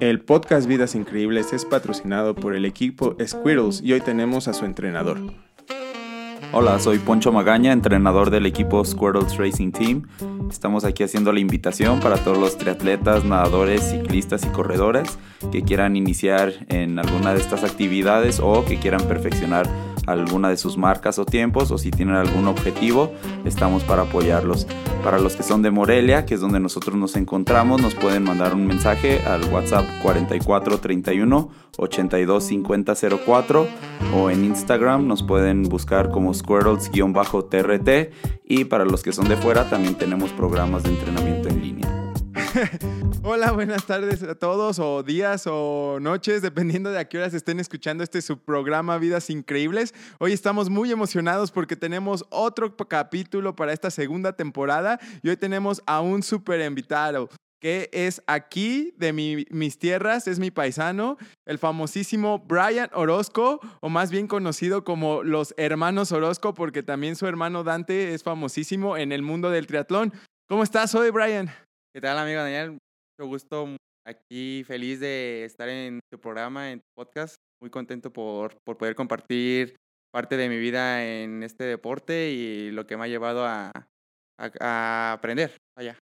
El podcast Vidas Increíbles es patrocinado por el equipo Squirrels y hoy tenemos a su entrenador. Hola, soy Poncho Magaña, entrenador del equipo Squirrels Racing Team. Estamos aquí haciendo la invitación para todos los triatletas, nadadores, ciclistas y corredores que quieran iniciar en alguna de estas actividades o que quieran perfeccionar alguna de sus marcas o tiempos o si tienen algún objetivo, estamos para apoyarlos. Para los que son de Morelia, que es donde nosotros nos encontramos, nos pueden mandar un mensaje al WhatsApp 4431 825004 o en Instagram nos pueden buscar como squirrels-trt y para los que son de fuera también tenemos programas de entrenamiento. Hola, buenas tardes a todos, o días o noches, dependiendo de a qué horas estén escuchando este subprograma Vidas Increíbles. Hoy estamos muy emocionados porque tenemos otro capítulo para esta segunda temporada y hoy tenemos a un super invitado que es aquí de mis tierras, es mi paisano, el famosísimo Brian Orozco, o más bien conocido como los hermanos Orozco, porque también su hermano Dante es famosísimo en el mundo del triatlón. ¿Cómo estás hoy, Brian? ¿Qué tal, amigo Daniel? Mucho gusto aquí, feliz de estar en tu programa, en tu podcast. Muy contento por, por poder compartir parte de mi vida en este deporte y lo que me ha llevado a, a, aprender allá.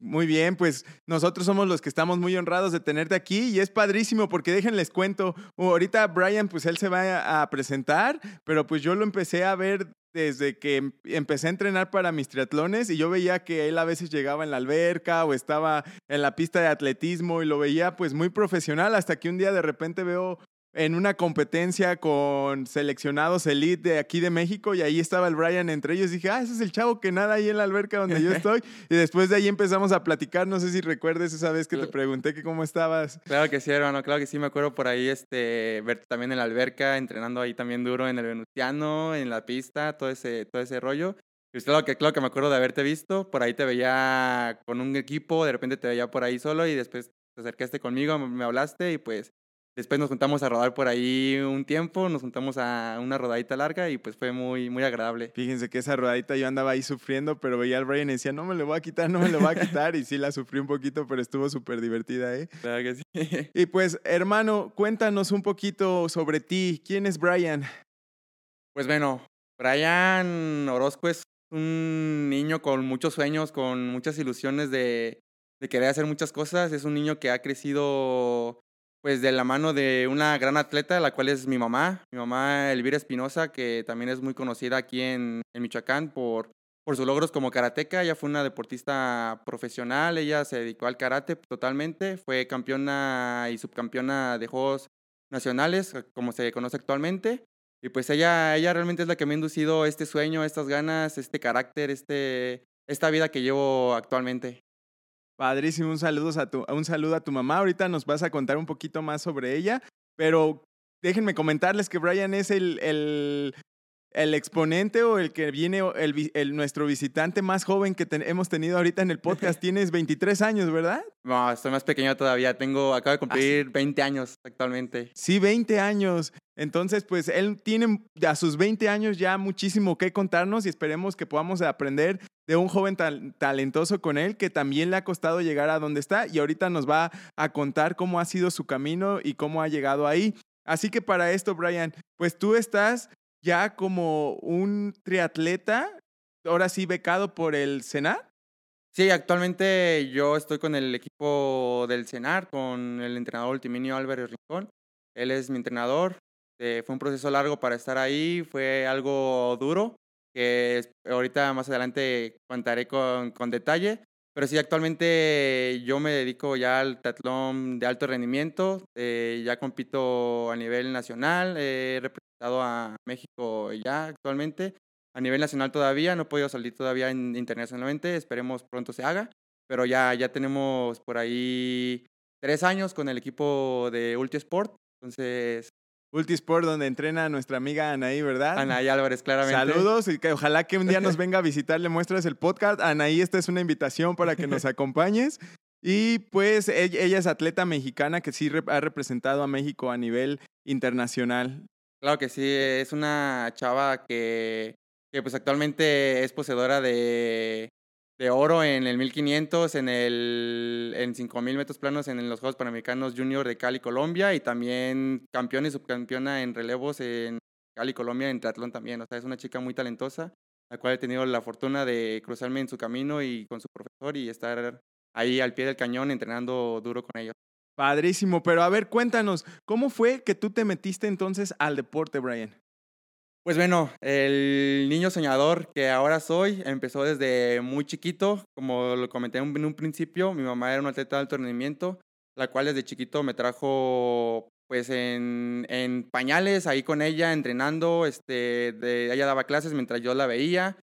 Muy bien, pues nosotros somos los que estamos muy honrados de tenerte aquí y es padrísimo porque déjenles cuento, ahorita Brian pues él se va a presentar, pero pues yo lo empecé a ver desde que em, empecé a entrenar para mis triatlones y yo veía que él a veces llegaba en la alberca o estaba en la pista de atletismo y lo veía pues muy profesional hasta que un día de repente veo en una competencia con seleccionados elite de aquí de México y ahí estaba el Brian entre ellos. Dije, ah, ese es el chavo que nada ahí en la alberca donde yo estoy. y después de ahí empezamos a platicar. No sé si recuerdes esa vez que te pregunté que cómo estabas. Claro que sí, hermano, claro que sí. Me acuerdo por ahí este, verte también en la alberca, entrenando ahí también duro en el Venustiano, en la pista, todo ese, todo ese rollo. Y claro que, claro que me acuerdo de haberte visto. Por ahí te veía con un equipo, de repente te veía por ahí solo y después te acercaste conmigo, me hablaste y pues Después nos juntamos a rodar por ahí un tiempo, nos juntamos a una rodadita larga y pues fue muy, muy agradable. Fíjense que esa rodadita yo andaba ahí sufriendo, pero veía al Brian y decía, no me lo voy a quitar, no me lo voy a quitar. y sí la sufrí un poquito, pero estuvo súper divertida, ¿eh? Claro que sí. y pues, hermano, cuéntanos un poquito sobre ti. ¿Quién es Brian? Pues bueno, Brian Orozco es un niño con muchos sueños, con muchas ilusiones de, de querer hacer muchas cosas. Es un niño que ha crecido pues de la mano de una gran atleta, la cual es mi mamá, mi mamá Elvira Espinosa, que también es muy conocida aquí en, Michoacán por, por sus logros como karateca. Ella fue una deportista profesional, ella se dedicó al karate totalmente, fue campeona y subcampeona de Juegos Nacionales, como se conoce actualmente. Y pues ella, ella realmente es la que me ha inducido este sueño, estas ganas, este carácter, este, esta vida que llevo actualmente. Padrísimo, un saludo, a tu, un saludo a tu mamá. Ahorita nos vas a contar un poquito más sobre ella, pero déjenme comentarles que Brian es el, el, el exponente o el que viene, el, el nuestro visitante más joven que hemos tenido ahorita en el podcast. Tienes 23 años, ¿verdad? No, estoy más pequeño todavía. Tengo, acabo de ah, cumplir 20 años actualmente. Sí, 20 años. Entonces, pues él tiene a sus 20 años ya muchísimo que contarnos y esperemos que podamos aprender de un joven talentoso con él que también le ha costado llegar a donde está y ahorita nos va a contar cómo ha sido su camino y cómo ha llegado ahí. Así que para esto, Brian, pues tú estás ya como un triatleta, ahora sí becado por el CENAR. Sí, actualmente yo estoy con el equipo del CENAR, con el entrenador Ultiminio Álvarez Rincón. Él es mi entrenador. Eh, fue un proceso largo para estar ahí, fue algo duro, que ahorita más adelante contaré con, con detalle. Pero sí, actualmente yo me dedico ya al tatlón de alto rendimiento, eh, ya compito a nivel nacional, he representado a México ya actualmente, a nivel nacional todavía, no he podido salir todavía internacionalmente, esperemos pronto se haga, pero ya, ya tenemos por ahí tres años con el equipo de Ulti Sport, entonces Ultisport, donde entrena nuestra amiga Anaí, ¿verdad? Anaí Álvarez, claramente. Saludos y que ojalá que un día nos venga a visitar, le muestres el podcast. Anaí, esta es una invitación para que nos acompañes. Y pues ella es atleta mexicana que sí ha representado a México a nivel internacional. Claro que sí, es una chava que, que pues actualmente es poseedora de, de oro en el 1500, en el en 5000 metros planos en los Juegos Panamericanos Junior de Cali, Colombia, y también campeona y subcampeona en relevos en Cali, Colombia, en triatlón también. O sea, es una chica muy talentosa, la cual he tenido la fortuna de cruzarme en su camino y con su profesor y estar ahí al pie del cañón entrenando duro con ellos. Padrísimo, pero a ver, cuéntanos, ¿cómo fue que tú te metiste entonces al deporte, Brian? Pues bueno, el niño soñador que ahora soy empezó desde muy chiquito. Como lo comenté en un principio, mi mamá era una atleta de alto rendimiento, la cual desde chiquito me trajo pues en, en pañales ahí con ella, entrenando. Este, ella daba clases mientras yo la veía.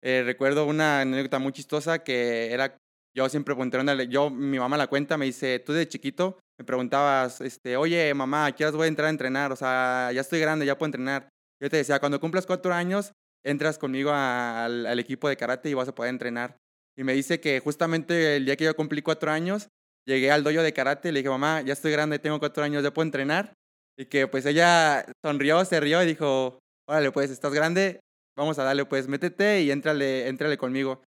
Eh, recuerdo una anécdota muy chistosa que era, yo siempre pregunté, yo, mi mamá la cuenta, me dice, tú de chiquito me preguntabas, este, oye mamá, ¿a qué voy a entrar a entrenar? O sea, ya estoy grande, ya puedo entrenar. Yo te decía, cuando cumplas cuatro años, entras conmigo al, equipo de karate y vas a poder entrenar. Y me dice que justamente el día que yo cumplí cuatro años, llegué al dojo de karate y le dije, mamá, ya estoy grande, tengo cuatro años, ya puedo entrenar. Y que pues ella sonrió, se rió y dijo, órale, pues estás grande, vamos a darle, pues métete y éntrale, conmigo.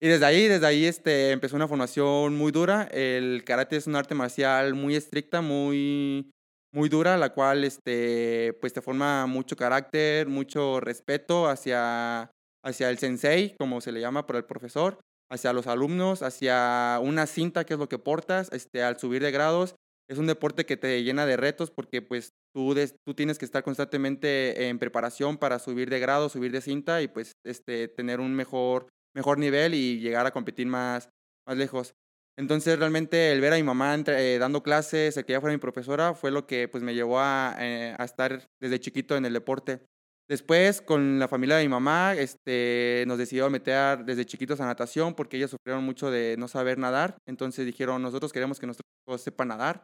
Y desde ahí, desde ahí este, empezó una formación muy dura. El karate es un arte marcial muy estricta, muy, muy dura, la cual este, pues te forma mucho carácter, mucho respeto hacia, hacia el sensei, como se le llama por el profesor, hacia los alumnos, hacia una cinta, que es lo que portas, este, al subir de grados. Es un deporte que te llena de retos porque pues tú, tú tienes que estar constantemente en preparación para subir de grado, subir de cinta y pues este, tener un mejor, mejor nivel y llegar a competir más, más lejos. Entonces realmente el ver a mi mamá eh, dando clases, el que ella fuera mi profesora, fue lo que pues me llevó a, eh, a, estar desde chiquito en el deporte. Después, con la familia de mi mamá, este, nos decidió meter desde chiquitos a natación porque ellos sufrieron mucho de no saber nadar. Entonces dijeron, nosotros queremos que nuestros hijos sepan nadar.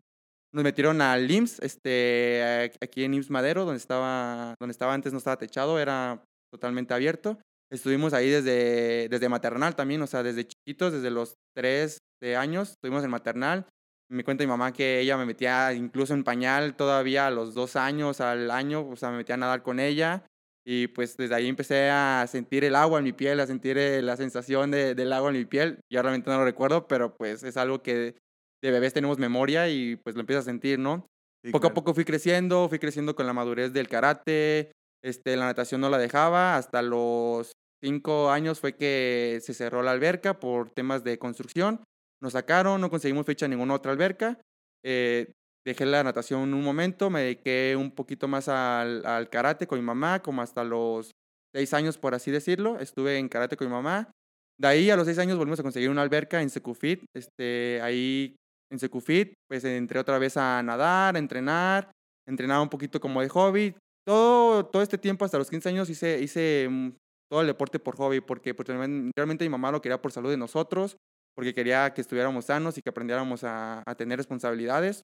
Nos metieron al IMSS, este, aquí en IMSS Madero, donde estaba, donde estaba antes no estaba techado, era totalmente abierto. Estuvimos ahí desde, desde maternal también, o sea, desde chiquitos, desde los tres años, estuvimos en maternal. Me cuenta mi mamá que ella me metía incluso en pañal todavía a los dos años, al año, o sea, me metía a nadar con ella. Y pues desde ahí empecé a sentir el agua en mi piel, a sentir eh, la sensación de, del agua en mi piel. Yo realmente no lo recuerdo, pero pues es algo que de bebés tenemos memoria y pues lo empiezo a sentir, ¿no? poco a poco fui creciendo, fui creciendo con la madurez del karate, este, la natación no la dejaba, hasta los cinco años fue que se cerró la alberca por temas de construcción nos sacaron, no conseguimos fecha en ninguna otra alberca. Eh, dejé la natación un momento, me dediqué un poquito más al, karate con mi mamá, como hasta los seis años, por así decirlo. Estuve en karate con mi mamá. De ahí a los seis años volvimos a conseguir una alberca en Secufit. Este, ahí en Secufit, pues entré otra vez a nadar, a entrenar, entrenaba un poquito como de hobby. Todo, todo este tiempo, hasta los 15 años, hice, hice mm, todo el deporte por hobby, porque pues, realmente mi mamá lo quería por salud de nosotros porque quería que estuviéramos sanos y que aprendiéramos a, a tener responsabilidades.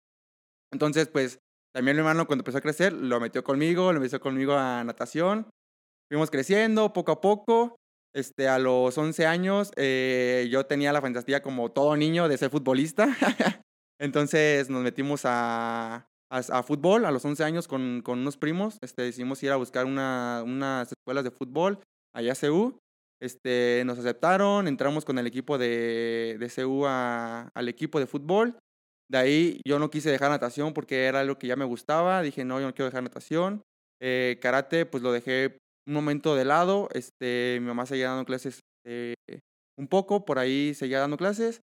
Entonces, pues también mi hermano cuando empezó a crecer, lo metió conmigo, lo metió conmigo a natación. Fuimos creciendo poco a poco. Este, a los 11 años eh, yo tenía la fantasía como todo niño de ser futbolista. Entonces nos metimos a, a, a, fútbol a los 11 años con, con unos primos. Este, decidimos ir a buscar una, unas escuelas de fútbol allá a CEU. Este, nos aceptaron, entramos con el equipo de, de CU al equipo de fútbol. De ahí yo no quise dejar natación porque era algo que ya me gustaba. Dije, no, yo no quiero dejar natación. Eh, karate, pues lo dejé un momento de lado. Este, mi mamá seguía dando clases eh, un poco, por ahí seguía dando clases.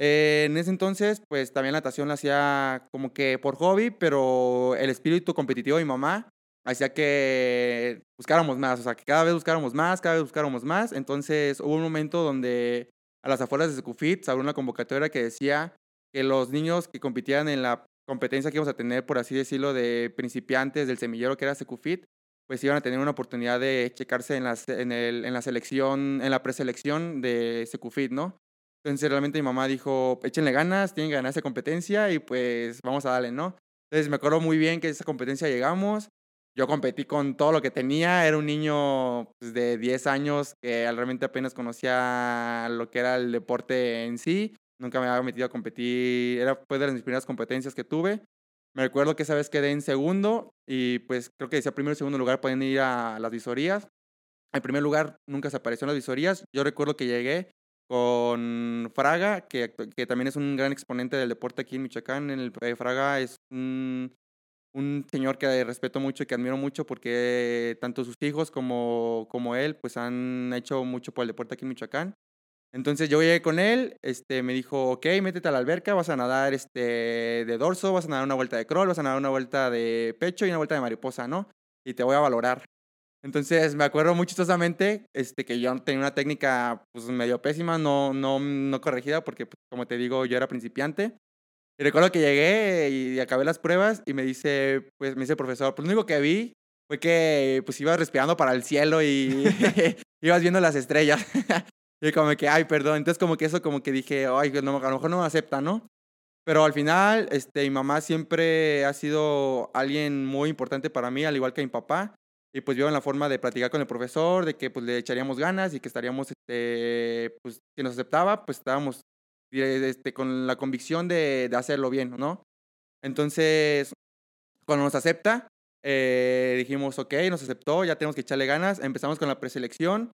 Eh, en ese entonces, pues también la natación la hacía como que por hobby, pero el espíritu competitivo de mi mamá hacía que buscáramos más, o sea, que cada vez buscáramos más, cada vez buscáramos más. Entonces hubo un momento donde a las afueras de Secufit se una convocatoria que decía que los niños que compitían en la competencia que íbamos a tener, por así decirlo, de principiantes del semillero que era Secufit, pues iban a tener una oportunidad de checarse en la, en el, en la selección, en la preselección de Secufit, ¿no? Entonces realmente mi mamá dijo, échenle ganas, tienen que ganar esa competencia y pues vamos a darle, ¿no? Entonces me acuerdo muy bien que esa competencia llegamos, yo competí con todo lo que tenía. Era un niño pues, de 10 años que realmente apenas conocía lo que era el deporte en sí. Nunca me había metido a competir. Era pues, de las primeras competencias que tuve. Me recuerdo que esa vez quedé en segundo y pues creo que decía primero y segundo lugar pueden ir a las visorías. En primer lugar nunca se apareció en las visorías. Yo recuerdo que llegué con Fraga, que, que también es un gran exponente del deporte aquí en Michoacán. El, eh, Fraga es un, un señor que respeto mucho y que admiro mucho porque tanto sus hijos como, como él pues han hecho mucho por el deporte aquí en Michoacán. Entonces yo llegué con él, este, me dijo, ok, métete a la alberca, vas a nadar este, de dorso, vas a nadar una vuelta de crawl, vas a nadar una vuelta de pecho y una vuelta de mariposa, ¿no? Y te voy a valorar. Entonces me acuerdo muy chistosamente este, que yo tenía una técnica pues medio pésima, no, no, no corregida, porque pues, como te digo, yo era principiante. Y recuerdo que llegué y acabé las pruebas y me dice, pues me dice el profesor, pues lo único que vi fue que pues ibas respirando para el cielo y ibas viendo las estrellas. y como que, ay, perdón. Entonces como que eso como que dije, ay, no, a lo mejor no me acepta, ¿no? Pero al final, este, mi mamá siempre ha sido alguien muy importante para mí, al igual que mi papá. Y pues vio en la forma de platicar con el profesor, de que pues le echaríamos ganas y que estaríamos, este, pues si nos aceptaba, pues estábamos este, con la convicción de, de, hacerlo bien, ¿no? Entonces, cuando nos acepta, eh, dijimos, ok, nos aceptó, ya tenemos que echarle ganas. Empezamos con la preselección.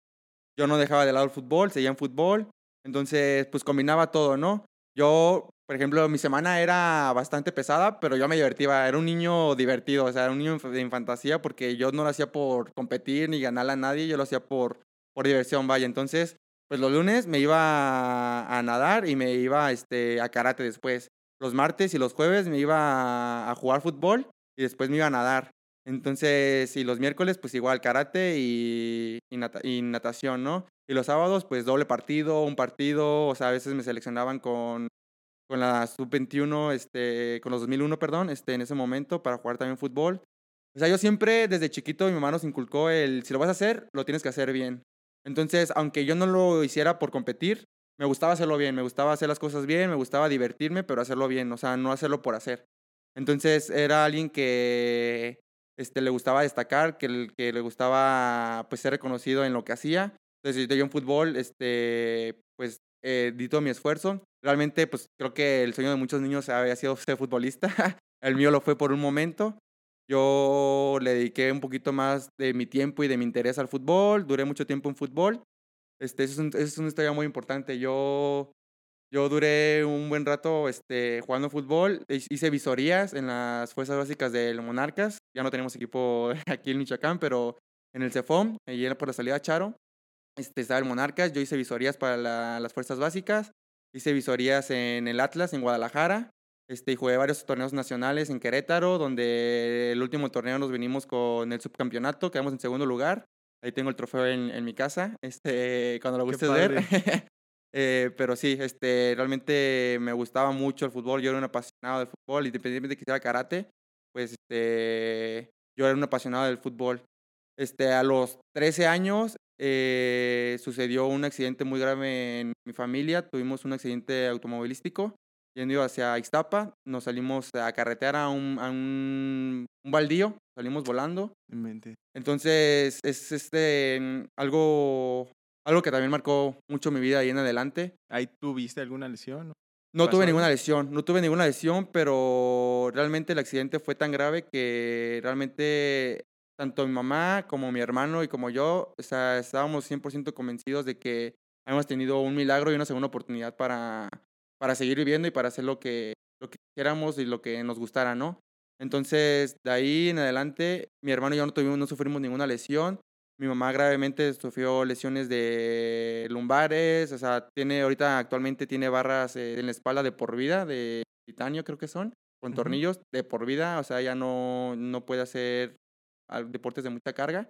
Yo no dejaba de lado el fútbol, seguía en fútbol. Entonces, pues combinaba todo, ¿no? Yo, por ejemplo, mi semana era bastante pesada, pero yo me divertía. Era un niño divertido, o sea, era un niño de fantasía porque yo no lo hacía por competir ni ganarle a nadie, yo lo hacía por, por diversión, vaya. Entonces, pues los lunes me iba a, nadar y me iba este, a karate después. Los martes y los jueves me iba a, jugar fútbol y después me iba a nadar. Entonces, y los miércoles, pues igual karate y, y, natación, ¿no? Y los sábados, pues doble partido, un partido, o sea, a veces me seleccionaban con, con la sub-21, este, con los 2001, perdón, este, en ese momento para jugar también fútbol. O sea, yo siempre desde chiquito mi mamá nos inculcó el, si lo vas a hacer, lo tienes que hacer bien. Entonces, aunque yo no lo hiciera por competir, me gustaba hacerlo bien, me gustaba hacer las cosas bien, me gustaba divertirme, pero hacerlo bien, o sea, no hacerlo por hacer. Entonces, era alguien que este, le gustaba destacar, que, que le gustaba pues, ser reconocido en lo que hacía. Entonces, yo en fútbol, este, pues, eh, di todo mi esfuerzo. Realmente, pues, creo que el sueño de muchos niños había sido ser futbolista. el mío lo fue por un momento. Yo le dediqué un poquito más de mi tiempo y de mi interés al fútbol, duré mucho tiempo en fútbol. Este, es, es una historia muy importante. Yo, yo duré un buen rato este, jugando fútbol, hice visorías en las fuerzas básicas del Monarcas. Ya no tenemos equipo aquí en Michoacán, pero en el y era por la salida Charo, este, estaba el Monarcas. Yo hice visorías para las fuerzas básicas, hice visorías en el Atlas, en Guadalajara. Este, jugué varios torneos nacionales en Querétaro, donde el último torneo nos venimos con el subcampeonato, quedamos en segundo lugar. Ahí tengo el trofeo en, en mi casa, este, cuando lo guste ver. eh, pero sí, este, realmente me gustaba mucho el fútbol, yo era un apasionado del fútbol, independientemente de que hiciera karate, pues este, yo era un apasionado del fútbol. Este, a los 13 años eh, sucedió un accidente muy grave en mi familia, tuvimos un accidente automovilístico yendo hacia Ixtapa, nos salimos a carretear a un, a un, un baldío, salimos volando. Entonces, es este, algo, algo que también marcó mucho mi vida ahí en adelante. ¿Ahí tuviste alguna lesión? No tuve ninguna lesión, no tuve ninguna lesión, pero realmente el accidente fue tan grave que realmente tanto mi mamá como mi hermano y como yo, o sea, estábamos 100% convencidos de que habíamos tenido un milagro y una segunda oportunidad para, para seguir viviendo y para hacer lo que, lo que queramos y lo que nos gustara, ¿no? Entonces, de ahí en adelante, mi hermano y yo no, tuvimos, no sufrimos ninguna lesión. Mi mamá gravemente sufrió lesiones de lumbares, o sea, tiene ahorita actualmente tiene barras eh, en la espalda de por vida, de titanio creo que son, con tornillos de por vida, o sea, ya no, no puede hacer deportes de mucha carga.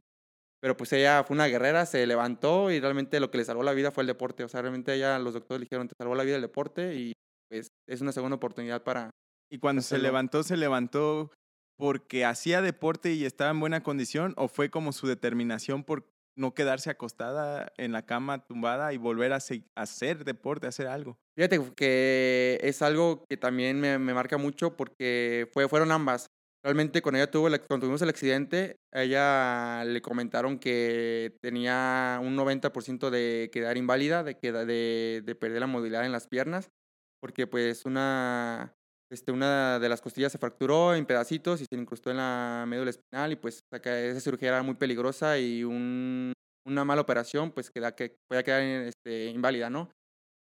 Pero pues ella fue una guerrera, se levantó y realmente lo que le salvó la vida fue el deporte. O sea, realmente ella, los doctores le dijeron, te salvó la vida el deporte y pues es una segunda oportunidad para... Y cuando se levantó, se levantó porque hacía deporte y estaba en buena condición o fue como su determinación por no quedarse acostada en la cama tumbada y volver a, hacer deporte, a hacer algo. Fíjate que es algo que también me, me marca mucho porque fue, fueron ambas. Realmente cuando ella tuvo, cuando tuvimos el accidente, a ella le comentaron que tenía un 90% de quedar inválida, de, de, de perder la movilidad en las piernas, porque pues una, este, una de las costillas se fracturó en pedacitos y se incrustó en la médula espinal y pues esa cirugía era muy peligrosa y un, una mala operación pues queda, que podía quedar este, inválida, ¿no?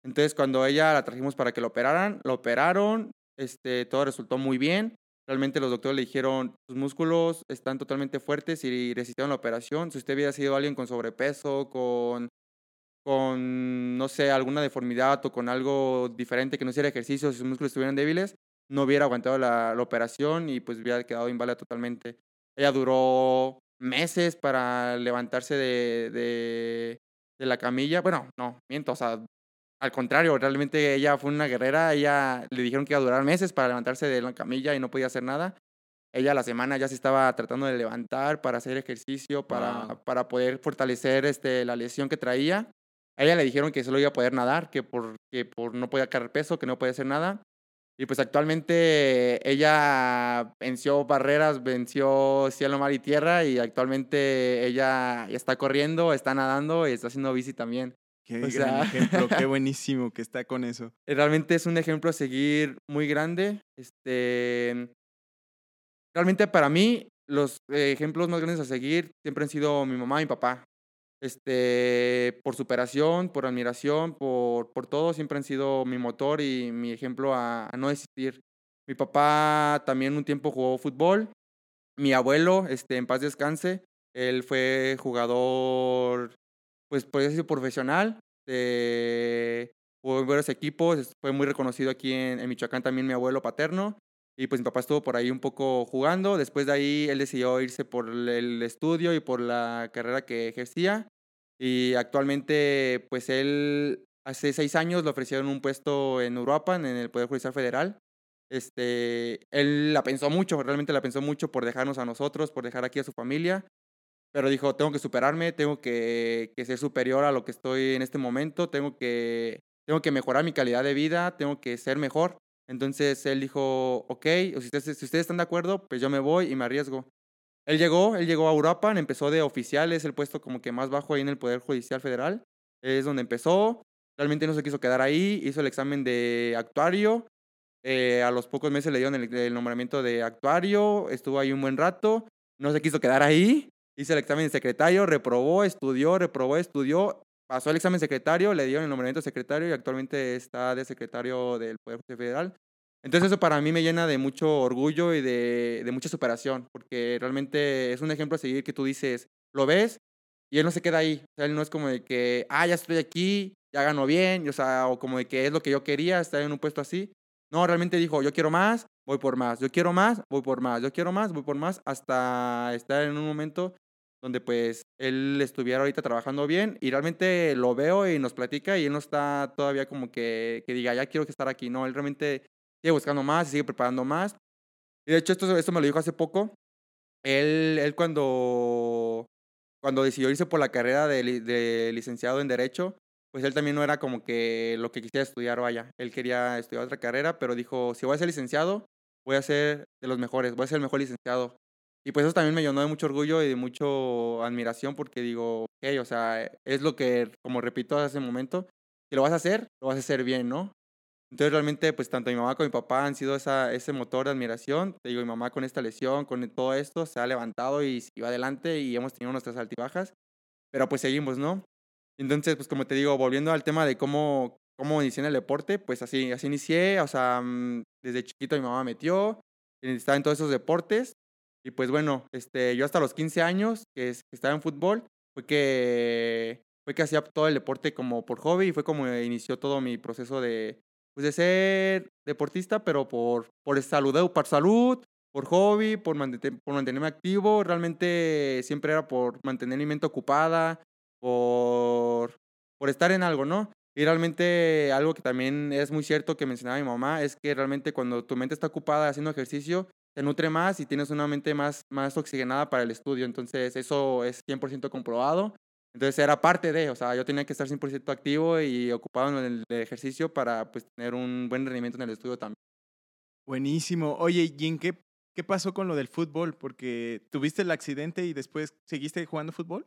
Entonces, cuando ella la trajimos para que lo operaran, lo operaron, este, todo resultó muy bien. Realmente los doctores le dijeron, sus músculos están totalmente fuertes y resistieron la operación. Si usted hubiera sido alguien con sobrepeso, con, con, no sé, alguna deformidad o con algo diferente que no hiciera ejercicio, sus músculos estuvieran débiles, no hubiera aguantado la, operación y pues hubiera quedado inválida totalmente. Ella duró meses para levantarse de, de la camilla. Bueno, no, miento, o sea, al contrario, realmente ella fue una guerrera, ella le dijeron que iba a durar meses para levantarse de la camilla y no podía hacer nada. Ella a la semana ya se estaba tratando de levantar para hacer ejercicio, para, para poder fortalecer este, la lesión que traía. A ella le dijeron que solo iba a poder nadar, que por, que por no podía cargar peso, que no podía hacer nada. Y pues actualmente ella venció barreras, venció cielo, mar y tierra y actualmente ella está corriendo, está nadando y está haciendo bici también. Qué gran ejemplo, qué buenísimo que está con eso. Realmente es un ejemplo a seguir muy grande. Este, realmente para mí los ejemplos más grandes a seguir siempre han sido mi mamá y mi papá. Este, por superación, por admiración, por, por todo, siempre han sido mi motor y mi ejemplo a, no desistir. Mi papá también un tiempo jugó fútbol. Mi abuelo, este, en paz descanse, él fue jugador pues por decir profesional, eh, jugó en varios equipos, fue muy reconocido aquí en, Michoacán también mi abuelo paterno, y pues mi papá estuvo por ahí un poco jugando, después de ahí él decidió irse por el estudio y por la carrera que ejercía, y actualmente pues él hace seis años le ofrecieron un puesto en Uruapan, en el Poder Judicial Federal, este, él la pensó mucho, realmente la pensó mucho por dejarnos a nosotros, por dejar aquí a su familia, pero dijo, tengo que superarme, tengo que, ser superior a lo que estoy en este momento, tengo que, tengo que mejorar mi calidad de vida, tengo que ser mejor. Entonces él dijo, ok, si ustedes, si están de acuerdo, pues yo me voy y me arriesgo. Él llegó, él llegó a Uruapan, empezó de oficial, es el puesto como que más bajo ahí en el Poder Judicial Federal, es donde empezó, realmente no se quiso quedar ahí, hizo el examen de actuario, eh, a los pocos meses le dieron el nombramiento de actuario, estuvo ahí un buen rato, no se quiso quedar ahí, hizo el examen de secretario, reprobó, estudió, reprobó, estudió, pasó el examen secretario, le dieron el nombramiento de secretario y actualmente está de secretario del Poder Federal. Entonces eso para mí me llena de mucho orgullo y de, de mucha superación, porque realmente es un ejemplo a seguir que tú dices, lo ves y él no se queda ahí. O sea, él no es como de que, ah, ya estoy aquí, ya gano bien, o, sea, o como de que es lo que yo quería, estar en un puesto así. No, realmente dijo, yo quiero más, voy por más, yo quiero más, voy por más, yo quiero más, voy por más, hasta estar en un momento donde pues él estuviera ahorita trabajando bien y realmente lo veo y nos platica y él no está todavía como que, que diga, ya quiero estar aquí, no, él realmente sigue buscando más, sigue preparando más. Y de hecho esto, esto me lo dijo hace poco, él, él cuando, cuando decidió irse por la carrera de, de licenciado en Derecho, pues él también no era como que lo que quisiera estudiar, vaya, él quería estudiar otra carrera, pero dijo, si voy a ser licenciado, voy a ser de los mejores, voy a ser el mejor licenciado. Y pues eso también me llenó de mucho orgullo y de mucha admiración porque digo, ok, o sea, es lo que, como repito hace un momento, si lo vas a hacer, lo vas a hacer bien, ¿no? Entonces realmente, pues tanto mi mamá como mi papá han sido esa, ese motor de admiración. Te digo, mi mamá con esta lesión, con todo esto, se ha levantado y va adelante y hemos tenido nuestras altibajas, pero pues seguimos, ¿no? Entonces, pues como te digo, volviendo al tema de cómo, cómo inicié en el deporte, pues así, así inicié, o sea, mm, desde chiquito mi mamá metió, estaba en todos esos deportes y pues bueno, este, yo hasta los 15 años que, estaba en fútbol, fue que, fue que hacía todo el deporte como por hobby y fue como inició todo mi proceso de, pues de ser deportista, pero por, por salud, por salud, por hobby, por, por mantenerme activo. Realmente siempre era por mantener mi mente ocupada, por, por estar en algo, ¿no? Y realmente algo que también es muy cierto que mencionaba mi mamá es que realmente cuando tu mente está ocupada haciendo ejercicio, te nutre más y tienes una mente más, más oxigenada para el estudio. Entonces, eso es 100% comprobado. Entonces, era parte de, o sea, yo tenía que estar 100% activo y ocupado en el ejercicio para pues, tener un buen rendimiento en el estudio también. Buenísimo. Oye, ¿y en qué, qué pasó con lo del fútbol? Porque tuviste el accidente y después seguiste jugando fútbol.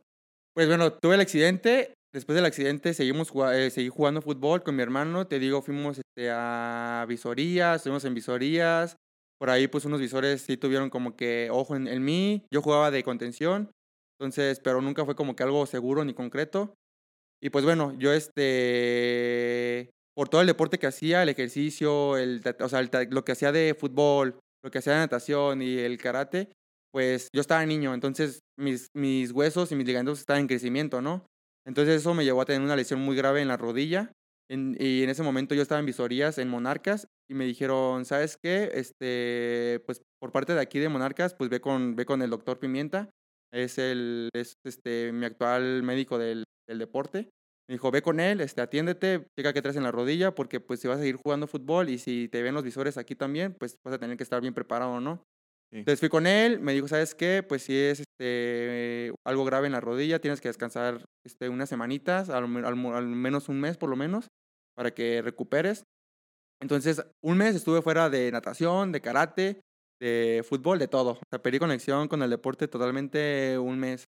Pues bueno, tuve el accidente. Después del accidente seguimos eh, seguí jugando fútbol con mi hermano. Te digo, fuimos este, a visorías, estuvimos en visorías. Por ahí, pues unos visores sí tuvieron como que ojo en, mí. Yo jugaba de contención, entonces, pero nunca fue como que algo seguro ni concreto. Y pues bueno, yo este, por todo el deporte que hacía, el ejercicio, el, o sea, lo que hacía de fútbol, lo que hacía de natación y el karate, pues yo estaba niño, entonces mis, mis huesos y mis ligamentos estaban en crecimiento, ¿no? Entonces eso me llevó a tener una lesión muy grave en la rodilla y en ese momento yo estaba en visorías en Monarcas y me dijeron, ¿sabes qué? Este, pues por parte de aquí de Monarcas, pues ve con, ve con el doctor Pimienta, es, el, es este, mi actual médico del, del deporte. Me dijo, ve con él, este, atiéndete, checa qué traes en la rodilla, porque pues si vas a seguir jugando fútbol y si te ven los visores aquí también, pues vas a tener que estar bien preparado, ¿no? Entonces fui con él, me dijo, ¿sabes qué? Pues si es este, algo grave en la rodilla, tienes que descansar este, unas semanitas, al, al, menos un mes por lo menos, para que recuperes. Entonces, un mes estuve fuera de natación, de karate, de fútbol, de todo. O sea, perdí conexión con el deporte totalmente un mes.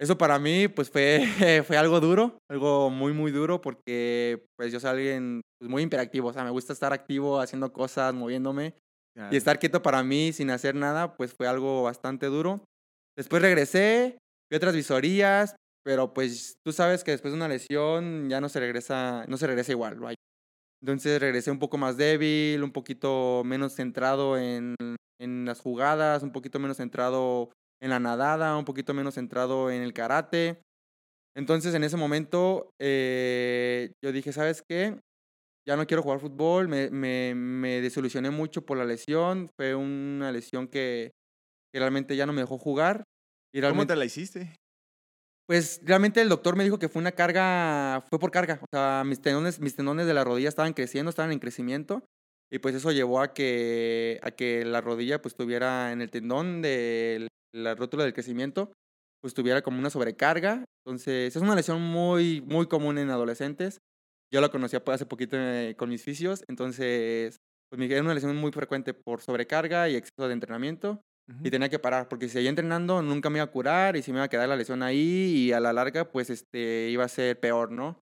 Eso para mí, pues fue, fue algo duro, algo muy, muy duro, porque pues yo soy alguien pues, muy imperactivo, o sea, me gusta estar activo, haciendo cosas, moviéndome. Y estar quieto para mí sin hacer nada, pues fue algo bastante duro. Después regresé, vi otras visorías, pero pues tú sabes que después de una lesión ya no se regresa, no se regresa igual. Entonces regresé un poco más débil, un poquito menos centrado en, en las jugadas, un poquito menos centrado en la nadada, un poquito menos centrado en el karate. Entonces en ese momento eh, yo dije, ¿sabes qué? Ya no quiero jugar fútbol, me, me, me, desilusioné mucho por la lesión, fue una lesión que, que realmente ya no me dejó jugar. Y ¿Cómo te la hiciste? Pues realmente el doctor me dijo que fue una carga, fue por carga, o sea, mis tendones, mis tendones de la rodilla estaban creciendo, estaban en crecimiento, y pues eso llevó a que, a que la rodilla pues tuviera en el tendón de la rótula del crecimiento, pues tuviera como una sobrecarga. Entonces, es una lesión muy, muy común en adolescentes. Yo la conocía hace poquito eh, con mis fisios, entonces pues me era una lesión muy frecuente por sobrecarga y exceso de entrenamiento. Y tenía que parar, porque si seguía entrenando nunca me iba a curar y si me iba a quedar la lesión ahí y a la larga pues este, iba a ser peor, ¿no?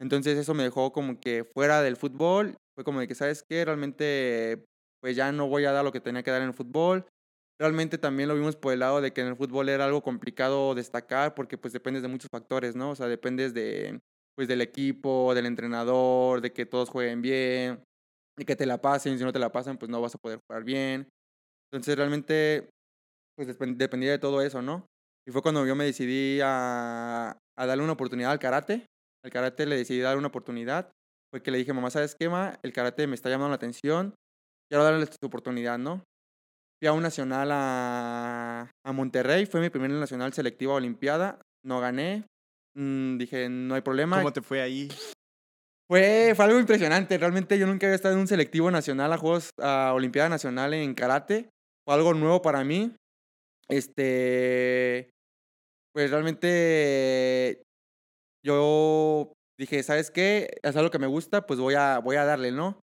Entonces eso me dejó como que fuera del fútbol, fue como de que, ¿sabes qué? Realmente pues ya no voy a dar lo que tenía que dar en el fútbol. Realmente también lo vimos por el lado de que en el fútbol era algo complicado destacar porque pues dependes de muchos factores, ¿no? O sea, dependes de pues del equipo, del entrenador, de que todos jueguen bien, de que te la pasen, si no te la pasan, pues no vas a poder jugar bien. Entonces realmente, pues dependía de todo eso, ¿no? Y fue cuando yo me decidí a, a darle una oportunidad al karate. Al karate le decidí dar una oportunidad. Fue que le dije, mamá, ¿sabes qué, ma? El karate me está llamando la atención. Quiero darle su oportunidad, ¿no? Fui a un nacional a, a Monterrey. Fue mi primer nacional selectivo a Olimpiada. No gané, Mm, dije, no hay problema. ¿Cómo te fue ahí? Fue, fue algo impresionante. Realmente yo nunca había estado en un selectivo nacional a Juegos, a Olimpiada Nacional en karate. Fue algo nuevo para mí. Este. Pues realmente. Yo dije, ¿sabes qué? Es algo que me gusta, pues voy a, voy a darle, ¿no?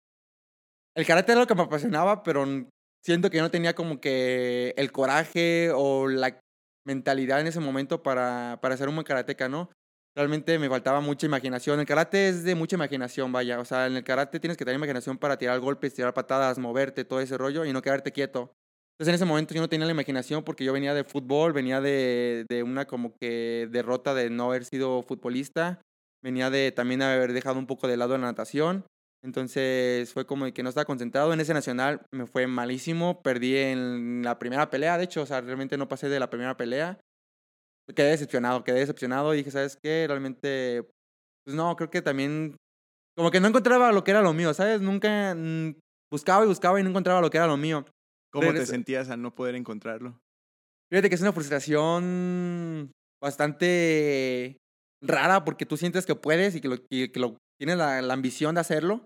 El karate era lo que me apasionaba, pero siento que no tenía como que el coraje o la mentalidad en ese momento para, para ser un buen karateca, ¿no? realmente me faltaba mucha imaginación. El karate es de mucha imaginación, vaya. O sea, en el karate tienes que tener imaginación para tirar golpes, tirar patadas, moverte, todo ese rollo y no quedarte quieto. Entonces en ese momento yo no tenía la imaginación porque yo venía de fútbol, venía de, de una como que derrota de no haber sido futbolista, venía de también haber dejado un poco de lado la natación. Entonces fue como que no estaba concentrado. En ese nacional me fue malísimo. Perdí en la primera pelea, de hecho, o sea, realmente no pasé de la primera pelea quedé decepcionado, quedé decepcionado y dije, ¿sabes qué? Realmente, pues no, creo que también, como que no encontraba lo que era lo mío, ¿sabes? Nunca mm, buscaba y buscaba y no encontraba lo que era lo mío. ¿Cómo te sentías al no poder encontrarlo? Fíjate que es una frustración bastante rara porque tú sientes que puedes y que, lo, que lo, tienes la, la ambición de hacerlo,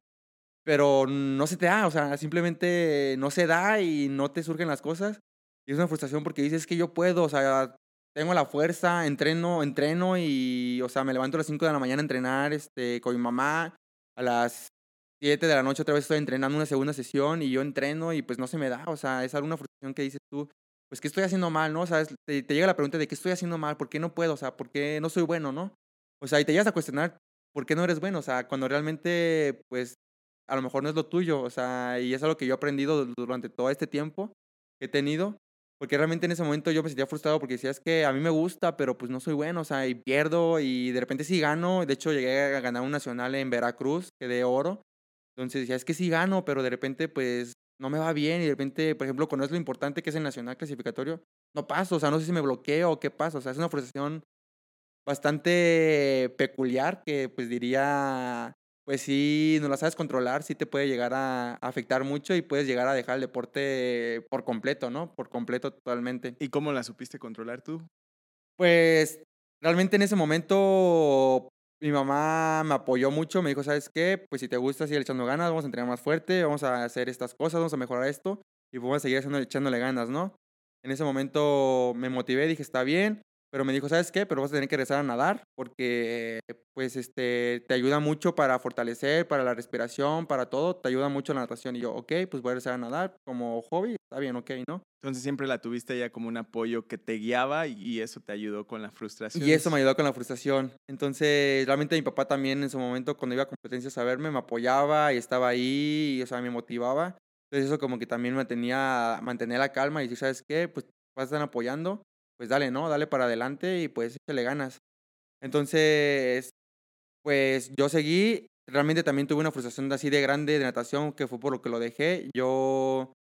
pero no se te da, o sea, simplemente no se da y no te surgen las cosas. Y es una frustración porque dices que yo puedo, o sea, tengo la fuerza, entreno, entreno y, o sea, me levanto a las 5 de la mañana a entrenar este, con mi mamá. A las 7 de la noche otra vez estoy entrenando una segunda sesión y yo entreno y pues no se me da. O sea, es alguna frustración que dices tú, pues ¿qué estoy haciendo mal, no? O sea, te, te, llega la pregunta de qué estoy haciendo mal, por qué no puedo, o sea, por qué no soy bueno, ¿no? O sea, y te llegas a cuestionar por qué no eres bueno, o sea, cuando realmente, pues, a lo mejor no es lo tuyo, o sea, y es algo que yo he aprendido durante todo este tiempo que he tenido, porque realmente en ese momento yo me sentía frustrado porque decía, es que a mí me gusta, pero pues no soy bueno, o sea, y pierdo y de repente sí gano, de hecho llegué a ganar un nacional en Veracruz, quedé oro, entonces decía, es que sí gano, pero de repente pues no me va bien y de repente, por ejemplo, cuando es lo importante que es el nacional clasificatorio, no paso, o sea, no sé si me bloqueo o qué pasa, o sea, es una frustración bastante peculiar que pues diría pues sí, no la sabes controlar, sí te puede llegar a afectar mucho y puedes llegar a dejar el deporte por completo, ¿no? Por completo totalmente. ¿Y cómo la supiste controlar tú? Pues realmente en ese momento mi mamá me apoyó mucho, me dijo, ¿sabes qué? Pues si te gusta seguir echando ganas, vamos a entrenar más fuerte, vamos a hacer estas cosas, vamos a mejorar esto y vamos a seguir echándole ganas, ¿no? En ese momento me motivé, dije, está bien, pero me dijo, ¿sabes qué? Pero vas a tener que regresar a nadar porque pues este, te ayuda mucho para fortalecer, para la respiración, para todo, te ayuda mucho la natación. Y yo, ok, pues voy a regresar a nadar como hobby, está bien, ok, ¿no? Entonces siempre la tuviste ya como un apoyo que te guiaba y eso te ayudó con la frustración. Y eso me ayudó con la frustración. Entonces, realmente mi papá también en su momento, cuando iba a competencias a verme, me apoyaba y estaba ahí, y, o sea, me motivaba. Entonces eso como que también me tenía, mantener la calma y decir, ¿sabes qué? Pues vas a estar apoyando pues dale, ¿no? Dale para adelante y pues échale ganas. Entonces, pues yo seguí, realmente también tuve una frustración así de grande de natación, que fue por lo que lo dejé. Yo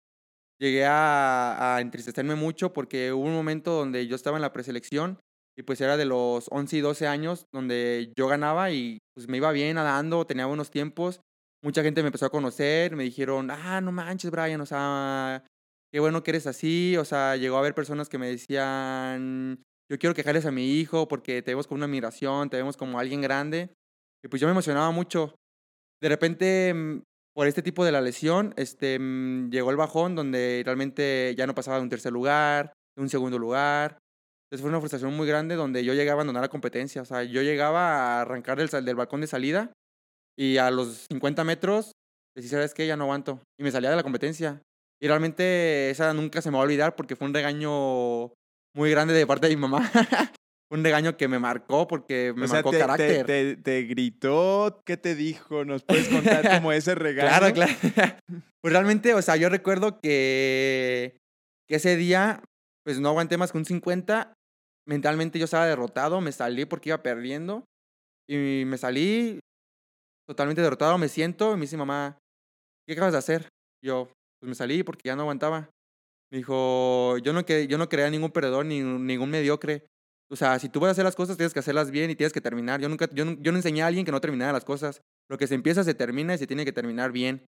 llegué a, a entristecerme mucho porque hubo un momento donde yo estaba en la preselección y pues era de los 11 y 12 años donde yo ganaba y pues me iba bien nadando, tenía buenos tiempos. Mucha gente me empezó a conocer, me dijeron, ah, no manches, Brian, o sea, qué bueno que eres así. O sea, llegó a haber personas que me decían, yo quiero quejarles a mi hijo porque te vemos como una admiración, te vemos como alguien grande. Y pues yo me emocionaba mucho. De repente, mm, por este tipo de la lesión, este, mm, llegó el bajón donde realmente ya no pasaba de un tercer lugar, de un segundo lugar. Entonces fue una frustración muy grande donde yo llegué a abandonar la competencia. O sea, yo llegaba a arrancar del, del balcón de salida y a los 50 metros decía, ¿sabes qué? Ya no aguanto. Y me salía de la competencia. Y realmente esa nunca se me va a olvidar porque fue un regaño muy grande de parte de mi mamá. un regaño que me marcó porque me marcó carácter. Te, te, gritó, ¿qué te dijo? ¿Nos puedes contar como ese regaño? claro, claro. pues realmente, o sea, yo recuerdo que, que ese día, pues no aguanté más que un 50. Mentalmente yo estaba derrotado, me salí porque iba perdiendo. Y me salí totalmente derrotado, me siento y me dice mamá, ¿qué acabas de hacer? Yo, pues me salí porque ya no aguantaba. Me dijo, yo no, que, yo no creía ningún perdedor ni ningún mediocre. O sea, si tú vas a hacer las cosas, tienes que hacerlas bien y tienes que terminar. Yo nunca, yo, yo no enseñé a alguien que no terminara las cosas. Lo que se empieza se termina y se tiene que terminar bien.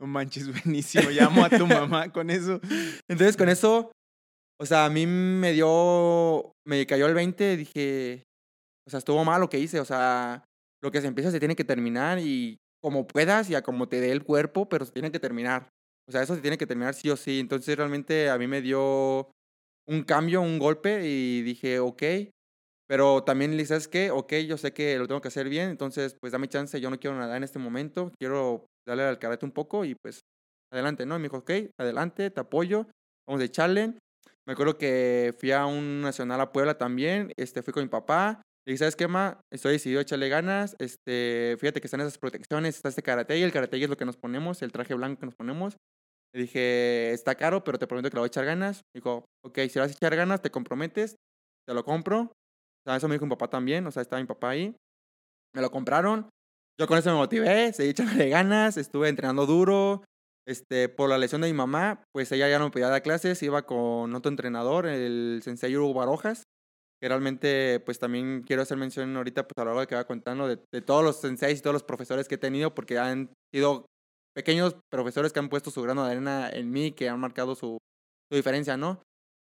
No manches, buenísimo. Llamo a tu mamá con eso. Entonces, con eso, o sea, a mí me dio, me cayó el 20, dije, o sea, estuvo mal lo que hice. O sea, lo que se empieza se tiene que terminar y como puedas y a como te dé el cuerpo, pero se tiene que terminar. O sea, eso se tiene que terminar sí o sí. Entonces realmente a mí me dio un cambio, un golpe y dije, ok. Pero también le ¿sabes qué? Ok, yo sé que lo tengo que hacer bien, entonces pues dame chance, yo no quiero nadar en este momento, quiero darle al karate un poco y pues adelante, ¿no? Y me dijo, ok, adelante, te apoyo, vamos a echarle. Me acuerdo que fui a un nacional a Puebla también, este, fui con mi papá, y ¿sabes qué, ma? Estoy decidido a echarle ganas. Este, fíjate que están esas protecciones, está este karate y el karate es lo que nos ponemos, el traje blanco que nos ponemos. Le dije, está caro, pero te prometo que le voy a echar ganas. Dijo, ok, si vas a echar ganas, te comprometes, te lo compro. O sea, eso me dijo mi papá también, o sea, estaba mi papá ahí. Me lo compraron. Yo con eso me motivé, seguí echándole ganas, estuve entrenando duro. Este, por la lesión de mi mamá, pues ella ya no me podía dar clases, iba con otro entrenador, el sensei Hugo Barojas que realmente pues también quiero hacer mención ahorita pues a lo largo de que va contando de, de, todos los senseis y todos los profesores que he tenido porque han sido pequeños profesores que han puesto su grano de arena en mí, que han marcado su, diferencia, ¿no?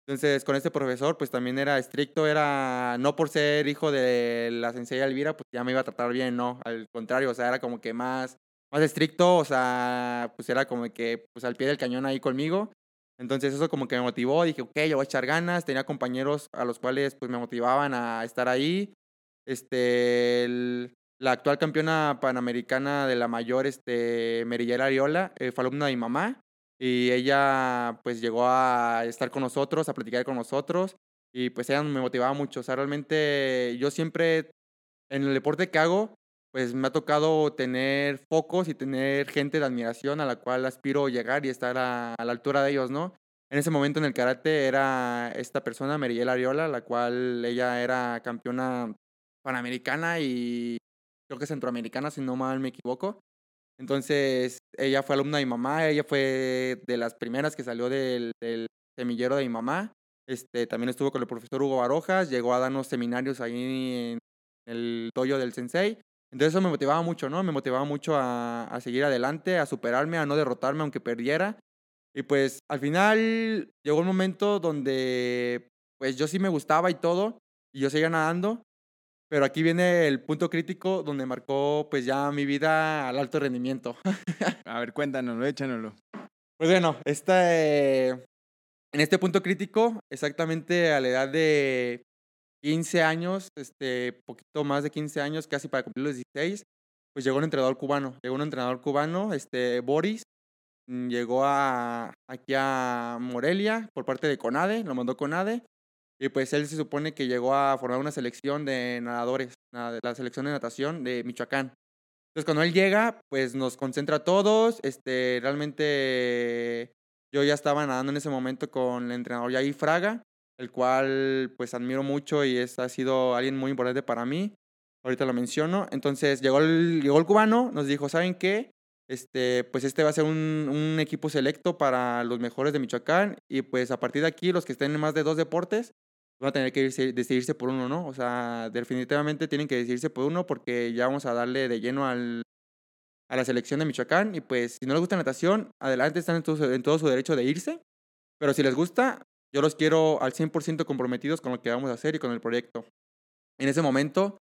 Entonces, con este profesor, pues también era estricto, era, no por ser hijo de la sensei Elvira, pues ya me iba a tratar bien, no, al contrario, o sea, era como que más, más estricto, o sea, pues era como que, pues al pie del cañón ahí conmigo, entonces eso como que me motivó, dije, ok, yo voy a echar ganas, tenía compañeros a los cuales pues me motivaban a estar ahí. Este, la actual campeona panamericana de la mayor, este, Merillera Ariola, eh, fue alumna de mi mamá y ella pues llegó a estar con nosotros, a platicar con nosotros y pues ella me motivaba mucho. O sea, realmente yo siempre en el deporte que hago, pues me ha tocado tener focos y tener gente de admiración a la cual aspiro llegar y estar a, la altura de ellos, ¿no? En ese momento en el karate era esta persona, Meriel Ariola, la cual ella era campeona panamericana y creo que centroamericana, si no mal me equivoco. Entonces, ella fue alumna de mi mamá, ella fue de las primeras que salió del, semillero de mi mamá. Este, también estuvo con el profesor Hugo Barojas, llegó a darnos seminarios ahí en el dojo del sensei. Entonces eso me motivaba mucho, ¿no? Me motivaba mucho a, a seguir adelante, a superarme, a no derrotarme aunque perdiera. Y pues al final llegó un momento donde pues yo sí me gustaba y todo, y yo seguía nadando, pero aquí viene el punto crítico donde marcó pues ya mi vida al alto rendimiento. A ver, cuéntanoslo, échanoslo. Pues bueno, esta, eh, en este punto crítico, exactamente a la edad de 15 años, este, poquito más de 15 años, casi para cumplir los 16, pues llegó un entrenador cubano. Llegó un entrenador cubano, este, Boris, mm, llegó a, aquí a Morelia por parte de CONADE, lo mandó CONADE, y pues él se supone que llegó a formar una selección de nadadores, la selección de natación de Michoacán. Entonces cuando él llega, pues nos concentra a todos, este, realmente yo ya estaba nadando en ese momento con el entrenador Yair Fraga, el cual pues admiro mucho y es, ha sido alguien muy importante para mí. Ahorita lo menciono. Entonces llegó el, llegó el cubano, nos dijo, ¿saben qué? Este, pues este va a ser un, un equipo selecto para los mejores de Michoacán y pues a partir de aquí los que estén en más de dos deportes van a tener que irse- decidirse por uno, ¿no? O sea, definitivamente tienen que decidirse por uno porque ya vamos a darle de lleno al, a la selección de Michoacán y pues si no les gusta natación, adelante, están en en todo su derecho de irse, pero si les gusta, yo los quiero al 100% comprometidos con lo que vamos a hacer y con el proyecto. En ese momento,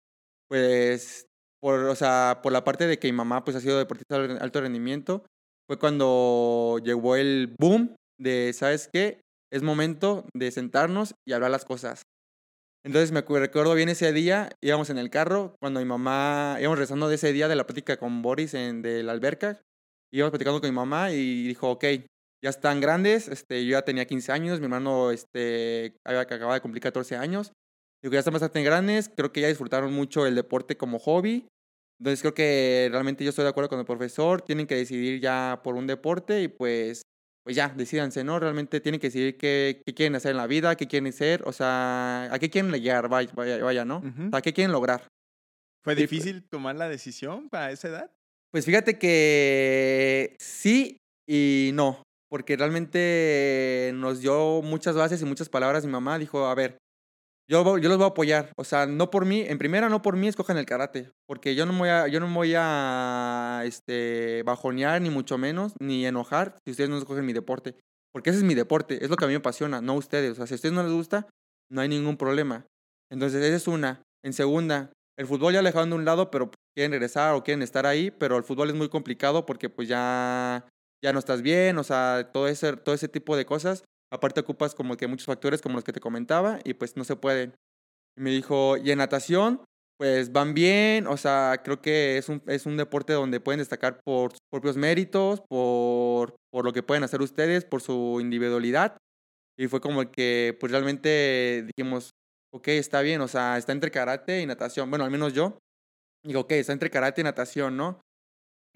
pues, por, o sea, por la parte de que mi mamá pues ha sido deportista de alto rendimiento, fue cuando llegó el boom de, ¿sabes qué? Es momento de sentarnos y hablar las cosas. Entonces me recuerdo bien ese día, íbamos en el carro, cuando mi mamá, íbamos rezando de ese día de la plática con Boris en, de la alberca, íbamos platicando con mi mamá y dijo, ok, ya están grandes, este, yo ya tenía 15 años, mi hermano este, acababa de cumplir 14 años, digo, ya están bastante grandes, creo que ya disfrutaron mucho el deporte como hobby, entonces creo que realmente yo estoy de acuerdo con el profesor, tienen que decidir ya por un deporte y pues, pues ya, decidanse, ¿no? Realmente tienen que decidir qué, qué quieren hacer en la vida, qué quieren ser, o sea, a qué quieren llegar, vaya, vaya, vaya, ¿no? Sea, qué quieren lograr. ¿Fue pues. difícil tomar la decisión para esa edad? Pues fíjate que sí y no, porque realmente nos dio muchas bases y muchas palabras. Mi mamá dijo, a ver, yo, los voy a apoyar. O sea, no por mí, en primera no por mí, escojan el karate, porque yo no me voy a, yo no voy a este, bajonear, ni mucho menos, ni enojar si ustedes no escogen mi deporte. Porque ese es mi deporte, es lo que a mí me apasiona, no ustedes. O sea, si a ustedes no les gusta, no hay ningún problema. Entonces, esa es una. En segunda, el fútbol ya dejaron de un lado, pero quieren regresar o quieren estar ahí, pero el fútbol es muy complicado porque pues ya, ya no estás bien, o sea, todo ese, todo ese tipo de cosas. Aparte ocupas como que muchos factores como los que te comentaba y pues no se pueden. Y me dijo, y en natación, pues van bien, o sea, creo que es un, es un deporte donde pueden destacar por sus propios méritos, por, por lo que pueden hacer ustedes, por su individualidad. Y fue como que, pues realmente dijimos, ok, está bien, o sea, está entre karate y natación. Bueno, al menos yo. Digo, ok, está entre karate y natación, ¿no?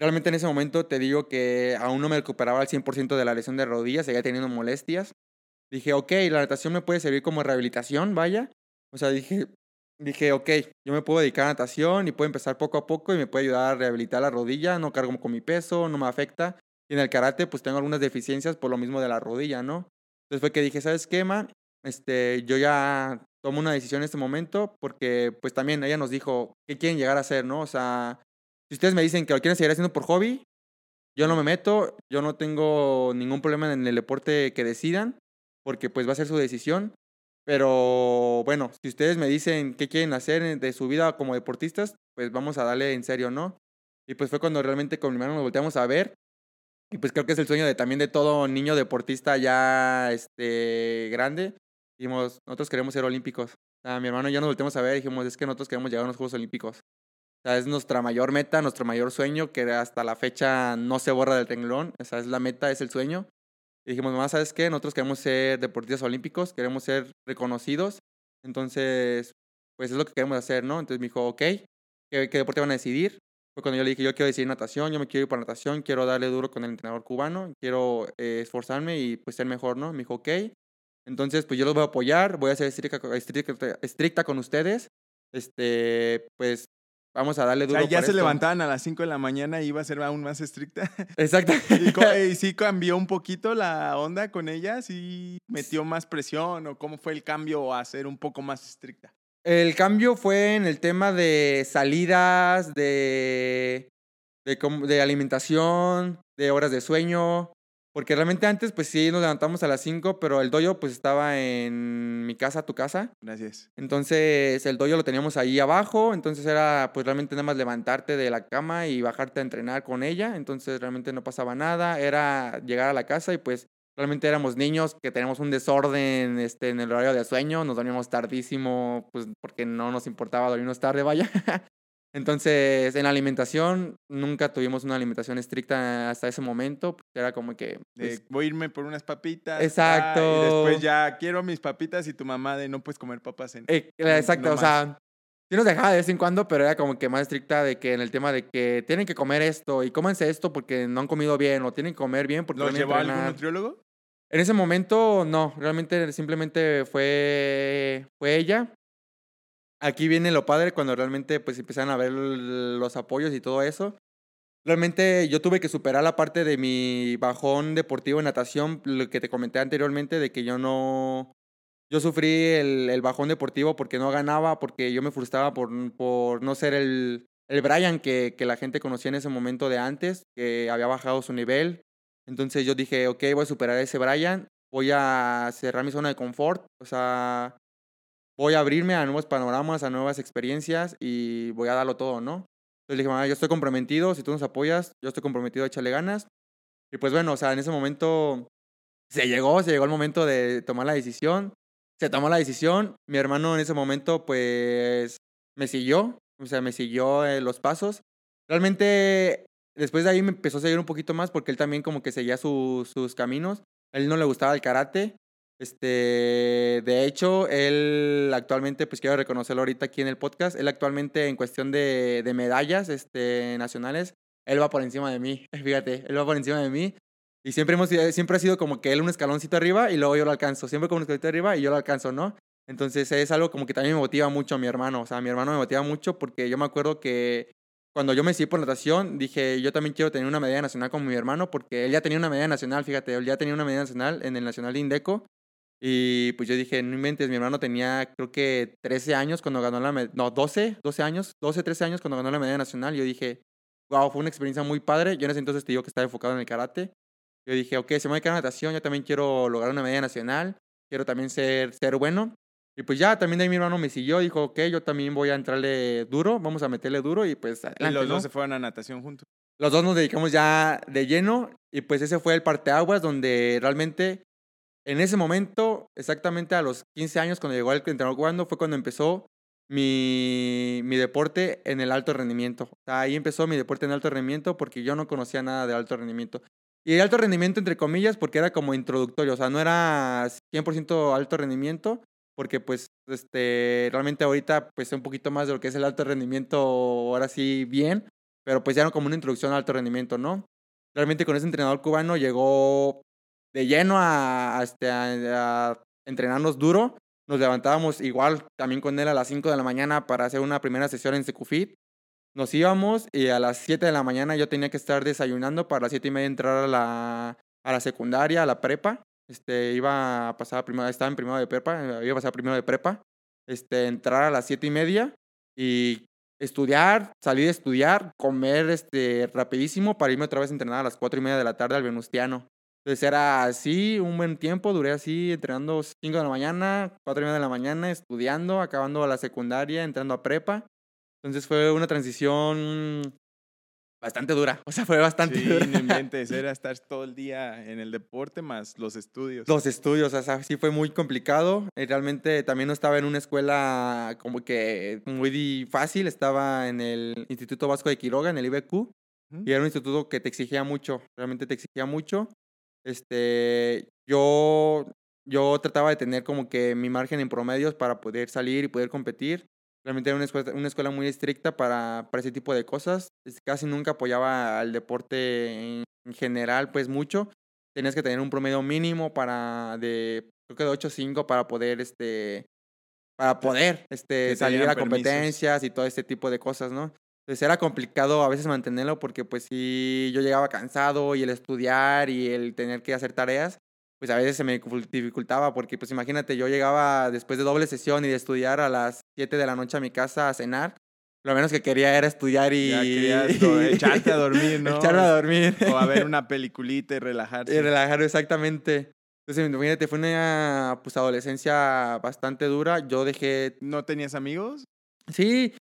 Realmente en ese momento te digo que aún no me recuperaba al 100% de la lesión de rodillas, seguía teniendo molestias. Dije, ok, la natación me puede servir como rehabilitación, vaya. O sea, dije, dije, ok, yo me puedo dedicar a natación y puedo empezar poco a poco y me puede ayudar a rehabilitar la rodilla, no cargo con mi peso, no me afecta. Y en el karate, pues tengo algunas deficiencias por lo mismo de la rodilla, ¿no? Entonces fue que dije, ¿sabes qué, man? Este, yo ya tomo una decisión en este momento porque, pues también ella nos dijo, ¿qué quieren llegar a hacer, no? O sea, si ustedes me dicen que lo quieren seguir haciendo por hobby, yo no me meto, yo no tengo ningún problema en el deporte que decidan, porque pues va a ser su decisión. Pero bueno, si ustedes me dicen qué quieren hacer de su vida como deportistas, pues vamos a darle en serio, ¿no? Y pues fue cuando realmente con mi hermano nos volteamos a ver. Y pues creo que es el sueño de también de todo niño deportista ya este, grande. Dijimos, nosotros queremos ser olímpicos. O sea, mi hermano y yo nos volteamos a ver y dijimos, es que nosotros queremos llegar a los Juegos Olímpicos. Es nuestra mayor meta, nuestro mayor sueño, que hasta la fecha no se borra del renglón. O sea, es la meta, es el sueño. Y dijimos, mamá, ¿sabes qué? Nosotros queremos ser deportistas olímpicos, queremos ser reconocidos. Entonces, pues es lo que queremos hacer, ¿no? Entonces me dijo, ok, ¿qué, qué deporte van a decidir? fue cuando yo le dije, yo quiero decir natación, yo me quiero ir para natación, quiero darle duro con el entrenador cubano, quiero eh, esforzarme y pues ser mejor, ¿no? Me dijo, ok. Entonces, pues yo los voy a apoyar, voy a ser estricta, estricta, estricta con ustedes. Este, pues vamos a darle O duro. sea, ya por se esto". levantaban a las 5 de la mañana y iba a ser aún más estricta. Exacto. ¿Y, y sí cambió un poquito la onda con ella? ¿Sí metió más presión o cómo fue el cambio a ser un poco más estricta? El cambio fue en el tema de salidas, de, de, de alimentación, de horas de sueño. Porque realmente antes, pues sí, nos levantamos a las 5, pero el doyo pues estaba en mi casa, tu casa. Gracias. Entonces el doyo lo teníamos ahí abajo, entonces era pues realmente nada más levantarte de la cama y bajarte a entrenar con ella, entonces realmente no pasaba nada, era llegar a la casa y pues realmente éramos niños que teníamos un desorden este, en el horario de sueño, nos dormíamos tardísimo, pues porque no nos importaba dormirnos tarde, vaya. Entonces, en la alimentación, nunca tuvimos una alimentación estricta hasta ese momento. Era como que. De, pues, voy a irme por unas papitas. Exacto. ah, y después ya quiero mis papitas y tu mamá de no puedes comer papas en... Eh, No- exacto, no o sea, sí nos dejaba de vez en cuando, pero era como que más estricta de que en el tema de que tienen que comer esto y cómense esto porque no han comido bien o tienen que comer bien porque ¿Los van a llevó algún nutriólogo? En ese momento, no, realmente simplemente fue, fue ella. Aquí viene lo padre cuando realmente pues empiezan a ver los apoyos y todo eso. Realmente yo tuve que superar la parte de mi bajón deportivo en natación, lo que te comenté anteriormente, de que yo no... Yo sufrí el, bajón deportivo porque no ganaba, porque yo me frustraba por, por no ser el, el Brian que, que la gente conocía en ese momento de antes, que había bajado su nivel. Entonces yo dije, ok, voy a superar ese Brian, voy a cerrar mi zona de confort, o sea, voy a abrirme a nuevos panoramas, a nuevas experiencias y voy a darlo todo, ¿no? Entonces le dije, mamá, yo estoy comprometido, si tú nos apoyas, yo estoy comprometido a echarle ganas. Y pues bueno, o sea, en ese momento se llegó, se llegó el momento de tomar la decisión. Se tomó la decisión, mi hermano en ese momento pues me siguió, o sea, me siguió eh, los pasos. Realmente después de ahí me empezó a seguir un poquito más porque él también como que seguía su- sus caminos. A él no le gustaba el karate. Este, de hecho, él actualmente, pues quiero reconocerlo ahorita aquí en el podcast, él actualmente en cuestión de, medallas este, nacionales, él va por encima de mí, fíjate, él va por encima de mí. Y siempre, hemos, siempre ha sido como que él un escaloncito arriba y luego yo lo alcanzo, siempre como un escaloncito arriba y yo lo alcanzo, ¿no? Entonces es algo como que también me motiva mucho a mi hermano, o sea, mi hermano me motiva mucho porque yo me acuerdo que cuando yo me decidí por natación, dije, yo también quiero tener una medalla nacional como mi hermano, porque él ya tenía una medalla nacional, fíjate, él ya tenía una medalla nacional en el Nacional de Indeco. Y pues yo dije, no inventes, mi hermano tenía creo que 13 años cuando ganó la medalla, no, 12, 12 años, 12, 13 años cuando ganó la medalla nacional. Yo dije, wow, fue una experiencia muy padre. Yo en ese entonces te digo que estaba enfocado en el karate. Yo dije, ok, se me va a quedar natación, yo también quiero lograr una medalla nacional, quiero también ser, ser bueno. Y pues ya, también de ahí mi hermano me siguió, dijo, ok, yo también voy a entrarle duro, vamos a meterle duro y pues Y adelante, los ¿no? dos se fueron a natación juntos. Los dos nos dedicamos ya de lleno y pues ese fue el parteaguas donde realmente en ese momento, exactamente a los 15 años cuando llegó el entrenador cubano, fue cuando empezó mi, mi deporte en el alto rendimiento. Ahí empezó mi deporte en alto rendimiento porque yo no conocía nada de alto rendimiento. Y el alto rendimiento entre comillas porque era como introductorio, o sea, no era 100% alto rendimiento porque pues este realmente ahorita pues sé un poquito más de lo que es el alto rendimiento ahora sí bien, pero pues ya era como una introducción al alto rendimiento, ¿no? Realmente con ese entrenador cubano llegó de lleno a, este, a- a entrenarnos duro. Nos levantábamos igual también con él a las 5 de la mañana para hacer una primera sesión en Secufit. Nos íbamos y a las 7 de la mañana yo tenía que estar desayunando para las 7 y media entrar a la, a la secundaria, a la prepa. Este, iba a pasar primero, estaba en primero de prepa, iba a pasar primero de prepa. Este, entrar a las 7 y media y estudiar, salir a estudiar, comer este, rapidísimo para irme otra vez a entrenar a las 4 y media de la tarde al Venustiano. Entonces era así un buen tiempo, duré así entrenando 5 de la mañana, 4 y media de la mañana, estudiando, acabando la secundaria, entrando a prepa. Entonces fue una transición bastante dura, o sea, fue bastante Sí, dura. no inventes, era estar todo el día en el deporte más los estudios. Los estudios, o sea, sí fue muy complicado. Y realmente también no estaba en una escuela como que muy fácil, estaba en el Instituto Vasco de Quiroga, en el IBQ. Y era un instituto que te exigía mucho, realmente te exigía mucho. Este, yo, yo trataba de tener como que mi margen en promedios para poder salir y poder competir. Realmente era una escuela, una escuela muy estricta para, para ese tipo de cosas. Casi nunca apoyaba al deporte en, en general, pues mucho. Tenías que tener un promedio mínimo para de, creo que de 8.5 para poder, este, para poder, este, salir a permisos. competencias y todo este tipo de cosas, ¿no? Entonces era complicado a veces mantenerlo porque pues sí, yo llegaba cansado y el estudiar y el tener que hacer tareas, pues a veces se me dificu- dificultaba porque pues imagínate, yo llegaba después de doble sesión y de estudiar a las 7 de la noche a mi casa a cenar, lo menos que quería era estudiar y... Ya querías do- echarte a dormir, ¿no? Echarme a dormir. O a ver una peliculita y relajarse. Y relajar, exactamente. Entonces, imagínate, fue una pues, adolescencia bastante dura. Yo dejé ¿No tenías amigos? Sí,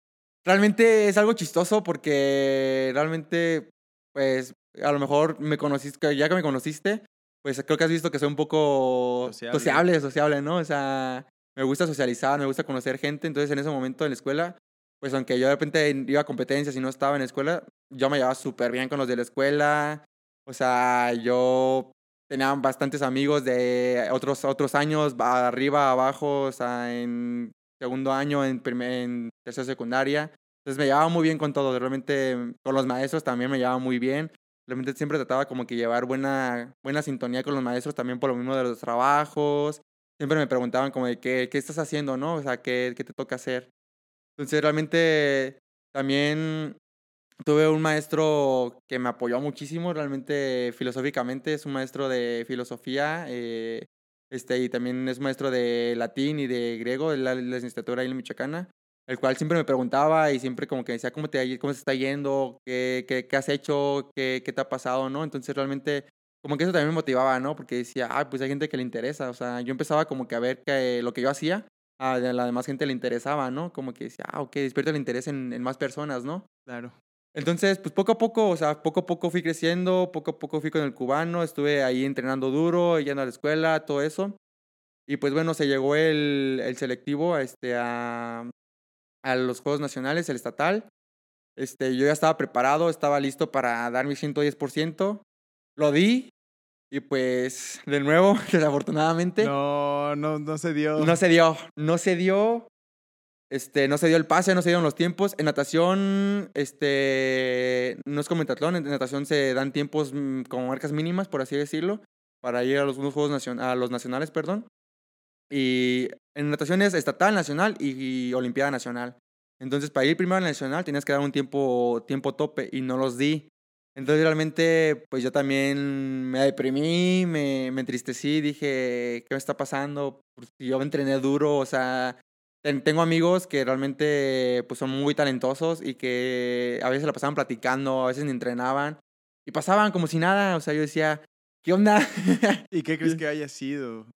realmente es algo chistoso porque realmente, pues, a lo mejor me conociste, ya que me conociste, pues creo que has visto que soy un poco Sociable. sociable, sociable, ¿no? O sea, me gusta socializar, me gusta conocer gente, entonces en ese momento en la escuela, pues aunque yo de repente iba a competencias y no estaba en la escuela, yo me llevaba súper bien con los de la escuela, o sea, yo tenía bastantes amigos de otros, otros años, arriba, abajo, o sea, en segundo año, en, en tercera secundaria. Entonces me llevaba muy bien con todo, realmente con los maestros también me llevaba muy bien. Realmente siempre trataba como que llevar buena, buena sintonía con los maestros también por lo mismo de los trabajos. Siempre me preguntaban como de qué, qué estás haciendo, ¿no? O sea, ¿qué, qué te toca hacer? Entonces realmente también tuve un maestro que me apoyó muchísimo, realmente filosóficamente, es un maestro de filosofía, eh, este, y también es maestro de latín y de griego, de la, licenciatura ahí en Michoacana, el cual siempre me preguntaba y siempre como que decía, ¿cómo te, cómo se está yendo? ¿Qué, qué, qué has hecho? ¿Qué, ¿Qué te ha pasado? ¿no? Entonces realmente como que eso también me motivaba, ¿no? Porque decía, ah, pues hay gente que le interesa, o sea, yo empezaba como que a ver que lo que yo hacía, a la demás gente le interesaba, ¿no? Como que decía, ah, ok, despierta el interés en, en más personas, ¿no? Claro. Entonces, pues poco a poco, o sea, poco a poco fui creciendo, poco a poco fui con el cubano, estuve ahí entrenando duro, yendo a la escuela, todo eso. Y pues bueno, se llegó el, el selectivo este, a, a los Juegos Nacionales, el estatal. Este, yo ya estaba preparado, estaba listo para dar mi 110%. Lo di y pues, de nuevo, desafortunadamente, No, no, no se dio. no se dio, no se dio. Este, no se dio el pase, no se dieron los tiempos. En natación, este, no es como en triatlón, en natación se dan tiempos mm, como marcas mínimas, por así decirlo, para ir a los unos juegos nacion- a los nacionales, perdón. Y en natación es estatal, nacional y, y olimpiada nacional. Entonces, para ir primero al nacional tenías que dar un tiempo, tiempo tope y no los di. Entonces, realmente, pues yo también me deprimí, me, me entristecí, dije, ¿qué me está pasando? Pues, Yo entrené duro, o sea, tengo amigos que realmente pues, son muy talentosos y que a veces la pasaban platicando, a veces ni entrenaban y pasaban como si nada, o sea, yo decía, ¿qué onda? ¿Y qué crees que haya sido?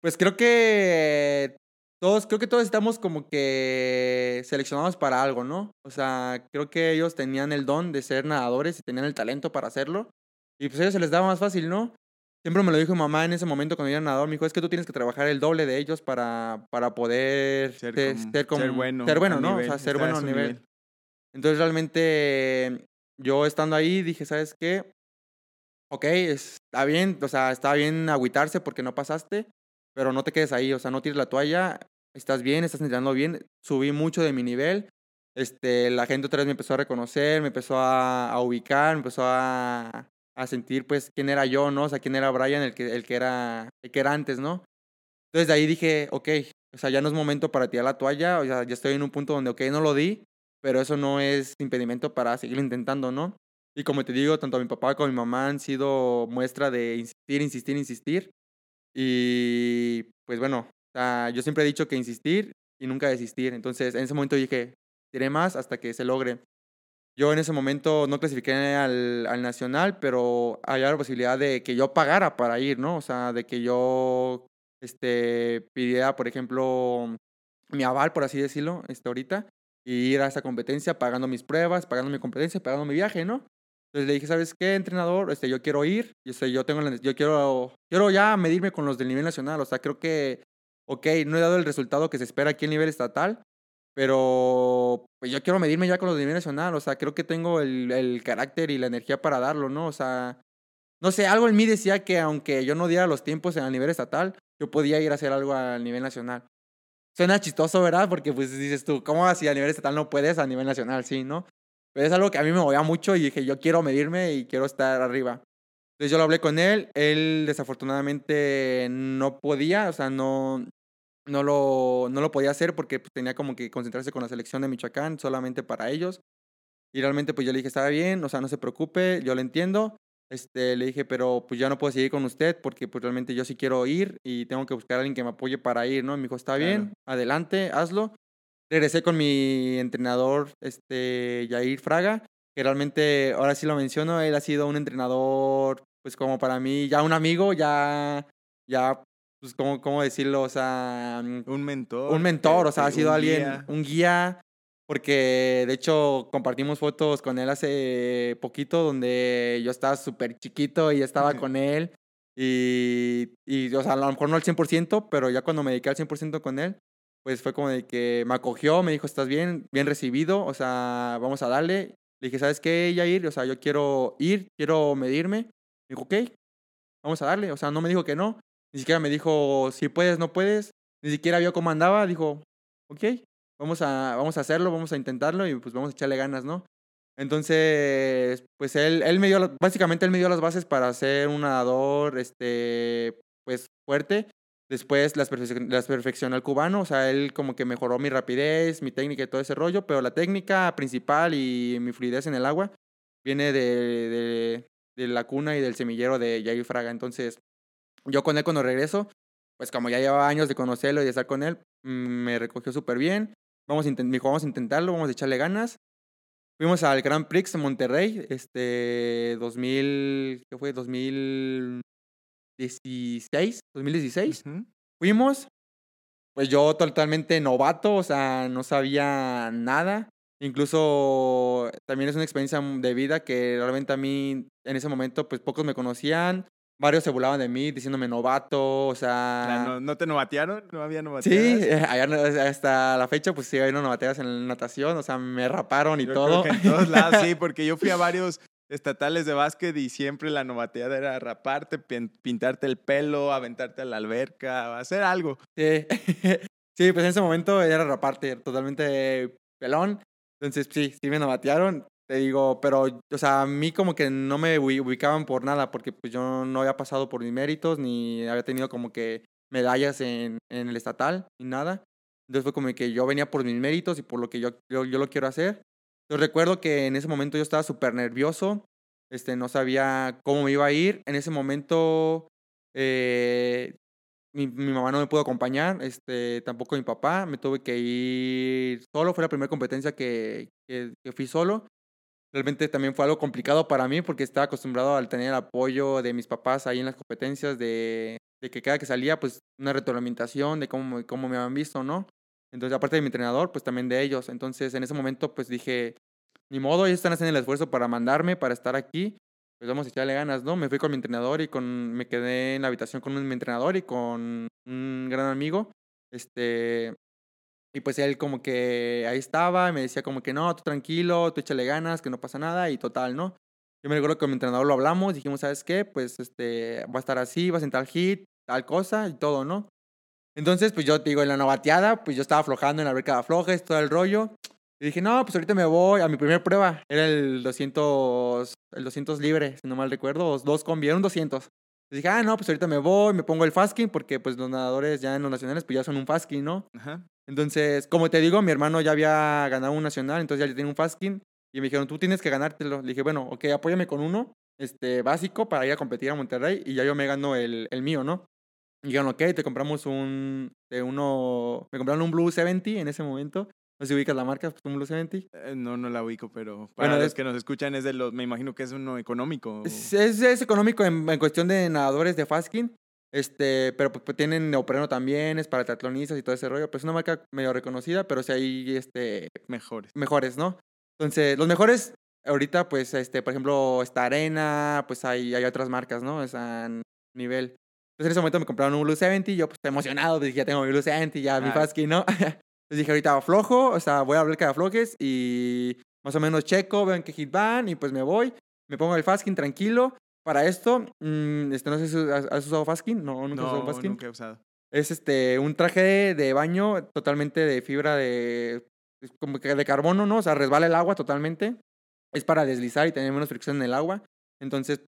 Pues creo que todos, creo que todos estamos como que seleccionados para algo, ¿no? O sea, creo que ellos tenían el don de ser nadadores y tenían el talento para hacerlo. Y pues a ellos se les daba más fácil, ¿no? Siempre me lo dijo mi mamá en ese momento cuando yo era nadador. Me dijo, es que tú tienes que trabajar el doble de ellos para, para poder Ser, se- como- ser, como- ser bueno. ser bueno, ¿no? nivel, o sea, ser bueno a su nivel. Entonces realmente yo estando ahí dije, ¿sabes qué? Ok, está bien, o sea, está bien agüitarse porque no pasaste, pero no te quedes ahí, o sea, no tires la toalla, estás bien, estás entrenando bien, subí mucho de mi nivel, este, la gente otra vez me empezó a reconocer, me empezó a, a ubicar, me empezó a, a sentir pues quién era yo, ¿no? O sea, quién era Brian, el que, el que, era, el que era antes, ¿no? Entonces de ahí dije, ok, o sea, ya no es momento para tirar la toalla, o sea, ya estoy en un punto donde, ok, no lo di, pero eso no es impedimento para seguir intentando, ¿no? Y como te digo, tanto mi papá como mi mamá han sido muestra de insistir, insistir, insistir. Y pues bueno, o sea, yo siempre he dicho que insistir y nunca desistir. Entonces, en ese momento dije, tiré más hasta que se logre. Yo en ese momento no clasifiqué al, al nacional, pero había la posibilidad de que yo pagara para ir, ¿no? O sea, de que yo este, pidiera, por ejemplo, mi aval, por así decirlo, este, ahorita, y ir a esa competencia pagando mis pruebas, pagando mi competencia, pagando mi viaje, ¿no? Entonces le dije, ¿sabes qué, entrenador? Este, yo quiero ir, y, este, yo tengo la- yo quiero, quiero ya medirme con los del nivel nacional, o sea, creo que, ok, no he dado el resultado que se espera aquí a nivel estatal, pero pues yo quiero medirme ya con los del nivel nacional, o sea, creo que tengo el, el carácter y la energía para darlo, ¿no? O sea, no sé, algo en mí decía que aunque yo no diera los tiempos en el nivel estatal, yo podía ir a hacer algo al nivel nacional. suena chistoso, ¿verdad? Porque pues dices tú, ¿cómo así a nivel estatal no puedes? A nivel nacional sí, ¿no? Pero es algo que a mí me movía mucho y dije, yo quiero medirme y quiero estar arriba. Entonces yo lo hablé con él, él desafortunadamente no podía, o sea, no, no, lo, no lo podía hacer porque pues, tenía como que concentrarse con la selección de Michoacán solamente para ellos. Y realmente pues yo le dije, está bien, o sea, no se preocupe, yo lo entiendo. Este, le dije, pero pues ya no puedo seguir con usted porque pues realmente yo sí quiero ir y tengo que buscar a alguien que me apoye para ir, ¿no? Y me dijo, está bien, adelante, hazlo. Regresé con mi entrenador, este, Jair Fraga, que realmente, ahora sí lo menciono, él ha sido un entrenador, pues como para mí, ya un amigo, ya, ya, pues, ¿cómo, cómo decirlo? O sea... Un mentor. Un mentor, o sea, ha este, sido alguien, guía. un guía, porque de hecho compartimos fotos con él hace poquito, donde yo estaba súper chiquito y estaba con él. Y, y, o sea, a lo mejor no al 100%, pero ya cuando me dediqué al 100% con él, pues fue como de que me acogió, me dijo, estás bien, bien recibido, o sea, vamos a darle. Le dije, ¿sabes qué, Yair? O sea, yo quiero ir, quiero medirme. Me dijo, ok, vamos a darle. O sea, no me dijo que no. Ni siquiera me dijo, si puedes, no puedes. Ni siquiera vio cómo andaba. Dijo, ok, vamos a, vamos a hacerlo, vamos a intentarlo y pues vamos a echarle ganas, ¿no? Entonces, pues él, él me dio, básicamente él me dio las bases para ser un nadador, este, pues fuerte. Después las, las perfeccionó el cubano, o sea, él como que mejoró mi rapidez, mi técnica y todo ese rollo, pero la técnica principal y mi fluidez en el agua viene de, de, de la cuna y del semillero de Yair Fraga. Entonces, yo con él cuando regreso, pues como ya llevaba años de conocerlo y de estar con él, me recogió súper bien. Vamos a intent- me dijo, vamos a intentarlo, vamos a echarle ganas. Fuimos al Grand Prix de Monterrey, este, 2000, ¿qué fue? 2016, 2016. Ujú. Fuimos, pues yo totalmente novato, o sea, no sabía nada. Incluso también es una experiencia de vida que realmente a mí en ese momento pues pocos me conocían, varios se burlaban de mí diciéndome novato, o Ah, sea... ¿No, no te novatearon? ¿No había Sí, novateadas? eh, allá no- hasta la fecha pues sí hay unos novateas en natación, o sea, me raparon y Yo todo. creo que en todos lados, sí, porque yo fui a varios estatales de básquet y siempre la novateada era raparte, pin- pintarte el pelo, aventarte a la alberca, hacer algo. Sí. sí, pues en ese momento era raparte, totalmente pelón. Entonces, sí, sí me novatearon. Te digo, pero, o sea, a mí como que no me ubi- ubicaban por nada, porque pues yo no había pasado por mis méritos, ni había tenido como que medallas en, en el estatal, ni nada. Entonces fue como que yo venía por mis méritos y por lo que yo, yo, yo lo quiero hacer. Yo recuerdo que en ese momento yo estaba súper nervioso, este, no sabía cómo me iba a ir. En ese momento, eh, mi, mi mamá no me pudo acompañar, este, tampoco mi papá, me tuve que ir solo, fue la primera competencia que, que, que fui solo. Realmente también fue algo complicado para mí porque estaba acostumbrado al tener el apoyo de mis papás ahí en las competencias, de, de que cada que salía, pues una retroalimentación de cómo, cómo me habían visto, ¿no? Entonces, aparte de mi entrenador, pues también de ellos. Entonces, en ese momento, pues dije, ni modo, ellos están haciendo el esfuerzo para mandarme, para estar aquí, pues vamos a echarle ganas, ¿no? Me fui con mi entrenador y con, me quedé en la habitación con mi entrenador y con un gran amigo, este, y pues él como que ahí estaba, y me decía como que no, tú tranquilo, tú échale ganas, que no pasa nada, y total, ¿no? Yo me recuerdo que con mi entrenador lo hablamos, dijimos, ¿sabes qué? Pues este, va a estar así, va a sentar hit, tal cosa, y todo, ¿no? Entonces, pues yo te digo, en la novateada, pues yo estaba aflojando en la alberca de aflojes, todo el rollo. Y dije, no, pues ahorita me voy a mi primer prueba. Era el 200, el 200 libre, si no mal recuerdo, dos combi, era un 200. Y dije, ah, no, pues ahorita me voy, me pongo el fasking, porque pues los nadadores ya en los nacionales, pues ya son un fasking, ¿no? Ajá. Entonces, como te digo, mi hermano ya había ganado un nacional, entonces ya tenía un fasting. Y me dijeron, tú tienes que ganártelo. Le dije, bueno, ok, apóyame con uno este, básico para ir a competir a Monterrey y ya yo me gano el, el mío, ¿no? Y dijeron, ok, te compramos un, de uno, me compraron un Blue 70 en ese momento. No sé si ubicas la marca, pues un Blue 70. Eh, No, no la ubico, pero para Bueno, los es- que nos escuchan es de los, me imagino que es uno económico. Es, es, es económico en, en cuestión de nadadores de fasting, este, pero pues, pues, tienen neopreno también, es para triatlonistas y todo ese rollo. Pues es una marca medio reconocida, pero sí hay este, Mejores. mejores, ¿no? Entonces, los mejores, ahorita, pues, este, por ejemplo, esta arena, pues hay, hay otras marcas, ¿no? Es a nivel. Entonces, en ese momento me compraron un Blue 70 y yo, pues, emocionado, dije, ya tengo mi Blue 70, ya mi Ah. Fasky, ¿no? Entonces dije, ahorita aflojo, o sea, voy a hablar cada aflojes y más o menos checo, veo en qué hit van y pues me voy, me pongo el Fasking tranquilo. Para esto, mm, este, no sé si has, usado Fasking, no, nunca has usado No, Fasking. nunca he usado. Es este, un traje de baño totalmente de fibra de, como que de carbono, ¿no? O sea, resbala el agua totalmente. Es para deslizar y tener menos fricción en el agua. Entonces,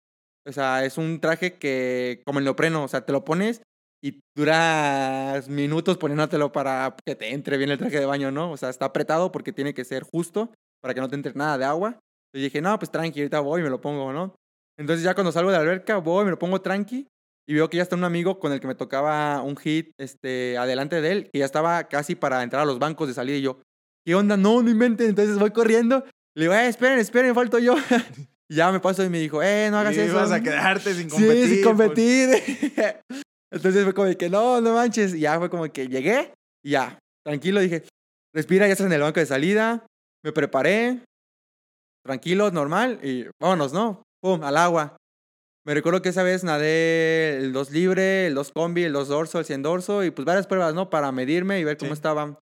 o sea, es un traje que, como el neopreno, o sea, te lo pones y duras minutos poniéndotelo para que te entre bien el traje de baño, ¿no? O sea, está apretado porque tiene que ser justo para que no te entre nada de agua. Entonces dije, no, pues tranqui, ahorita voy y me lo pongo, ¿no? Entonces ya cuando salgo de la alberca, voy, me lo pongo tranqui y veo que ya está un amigo con el que me tocaba un hit este, adelante de él, que ya estaba casi para entrar a los bancos de salida y yo, ¿qué onda? No, no inventen. Entonces voy corriendo, le digo, eh, esperen, esperen, falto yo. y ya me paso y me dijo, eh, no hagas eso. vas a quedarte sin competir. Sí, sin competir. Entonces fue como que no, no manches. Y ya fue como que llegué y ya, tranquilo, dije, respira, ya estás en el banco de salida. Me preparé, tranquilo, normal, y vámonos, ¿no? Pum, al agua. Me recuerdo que esa vez nadé el 2 libre, el 2 combi, el 2 dorso, el 100 dorso y pues varias pruebas, ¿no? Para medirme y ver cómo estaba.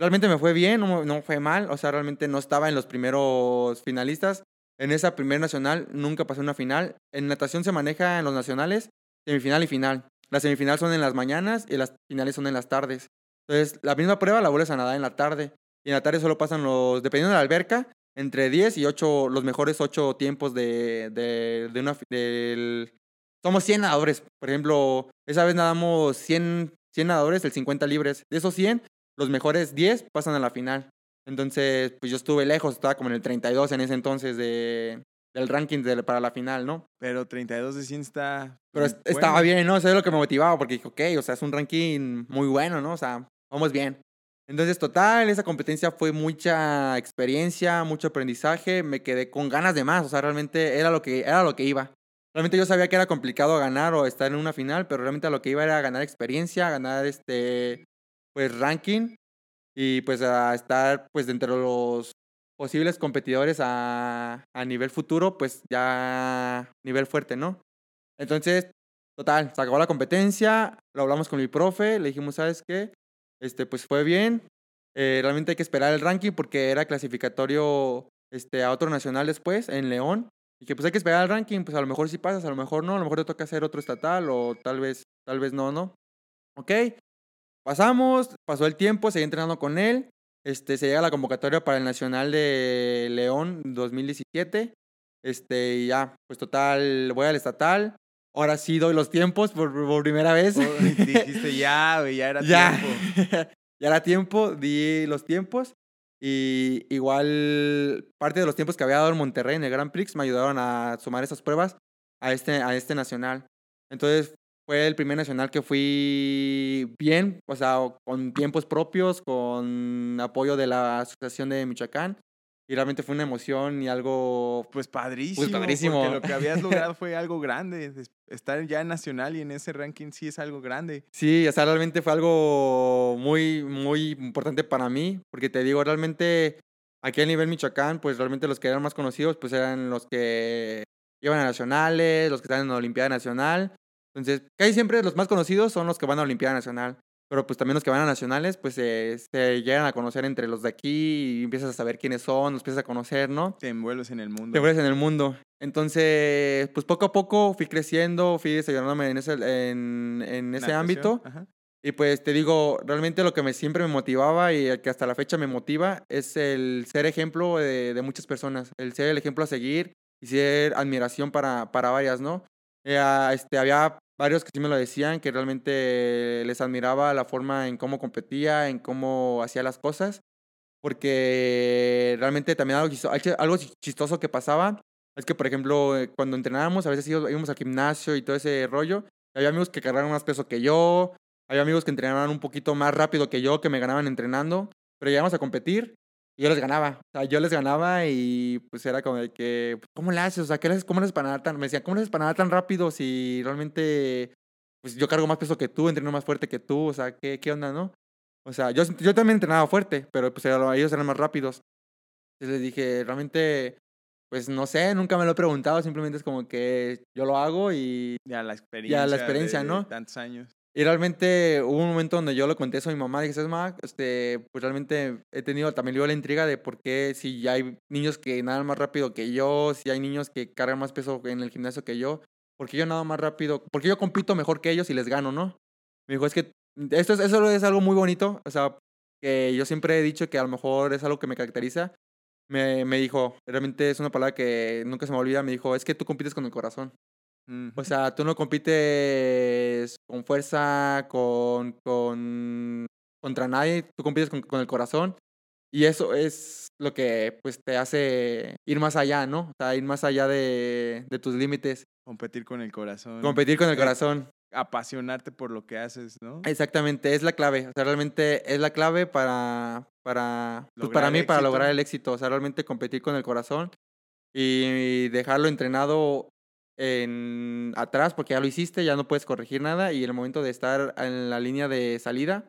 Realmente me fue bien, no, no, fue mal, o sea, realmente no estaba en los primeros finalistas. En esa primer nacional nunca pasé una final. En natación se maneja en los nacionales semifinal y final. Las semifinales son en las mañanas y las finales son en las tardes. Entonces, la misma prueba la vuelves a nadar en la tarde. Y en la tarde solo pasan los, dependiendo de la alberca, entre 10 y 8, los mejores 8 tiempos de, de, de una... Del, somos 100 nadadores. Por ejemplo, esa vez nadamos 100, 100 nadadores, el 50 libres. De esos 100, los mejores 10 pasan a la final. Entonces, pues yo estuve lejos, estaba como en el 32 en ese entonces de, del ranking de, para la final, ¿no? Pero 32 de 100 está... Pero estaba bien, ¿no? Eso es lo que me motivaba, porque dije, ok, o sea, es un ranking muy bueno, ¿no? O sea, vamos bien. Entonces, total, esa competencia fue mucha experiencia, mucho aprendizaje, me quedé con ganas de más, o sea, realmente era lo que, era lo que iba. Realmente yo sabía que era complicado ganar o estar en una final, pero realmente a lo que iba era ganar experiencia, ganar este, pues, ranking y pues a estar, pues, dentro de los posibles competidores a, a nivel futuro, pues, ya nivel fuerte, ¿no? Entonces, total, se acabó la competencia, lo hablamos con mi profe, le dijimos, ¿sabes qué? Este, pues fue bien. Eh, realmente hay que esperar el ranking porque era clasificatorio este, a otro nacional después, en León. Y que pues hay que esperar el ranking, pues a lo mejor sí pasas, a lo mejor no, a lo mejor te toca hacer otro estatal o tal vez, tal vez no, ¿no? Ok, pasamos, pasó el tiempo, seguí entrenando con él. Este, se llega a la convocatoria para el Nacional de León 2017. Este, y ya, pues total, voy al estatal. Ahora sí doy los tiempos por, primera vez. dijiste ya, ya era tiempo. ya era tiempo, di los tiempos. Y igual parte de los tiempos que había dado en Monterrey en el Grand Prix me ayudaron a sumar esas pruebas a este, a este nacional. Entonces fue el primer nacional que fui bien, o sea, con tiempos propios, con apoyo de la Asociación de Michoacán. Y realmente fue una emoción y algo... Pues padrísimo. Pues padrísimo. Porque lo que habías logrado fue algo grande. Estar ya en nacional y en ese ranking sí es algo grande. Sí, o sea, realmente fue algo muy, muy importante para mí. Porque te digo, realmente aquí a nivel Michoacán, pues realmente los que eran más conocidos, pues eran los que iban a nacionales, los que están en la Olimpiada Nacional. Entonces, casi siempre los más conocidos son los que van a la Olimpiada Nacional. Pero pues también los que van a nacionales, pues se llegan a conocer entre los de aquí y empiezas a saber quiénes son, los empiezas a conocer, ¿no? Te envuelves en el mundo. Te envuelves en el mundo. Entonces, pues poco a poco fui creciendo, fui desarrollándome en ese, en, en ese ámbito. Y pues te digo, realmente lo que me, siempre me motivaba y que hasta la fecha me motiva es el ser ejemplo de, de muchas personas, el ser el ejemplo a seguir y ser admiración para, para varias, ¿no? Eh, este, había varios que sí me lo decían, que realmente les admiraba la forma en cómo competía, en cómo hacía las cosas, porque realmente también algo, chistoso que pasaba es que, por ejemplo, eh, cuando entrenábamos, a veces íbamos al gimnasio y todo ese rollo, había amigos que cargaban más peso que yo, había amigos que entrenaban un poquito más rápido que yo, que me ganaban entrenando, pero llegamos a competir y yo les ganaba. O sea, yo les ganaba y pues era como de que, ¿cómo le haces? O sea, ¿qué le ¿cómo le haces para nadar tan? Me decían, ¿cómo le haces para nadar tan rápido si realmente, pues yo cargo más peso que tú, entreno más fuerte que tú? O sea, ¿qué, qué onda, no? O sea, yo, yo también entrenaba fuerte, pero pues ellos eran más rápidos. Entonces les dije, realmente, pues no sé, nunca me lo he preguntado, simplemente es como que yo lo hago y... Ya la experiencia. Ya la experiencia, ¿no? tantos años. Y realmente hubo un momento donde yo lo conté eso a mi mamá, dije, ¿sabes, mamá? Este, pues realmente he tenido también la intriga de por qué si hay niños que nadan más rápido que yo, si hay niños que cargan más peso en el gimnasio que yo, ¿por qué yo nado más rápido? ¿Por qué yo compito mejor que ellos y les gano, no? Me dijo, es que Esto es, eso es algo muy bonito, o sea, que yo siempre he dicho que a lo mejor es algo que me caracteriza. Me, me dijo, realmente es una palabra que nunca se me olvida, me dijo, es que tú compites con el corazón. O sea, tú no compites con fuerza, con, con contra nadie, tú compites con, con, el corazón. Y eso es lo que pues te hace ir más allá, ¿no? O sea, ir más allá de, de tus límites. Competir con el corazón. Competir con el corazón. Apasionarte por lo que haces, ¿no? Exactamente, es la clave. O sea, realmente es la clave para, para, pues para mí, para lograr el éxito. O sea, realmente competir con el corazón y dejarlo entrenado en atrás porque ya lo hiciste, ya no puedes corregir nada y en el momento de estar en la línea de salida,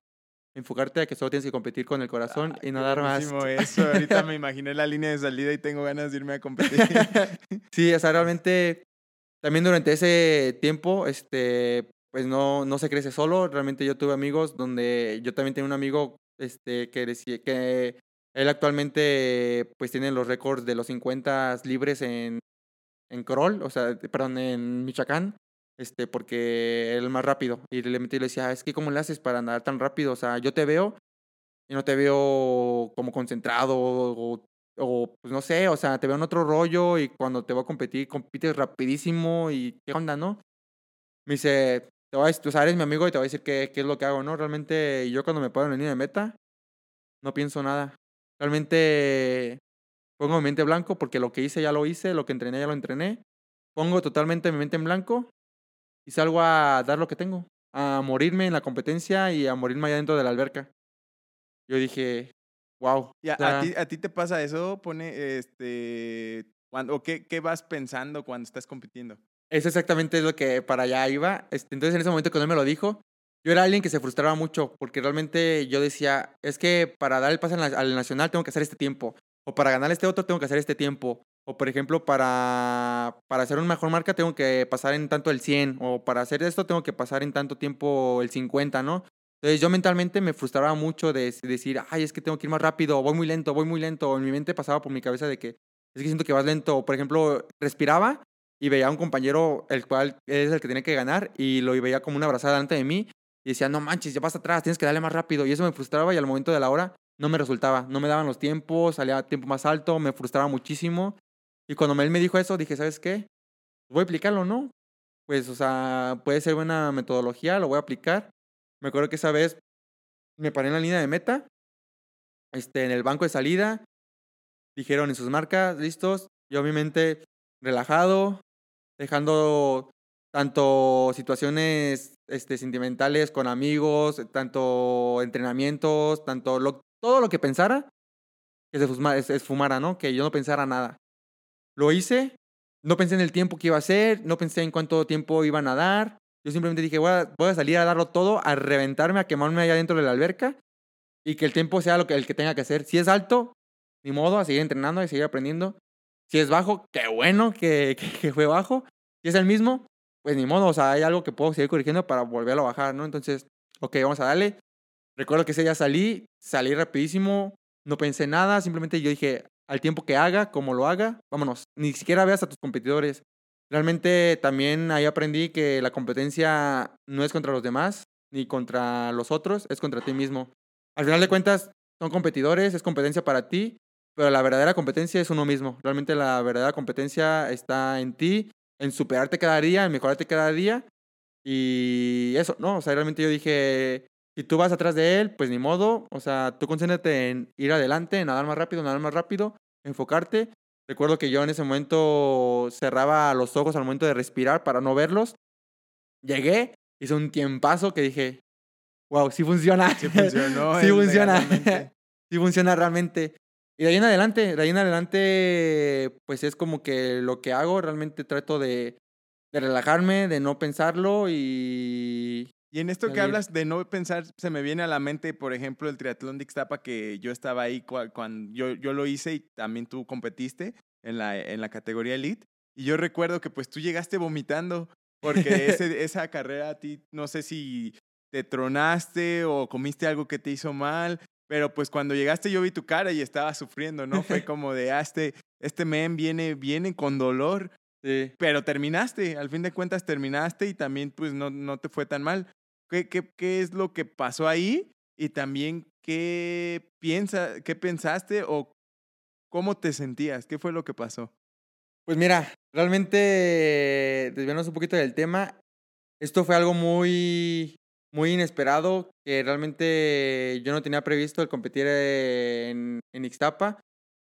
enfocarte a que solo tienes que competir con el corazón y no dar más. eso, ahorita me imaginé la línea de salida y tengo ganas de irme a competir. sí, o sea, realmente también durante ese tiempo, este, pues no, no se crece solo, realmente yo tuve amigos donde yo también tenía un amigo este, que decía que él actualmente pues tiene los récords de los 50 libres en en Corol, o sea, perdón, en Michoacán, este, porque era el más rápido. Y le metí y le decía, es que ¿cómo le haces para andar tan rápido? O sea, yo te veo y no te veo como concentrado o, o, pues no sé, o sea, te veo en otro rollo y cuando te voy a competir, compites rapidísimo y ¿qué onda, no? Me dice, te voy a decir, eres mi amigo y te voy a decir qué, es lo que hago, ¿no? Realmente yo cuando me pongo en línea de meta, no pienso nada. Realmente Pongo mi mente blanco porque lo que hice ya lo hice, lo que entrené ya lo entrené. Pongo totalmente mi mente en blanco y salgo a dar lo que tengo, a morirme en la competencia y a morirme allá dentro de la alberca. Yo dije, wow. ¿Y a, ti, a ti te pasa eso? Pone, este, cuando, ¿O qué, qué vas pensando cuando estás compitiendo? Eso exactamente es lo que para allá iba. Este, entonces en ese momento cuando él me lo dijo, yo era alguien que se frustraba mucho porque realmente yo decía, es que para dar el pase al nacional tengo que hacer este tiempo. O para ganar este otro tengo que hacer este tiempo. O por ejemplo, para, para hacer una mejor marca tengo que pasar en tanto el 100. O para hacer esto tengo que pasar en tanto tiempo el 50, ¿no? Entonces yo mentalmente me frustraba mucho de, decir, ay, es que tengo que ir más rápido, voy muy lento, voy muy lento. O en mi mente pasaba por mi cabeza de que es que siento que vas lento. Por ejemplo, respiraba y veía a un compañero, el cual es el que tiene que ganar, y lo veía como una abrazada delante de mí. Y decía, no manches, ya vas atrás, tienes que darle más rápido. Y eso me frustraba y al momento de la hora no me resultaba, no me daban los tiempos, salía a tiempo más alto, me frustraba muchísimo. Y cuando él me dijo eso, dije, ¿sabes qué? Voy a aplicarlo, ¿no? Pues, o sea, puede ser buena metodología, lo voy a aplicar. Me acuerdo que esa vez me paré en la línea de meta, este, en el banco de salida, dijeron en sus marcas, listos, yo mi mente relajado, dejando tanto situaciones este, sentimentales con amigos, tanto entrenamientos, tanto lo, todo lo que pensara, que se esfumara, ¿no? Que yo no pensara nada. Lo hice, no pensé en el tiempo que iba a hacer, no pensé en cuánto tiempo iban a dar. Yo simplemente dije, voy a, voy a salir a darlo todo, a reventarme, a quemarme allá dentro de la alberca y que el tiempo sea lo que, el que tenga que hacer. Si es alto, ni modo, a seguir entrenando, a seguir aprendiendo. Si es bajo, qué bueno que, que, fue bajo. Si es el mismo, pues ni modo, o sea, hay algo que puedo seguir corrigiendo para volverlo a bajar, ¿no? Entonces, ok, vamos a darle. Recuerdo que ese día salí, salí rapidísimo, no pensé nada, simplemente yo dije, al tiempo que haga, como lo haga, vámonos. Ni siquiera veas a tus competidores. Realmente también ahí aprendí que la competencia no es contra los demás, ni contra los otros, es contra ti mismo. Al final de cuentas, son competidores, es competencia para ti, pero la verdadera competencia es uno mismo. Realmente la verdadera competencia está en ti, en superarte cada día, en mejorarte cada día. Y eso, ¿no? O sea, realmente yo dije, si tú vas atrás de él, pues ni modo. O sea, tú concéntrate en ir adelante, en nadar más rápido, nadar más rápido, enfocarte. Recuerdo que yo en ese momento cerraba los ojos al momento de respirar para no verlos. Llegué, hice un tiempazo que dije, wow, sí funciona. Sí funcionó. sí funciona. sí funciona realmente. Y de ahí en adelante, de ahí en adelante, pues es como que lo que hago, realmente trato de, de relajarme, de no pensarlo y, y en esto que hablas de no pensar, se me viene a la mente, por ejemplo, el triatlón de Ixtapa, que yo estaba ahí cuando yo, yo lo hice y también tú competiste en la, en la categoría Elite. Y yo recuerdo que pues tú llegaste vomitando, porque ese, esa carrera a ti, no sé si te tronaste o comiste algo que te hizo mal, pero pues cuando llegaste yo vi tu cara y estaba sufriendo, ¿no? Fue como de, ah, este, este men viene, viene con dolor. Pero terminaste, al fin de cuentas terminaste y también pues no, no te fue tan mal. ¿Qué, qué, qué es lo que pasó ahí? Y también, ¿qué, piensa, ¿qué pensaste o cómo te sentías? ¿Qué fue lo que pasó? Pues mira, realmente, desviándonos un poquito del tema, esto fue algo muy, muy inesperado, que realmente yo no tenía previsto el competir en, en Ixtapa,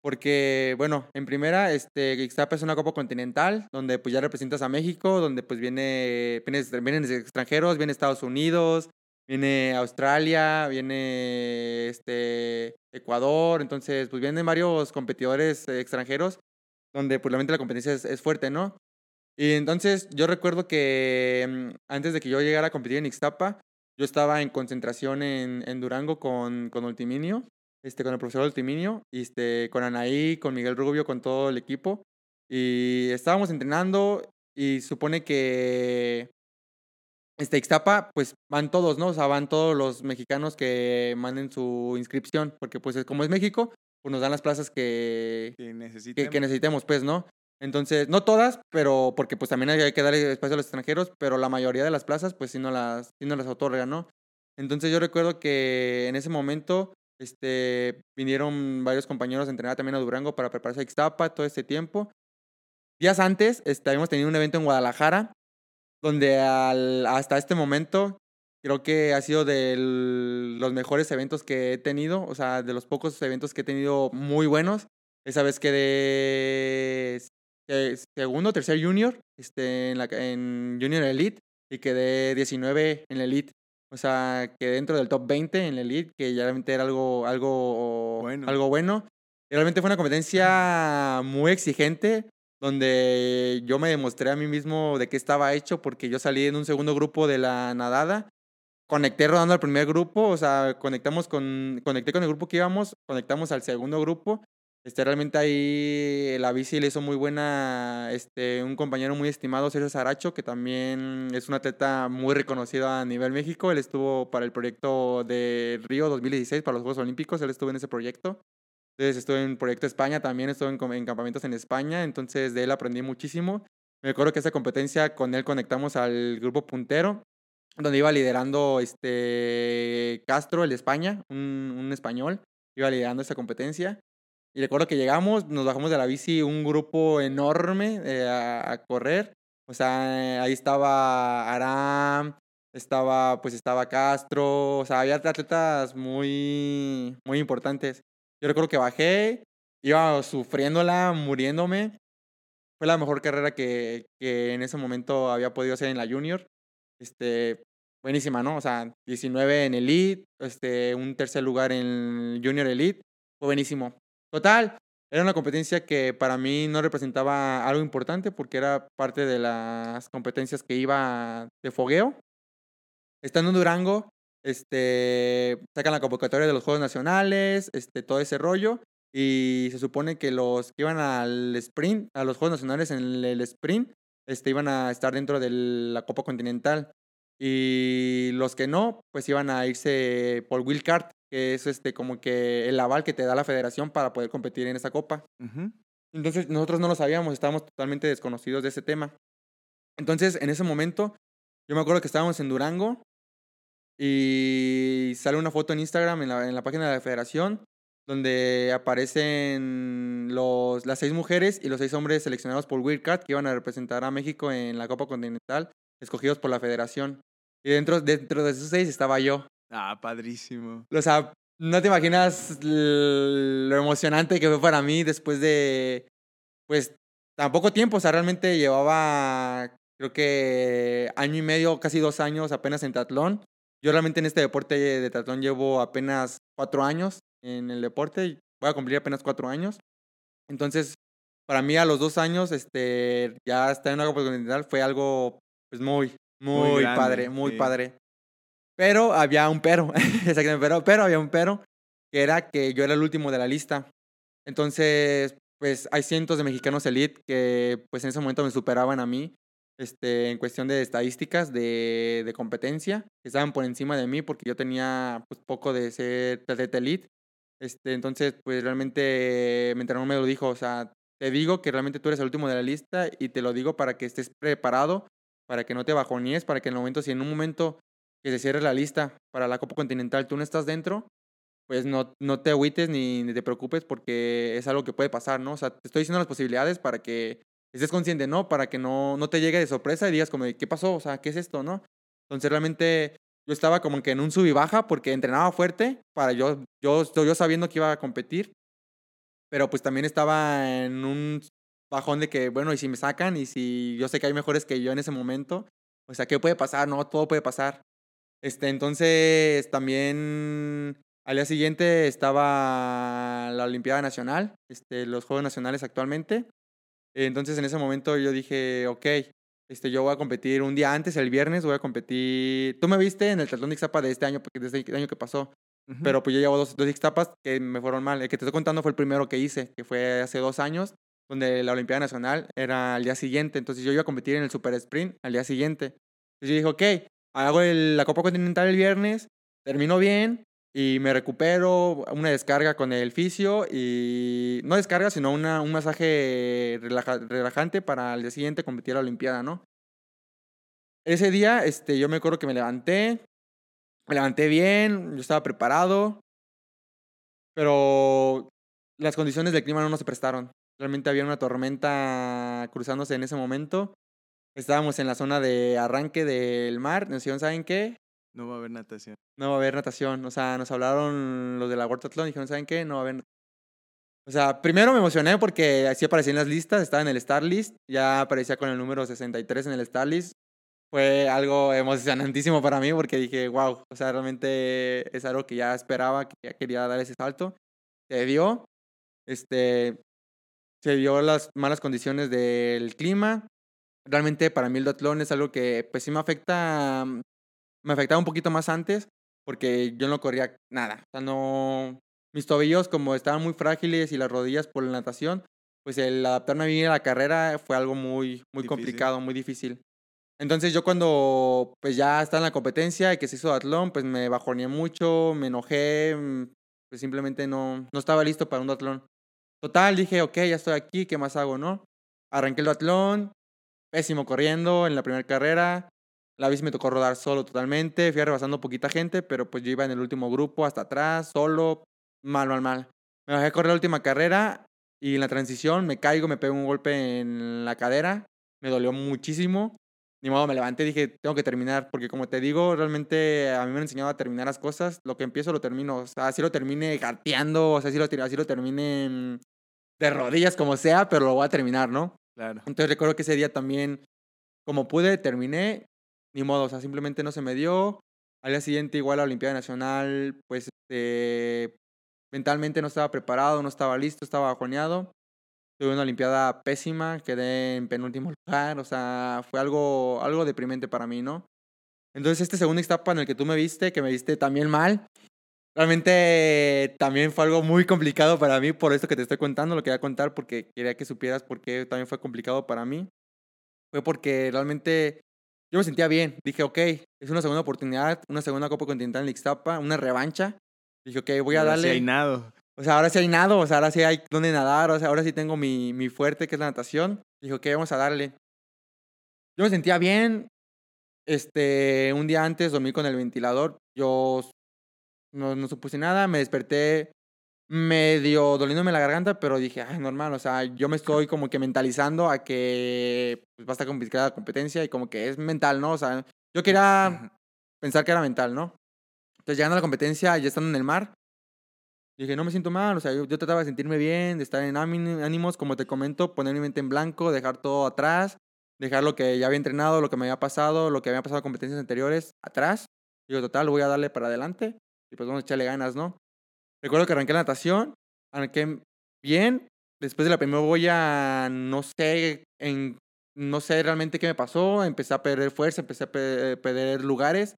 porque, bueno, en primera, este, Ixtapa es una Copa Continental, donde pues ya representas a México, donde pues viene, vienen, extranjeros, viene Estados Unidos, viene Australia, viene este, Ecuador, entonces pues vienen varios competidores extranjeros donde pues la competencia es, fuerte, ¿no? Y entonces yo recuerdo que mm, antes de que yo llegara a competir en Ixtapa, yo estaba en concentración en, en Durango con, con Ultiminio, este, con el profesor Ultiminio, y este, con Anaí, con Miguel Rubio, con todo el equipo. Y estábamos entrenando y supone que este Ixtapa, pues van todos, ¿no? O sea, van todos los mexicanos que manden su inscripción, porque pues como es México, pues nos dan las plazas que, que, necesitemos. necesitemos, pues, ¿no? Entonces, no todas, pero porque pues también hay que dar espacio a los extranjeros, pero la mayoría de las plazas pues sí no las, sí no las otorgan, ¿no? Entonces yo recuerdo que en ese momento este, vinieron varios compañeros a entrenar también a Durango para prepararse a Ixtapa todo este tiempo. Días antes este, habíamos tenido un evento en Guadalajara, donde hasta este momento Creo que ha sido de los mejores eventos que he tenido, o sea, de los pocos eventos que he tenido muy buenos. Esa vez quedé segundo, tercer junior este, en, la, Junior Elite y quedé 19 en la Elite. O sea, quedé dentro del top 20 en la Elite, que ya realmente era algo, algo, bueno. algo bueno. Y realmente fue una competencia muy exigente, donde yo me demostré a mí mismo de qué estaba hecho, porque yo salí en un segundo grupo de la nadada conecté rodando al primer grupo, o sea, conectamos con, conecté con el grupo que íbamos, conectamos al segundo grupo. Este, realmente ahí la bici le hizo muy buena, este, un compañero muy estimado, Sergio Saracho, que también es un atleta muy reconocido a nivel México. Él estuvo para el proyecto de Río 2016, para los Juegos Olímpicos, él estuvo en ese proyecto. Entonces estuve en proyecto España también, estuve en, en campamentos en España, entonces de él aprendí muchísimo. Me acuerdo que esa competencia con él conectamos al grupo puntero donde iba liderando este Castro, el de España, un, español, iba liderando esa competencia. Y recuerdo que llegamos, nos bajamos de la bici un grupo enorme eh, a, correr. O sea, ahí estaba Aram, estaba, pues estaba Castro, o sea, había atletas muy, muy importantes. Yo recuerdo que bajé, iba sufriéndola, muriéndome. Fue la mejor carrera que, que en ese momento había podido hacer en la junior este, buenísima, ¿no? O sea, 19 en Elite, este, un tercer lugar en Junior Elite, fue buenísimo. Total, era una competencia que para mí no representaba algo importante porque era parte de las competencias que iba de fogueo. Estando en Durango, este, sacan la convocatoria de los Juegos Nacionales, este, todo ese rollo. Y se supone que los que iban al sprint, a los Juegos Nacionales en el sprint, este, iban a estar dentro de la Copa Continental. Y los que no, pues iban a irse por Card, que es este, como que el aval que te da la federación para poder competir en esa copa. Entonces nosotros no lo sabíamos, estábamos totalmente desconocidos de ese tema. Entonces en ese momento, yo me acuerdo que estábamos en Durango y sale una foto en Instagram en la, en la página de la federación donde aparecen los, las seis mujeres y los seis hombres seleccionados por Wildcat que iban a representar a México en la Copa Continental, escogidos por la federación. Y dentro, dentro de esos seis estaba yo. Ah, padrísimo. O sea, no te imaginas lo emocionante que fue para mí después de, pues, tan poco tiempo. O sea, realmente llevaba, creo que año y medio, casi dos años apenas en triatlón. Yo realmente en este deporte de triatlón llevo apenas cuatro años en el deporte. Voy a cumplir apenas cuatro años. Entonces, para mí a los dos años, este, ya estar en una Copa Continental fue algo, pues muy, muy, padre, muy padre. Pero había un pero, exactamente, pero, había un pero, que era que yo era el último de la lista. Entonces, pues hay cientos de mexicanos elite que pues en ese momento me superaban a mí este, en cuestión de estadísticas de, competencia, que estaban por encima de mí porque yo tenía pues poco de ser de elite este, entonces, pues realmente mi entrenador me lo dijo, o sea, te digo que realmente tú eres el último de la lista y te lo digo para que estés preparado, para que no te bajoníes, para que en el momento, si en un momento que se cierre la lista para la Copa Continental. Tú no estás dentro, pues no, no te agüites ni, ni te preocupes porque es algo que puede pasar, ¿no? O sea, te estoy diciendo las posibilidades para que estés consciente, ¿no? Para que no, no te llegue de sorpresa y digas como, ¿qué pasó? O sea, ¿qué es esto, no? Entonces realmente yo estaba como que en un sub y baja porque entrenaba fuerte para yo, yo, yo sabiendo que iba a competir, pero pues también estaba en un bajón de que, bueno, y si me sacan y si yo sé que hay mejores que yo en ese momento, o sea, ¿qué puede pasar? No, todo puede pasar. Este, entonces también al día siguiente estaba la Olimpiada Nacional, este, los Juegos Nacionales actualmente. Entonces en ese momento yo dije, ok, este, yo voy a competir un día antes, el viernes, voy a competir. Tú me viste en el Triatlón de Ixtapa de este año, porque de este año que pasó. Pero pues yo llevo dos, dos Ixtapas que me fueron mal. El que te estoy contando fue el primero que hice, que fue hace dos años, donde la Olimpiada Nacional era al día siguiente. Entonces yo iba a competir en el Super Sprint al día siguiente. Entonces yo dije, ok, hago la Copa Continental el viernes, termino bien, y me recupero, una descarga con el fisio y no descarga, sino una, un masaje relajante para el día siguiente competir a la Olimpiada, ¿no? Ese día, este, yo me acuerdo que me levanté, me levanté bien, yo estaba preparado, pero las condiciones del clima no nos prestaron. Realmente había una tormenta cruzándose en ese momento. Estábamos en la zona de arranque del mar. ¿saben qué? No va a haber natación. No va a haber natación. O sea, nos hablaron los de la World Athlon y dijeron, ¿saben qué? No va a haber o sea, primero me emocioné porque así aparecía en las listas, estaba en el Star List, ya aparecía con el número 63 en el Star List. Fue algo emocionantísimo para mí porque dije, wow, o sea, realmente es algo que ya esperaba, que ya quería dar ese salto. Se dio, este, se dio las malas condiciones del clima. Realmente para mí el duatlón es algo que pues sí me afecta me afectaba un poquito más antes porque yo no corría nada. O sea, no. Mis tobillos, como estaban muy frágiles y las rodillas por la natación, pues el adaptarme a vivir a la carrera fue algo muy, muy complicado, muy difícil. Entonces yo cuando pues ya estaba en la competencia y que se hizo atlón, pues me bajoneé mucho, me enojé, mm, pues simplemente no, no estaba listo para un atlón. Total, dije, ok, ya estoy aquí, ¿qué más hago, no? Arranqué el atlón, pésimo corriendo en la primera carrera, la bici me tocó rodar solo totalmente, fui rebasando poquita gente, pero pues yo iba en el último grupo hasta atrás, solo, mal, mal, mal. Me bajé a correr la última carrera y en la transición me caigo, me pego un golpe en la cadera, me dolió muchísimo. Ni modo, me levanté y dije, tengo que terminar, porque como te digo, realmente a mí me han enseñado a terminar las cosas, lo que empiezo lo termino, o sea, así lo termine gateando, o sea, así lo, así lo termine de rodillas, como sea, pero lo voy a terminar, ¿no? Claro. Entonces recuerdo que ese día también, como pude, terminé ni modo, o sea, simplemente no se me dio. Al día siguiente, igual la Olimpiada Nacional, pues este, mentalmente no estaba preparado, no estaba listo, estaba bajoneado. Tuve una Olimpiada pésima, quedé en penúltimo lugar, o sea, fue algo, algo deprimente para mí, ¿no? Entonces, este segundo etapa en el que tú me viste, que me viste también mal, realmente también fue algo muy complicado para mí, por esto que te estoy contando, lo quería contar porque quería que supieras por qué también fue complicado para mí. Fue porque realmente yo me sentía bien. Dije, ok, es una segunda oportunidad, una segunda Copa Continental en Ixtapa, una revancha. Dije, ok, voy a ahora darle. Sí hay nado. O sea, ahora sí hay nado, o sea, ahora sí hay donde nadar, o sea, ahora sí tengo mi, mi fuerte, que es la natación. Dije, ok, vamos a darle. Yo me sentía bien. Este, un día antes dormí con el ventilador. Yo no, no supuse nada, me desperté medio doliéndome la garganta, pero dije, ay, normal, o sea, yo me estoy como que mentalizando a que pues, va a estar complicada la competencia y como que es mental, ¿no? O sea, yo quería pensar que era mental, ¿no? Entonces, llegando a la competencia, ya estando en el mar, dije, no me siento mal, o sea, yo, trataba de sentirme bien, de estar en ánimos, como te comento, poner mi mente en blanco, dejar todo atrás, dejar lo que ya había entrenado, lo que me había pasado, lo que había pasado en competencias anteriores atrás. Digo, total, voy a darle para adelante y pues vamos a echarle ganas, ¿no? Recuerdo que arranqué la natación, arranqué bien. Después de la primera boya, no sé, en, no sé realmente qué me pasó. Empecé a perder fuerza, empecé a perder lugares.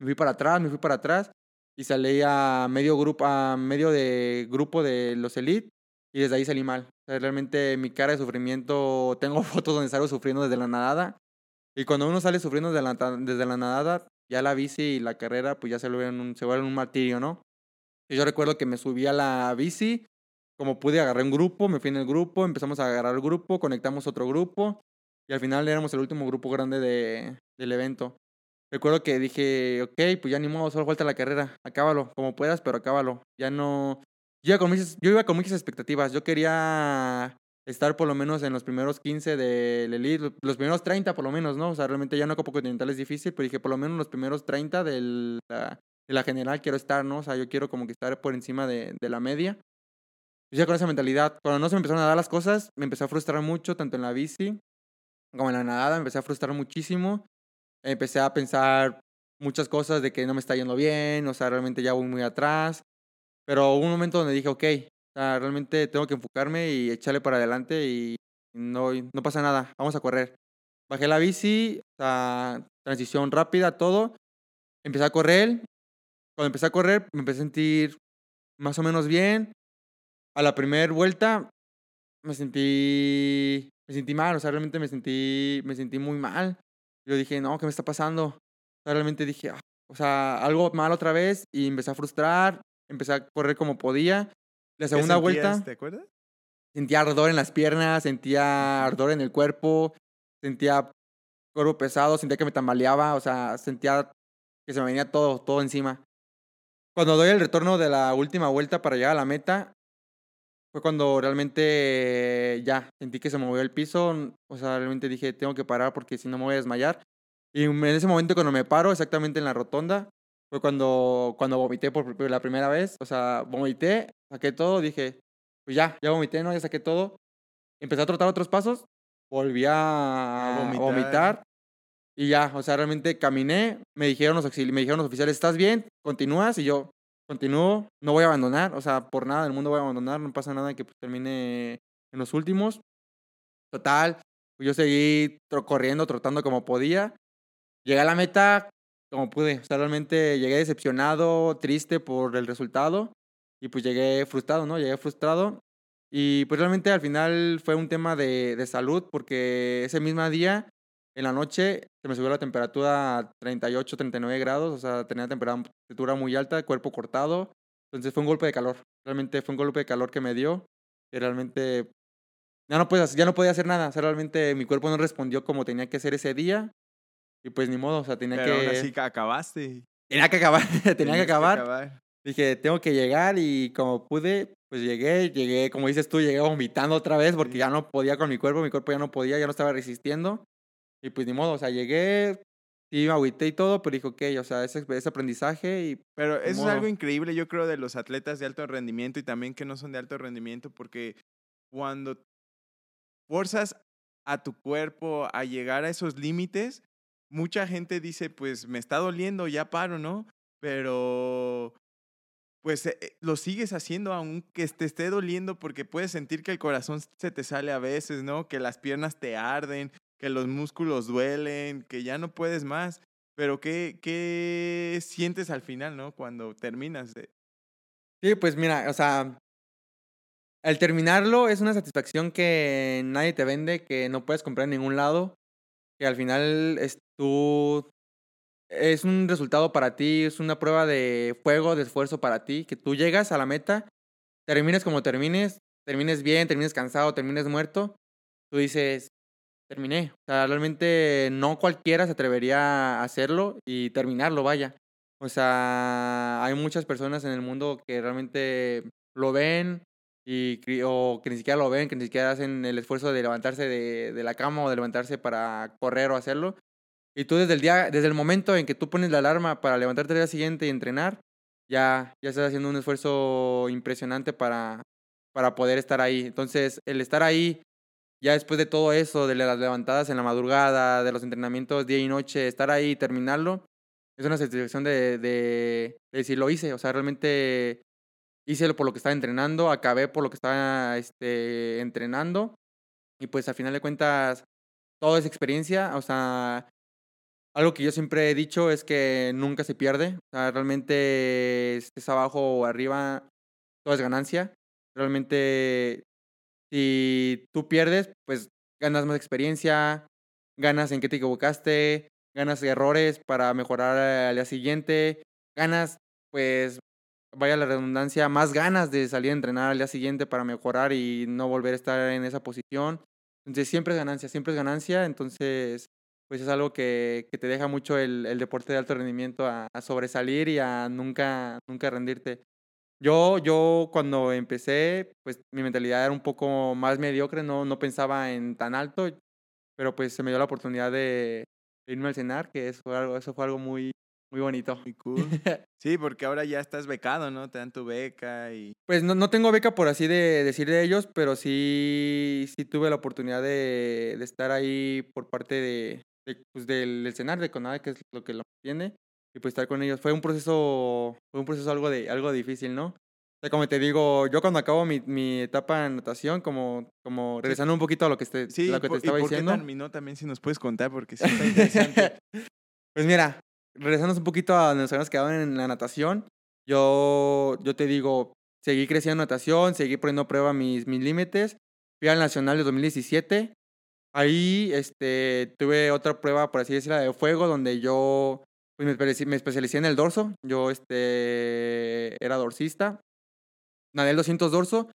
Me fui para atrás, me fui para atrás. Y salí a medio grupo, a medio de grupo de los Elite. Y desde ahí salí mal. realmente mi cara de sufrimiento, tengo fotos donde salgo sufriendo desde la nadada. Y cuando uno sale sufriendo desde la, desde la nadada, ya la bici y la carrera, pues ya se vuelven un, se un martirio, ¿no? Y yo recuerdo que me subí a la bici, como pude agarré un grupo, me fui en el grupo, empezamos a agarrar el grupo, conectamos otro grupo y al final éramos el último grupo grande de, del evento. recuerdo que dije, ok, pues ya ni modo, solo falta la carrera, acábalo, como puedas, pero acábalo. Ya no... Yo iba con, mis- yo iba con muchas expectativas, yo quería estar por lo menos en los primeros 15 del Elite, los primeros 30 por lo menos, ¿no? O sea, realmente ya no Copa Continental es difícil, pero dije, por lo menos los primeros 30 de la, de la general quiero estar, ¿no? O sea, yo quiero como que estar por encima de, de la media. Pues ya con esa mentalidad, cuando no se me empezaron a dar las cosas, me empecé a frustrar mucho, tanto en la bici como en la nadada, me empecé a frustrar muchísimo. Empecé a pensar muchas cosas de que no me está yendo bien, o sea, realmente ya voy muy atrás. Pero hubo un momento donde dije, ok, o sea, realmente tengo que enfocarme y echarle para adelante y no, no pasa nada, vamos a correr. Bajé la bici, o sea, transición rápida, todo. Empecé a correr. Cuando empecé a correr, me empecé a sentir más o menos bien. A la primera vuelta me sentí me sentí mal, o sea, realmente me sentí me sentí muy mal. Yo dije, "No, ¿qué me está pasando?" O sea, realmente dije, "Ah", o sea, algo mal otra vez y empecé a frustrar, empecé a correr como podía. La ¿Qué segunda vuelta ¿Te acuerdas? sentía ardor en las piernas, sentía ardor en el cuerpo, sentía cuerpo pesado, sentía que me tambaleaba, o sea, sentía que se me venía todo, todo encima. Cuando doy el retorno de la última vuelta para llegar a la meta, fue cuando realmente ya sentí que se movió el piso, o sea, realmente dije, tengo que parar porque si no me voy a desmayar. Y en ese momento cuando me paro, exactamente en la rotonda, fue cuando, cuando vomité por la primera vez, o sea, vomité, saqué todo, dije, pues ya, ya vomité, ¿no? Ya saqué todo. Empecé a trotar otros pasos, volví a, A vomitar. vomitar. y ya, o sea, realmente caminé, me dijeron los, me dijeron los oficiales, ¿estás bien? ¿Continúas? Y yo, continúo, no voy a abandonar, o sea, por nada del mundo voy a abandonar, no pasa nada que pues, termine en los últimos. Total, yo seguí tro- corriendo, trotando como podía. Llegué a la meta como pude, o sea, realmente llegué decepcionado, triste por el resultado y pues llegué frustrado, ¿no? Llegué frustrado y pues realmente al final fue un tema de, de salud porque ese mismo día, en la noche, se me subió la temperatura a 38, 39 grados, o sea, tenía temperatura muy alta, cuerpo cortado, entonces fue un golpe de calor, realmente fue un golpe de calor que me dio y realmente ya no, puedes, ya no podía hacer nada, o sea, realmente mi cuerpo no respondió como tenía que ser ese día y pues ni modo, o sea, tenía Pero que... aún así acabaste. Tenía que acabar, tenía que acabar. Dije, tengo que llegar y como pude, pues llegué, llegué, como dices tú, llegué vomitando otra vez porque ya no podía con mi cuerpo, mi cuerpo ya no podía, ya no estaba resistiendo. Y pues ni modo, o sea, llegué, sí me agüité y todo, pero dije, ok, o sea, ese, ese aprendizaje y Pero eso es modo. algo increíble, yo creo, de los atletas de alto rendimiento y también que no son de alto rendimiento, porque cuando forzas a tu cuerpo a llegar a esos límites, mucha gente dice, pues me está doliendo, ya paro, ¿no? Pero pues eh, eh, lo sigues haciendo aunque te esté doliendo porque puedes sentir que el corazón se te sale a veces, ¿no? Que las piernas te arden, que los músculos duelen, que ya no puedes más. Pero ¿qué, qué sientes al final, no? Cuando terminas. de- Sí, pues mira, o sea, al terminarlo es una satisfacción que nadie te vende, que no puedes comprar en ningún lado, que al final es tú es un resultado para ti, es una prueba de fuego, de esfuerzo para ti, que tú llegas a la meta, termines como termines, termines bien, termines cansado, termines muerto, tú dices, terminé. O sea, realmente no cualquiera se atrevería a hacerlo y terminarlo, vaya. O sea, hay muchas personas en el mundo que realmente lo ven y, o que ni siquiera lo ven, que ni siquiera hacen el esfuerzo de levantarse de, de la cama o de levantarse para correr o hacerlo. Y tú desde el día, desde el momento en que tú pones la alarma para levantarte al día siguiente y entrenar, ya, ya estás haciendo un esfuerzo impresionante para, para poder estar ahí. Entonces, el estar ahí, ya después de todo eso, de las levantadas en la madrugada, de los entrenamientos día y noche, estar ahí y terminarlo, es una satisfacción de, de, de decir, lo hice. O sea, realmente hice por lo que estaba entrenando, acabé por lo que estaba este, entrenando. Y pues al final de cuentas, toda esa experiencia, o sea, algo que yo siempre he dicho es que nunca se pierde. O sea, realmente estés abajo o arriba, todo es ganancia. Realmente, si tú pierdes, pues ganas más experiencia, ganas en qué te equivocaste, ganas errores para mejorar al día siguiente, ganas, pues, vaya la redundancia, más ganas de salir a entrenar al día siguiente para mejorar y no volver a estar en esa posición. Entonces siempre es ganancia, siempre es ganancia. Entonces, pues es algo que, que te deja mucho el, el, deporte de alto rendimiento a, a, sobresalir y a nunca, nunca rendirte. Yo, yo cuando empecé, pues mi mentalidad era un poco más mediocre, no, no pensaba en tan alto, pero pues se me dio la oportunidad de, irme al cenar, que eso fue algo, eso fue algo muy, muy bonito. Muy cool. Sí, porque ahora ya estás becado, ¿no? Te dan tu beca y... Pues no, no tengo beca por así de decir de ellos, pero sí, sí tuve la oportunidad de, de estar ahí por parte de, de pues del, del cenar de Conade, que es lo que lo tiene y pues estar con ellos. Fue un proceso, fue un proceso algo, de, algo difícil, ¿no? O sea, como te digo, yo cuando acabo mi, mi etapa en natación, como, como regresando un poquito a lo que, este, sí, lo que te estaba ¿y por diciendo. Qué terminó también, si nos puedes contar, porque sí está interesante. pues mira, regresando un poquito a donde nos habíamos quedado en la natación, yo, yo te digo, seguí creciendo en natación, seguí poniendo a prueba mis, mis límites. Fui al Nacional de 2017. Ahí este, tuve otra prueba, por así decirlo, de fuego, donde yo pues me, especialicé en el dorso. Yo este, era dorsista. Nadé el 200 dorso.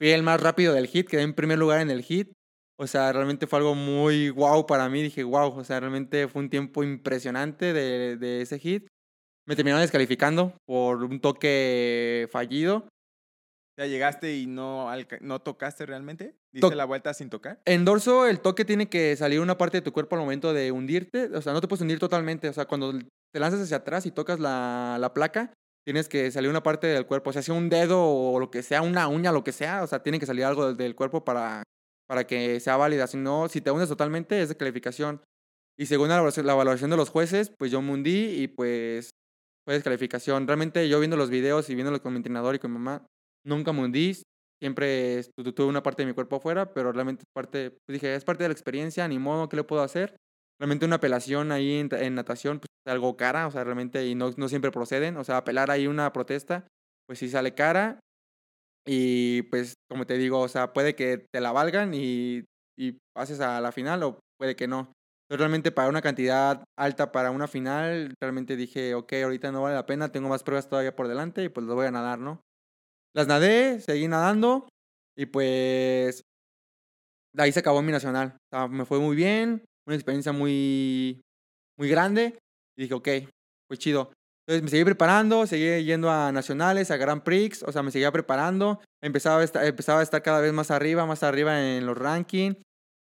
Fui el más rápido del hit. Quedé en primer lugar en el hit. O sea, realmente fue algo muy wow para mí. Dije, wow. O sea, realmente fue un tiempo impresionante de, de ese hit. Me terminaron descalificando por un toque fallido. ¿Ya llegaste y no, no tocaste realmente? ¿Diste to la vuelta sin tocar? En dorso, el toque tiene que salir una parte de tu cuerpo al momento de hundirte. O sea, no te puedes hundir totalmente. O sea, cuando te lanzas hacia atrás y tocas la, la placa, tienes que salir una parte del cuerpo. O sea, si un dedo o lo que sea, una uña, lo que sea. O sea, tiene que salir algo del, del cuerpo para, para que sea válida. Si no, si te hundes totalmente, es de calificación. Y según la valoración, la valoración de los jueces, pues yo me hundí y pues fue descalificación. Realmente yo viendo los videos y viéndolo con mi entrenador y con mi mamá, nunca me hundí, siempre tuve una parte de mi cuerpo afuera, pero realmente parte, pues dije, es parte de la experiencia, ni modo, ¿qué le puedo hacer? Realmente una apelación ahí en, natación, pues es algo cara, o sea, realmente, y no, no siempre proceden, o sea, apelar ahí una protesta, pues sí sale cara, y pues, como te digo, o sea, puede que te la valgan y, y pases a la final, o puede que no. Realmente para una cantidad alta para una final, realmente dije, ok, ahorita no vale la pena, tengo más pruebas todavía por delante y pues lo voy a nadar, ¿no? Las nadé, seguí nadando y pues de ahí se acabó mi nacional. O sea, me fue muy bien, una experiencia muy, muy grande y dije, ok, fue chido. Entonces me seguí preparando, seguí yendo a nacionales, a Grand Prix, o sea, me seguía preparando, empezaba a estar, empezaba a estar cada vez más arriba, más arriba en los rankings.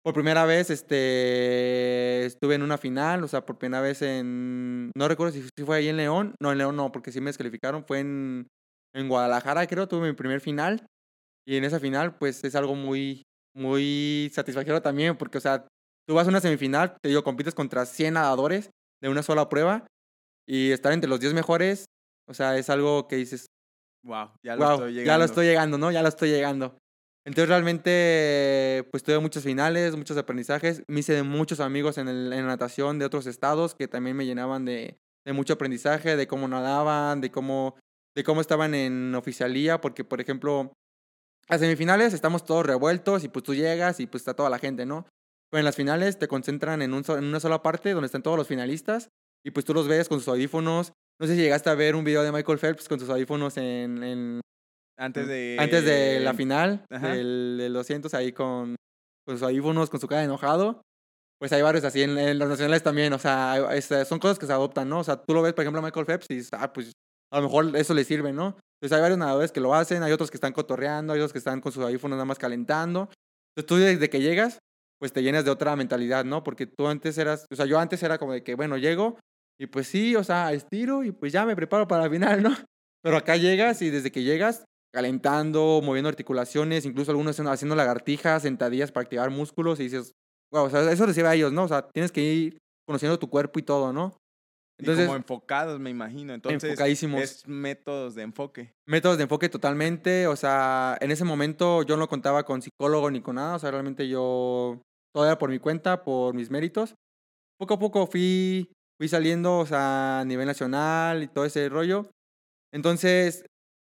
Por primera vez este, estuve en una final, o sea, por primera vez en... No recuerdo si, si fue ahí en León. No, en León no, porque sí me descalificaron. Fue en, en Guadalajara, creo, tuve mi primer final. Y en esa final, pues es algo muy, muy satisfactorio también, porque, o sea, tú vas a una semifinal, te digo, compites contra 100 nadadores de una sola prueba y estar entre los 10 mejores, o sea, es algo que dices, wow, ya lo estoy llegando. Ya lo estoy llegando, ¿no? Ya lo estoy llegando. Entonces realmente, pues tuve muchos finales, muchos aprendizajes. Me hice de muchos amigos en, el, en la natación de otros estados que también me llenaban de, de mucho aprendizaje, de cómo nadaban, de cómo de cómo estaban en oficialía, porque por ejemplo, a semifinales estamos todos revueltos y pues tú llegas y pues está toda la gente, ¿no? Pero en las finales te concentran en, un en una sola parte donde están todos los finalistas y pues tú los ves con sus audífonos. No sé si llegaste a ver un video de Michael Phelps con sus audífonos en... en antes de... Antes de la final del, de los cientos ahí con, con sus audífonos, con su cara enojado. Pues hay varios así en, en los nacionales también, o sea, son cosas que se adoptan, ¿no? O sea, tú lo ves, por ejemplo, a Michael Phelps y dices, ah, pues a lo mejor eso le sirve, ¿no? Entonces hay varios nadadores que lo hacen, hay otros que están cotorreando, hay otros que están con sus audífonos nada más calentando. Entonces tú desde que llegas, pues te llenas de otra mentalidad, ¿no? Porque tú antes eras, o sea, yo antes era como de que, bueno, llego y pues sí, o sea, estiro y pues ya me preparo para la final, ¿no? Pero acá llegas y desde que llegas, calentando, moviendo articulaciones, incluso algunos haciendo lagartijas, sentadillas para activar músculos y dices, wow, o sea, eso les a ellos, ¿no? O sea, tienes que ir conociendo tu cuerpo y todo, ¿no? Entonces, como enfocados, me imagino. Entonces, enfocadísimos. es métodos de enfoque. Métodos de enfoque totalmente. O sea, en ese momento yo no contaba con psicólogo ni con nada. O sea, realmente yo, todo era por mi cuenta, por mis méritos. Poco a poco fui, fui saliendo, o sea, a nivel nacional y todo ese rollo. Entonces,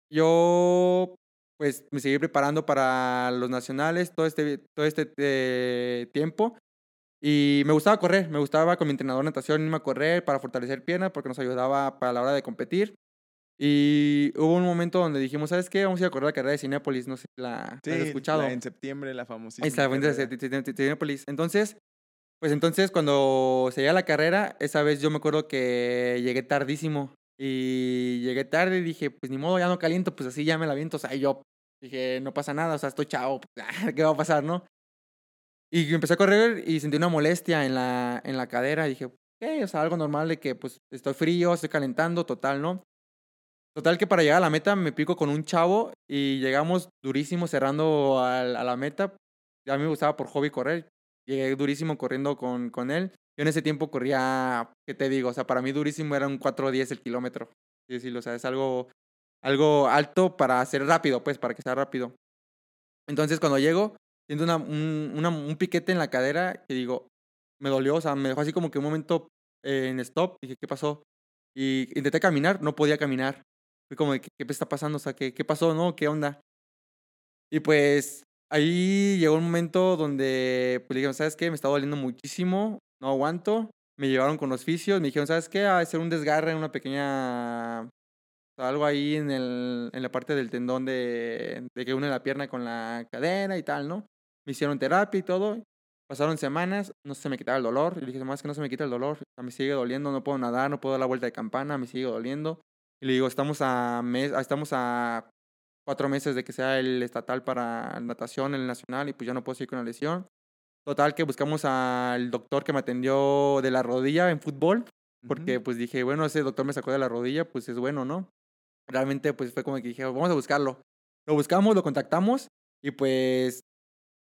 yo, pues, me seguí preparando para los nacionales todo este, todo este eh, tiempo. Y me gustaba correr, me gustaba con mi entrenador de natación irme a correr para fortalecer piernas porque nos ayudaba para la hora de competir. Y hubo un momento donde dijimos, ¿sabes qué? Vamos a ir a correr la carrera de Cinépolis, no sé si la has escuchado. en septiembre, la famosísima. Está, de Cinépolis. Entonces, Pues entonces cuando se la carrera, esa vez yo me acuerdo que llegué tardísimo y llegué tarde y dije, pues ni modo, ya no caliento, pues así ya me la viento, o sea, yo dije, no pasa nada, o sea, estoy chao, ¿qué va a pasar, no? Y empecé a correr y sentí una molestia en la, en la cadera, y dije, ok, o sea, algo normal de que pues estoy frío, estoy calentando, total, ¿no? Total que para llegar a la meta me pico con un chavo y llegamos durísimo cerrando a, a la meta. A mí me gustaba por hobby correr. Llegué durísimo corriendo con, con él. Yo en ese tiempo corría, ¿qué te digo? O sea, para mí durísimo era un 4.10 el kilómetro. Sí, sí, o sea, es algo, algo alto para ser rápido, pues, para que sea rápido. Entonces, cuando llego, siento un, un piquete en la cadera que digo, me dolió, o sea, me dejó así como que un momento en stop. Dije, ¿qué pasó? Y intenté caminar, no podía caminar. Fui como, ¿qué, ¿qué está pasando? O sea, ¿qué, ¿qué pasó? ¿No? ¿Qué onda? Y pues ahí llegó un momento donde pues, dijeron, ¿sabes qué? Me está doliendo muchísimo, no aguanto. Me llevaron con los fisios, me dijeron, ¿sabes qué? A hacer un desgarre, una pequeña... Algo ahí en, el, en la parte del tendón de, de que une la pierna con la cadera y tal, ¿no? Me hicieron terapia y todo. Pasaron semanas, no se me quitaba el dolor. Y le dije, más que no se me quita el dolor. O sea, me sigue doliendo, no puedo nadar, no puedo dar la vuelta de campana, me sigue doliendo. Y le digo, estamos a, mes, estamos a cuatro meses de que sea el estatal para natación, el nacional, y pues ya no puedo seguir con la lesión. Total que buscamos al doctor que me atendió de la rodilla en fútbol, porque pues dije, bueno, ese doctor me sacó de la rodilla, pues es bueno, ¿no? Realmente pues fue como que dije, vamos a buscarlo. Lo buscamos, lo contactamos y pues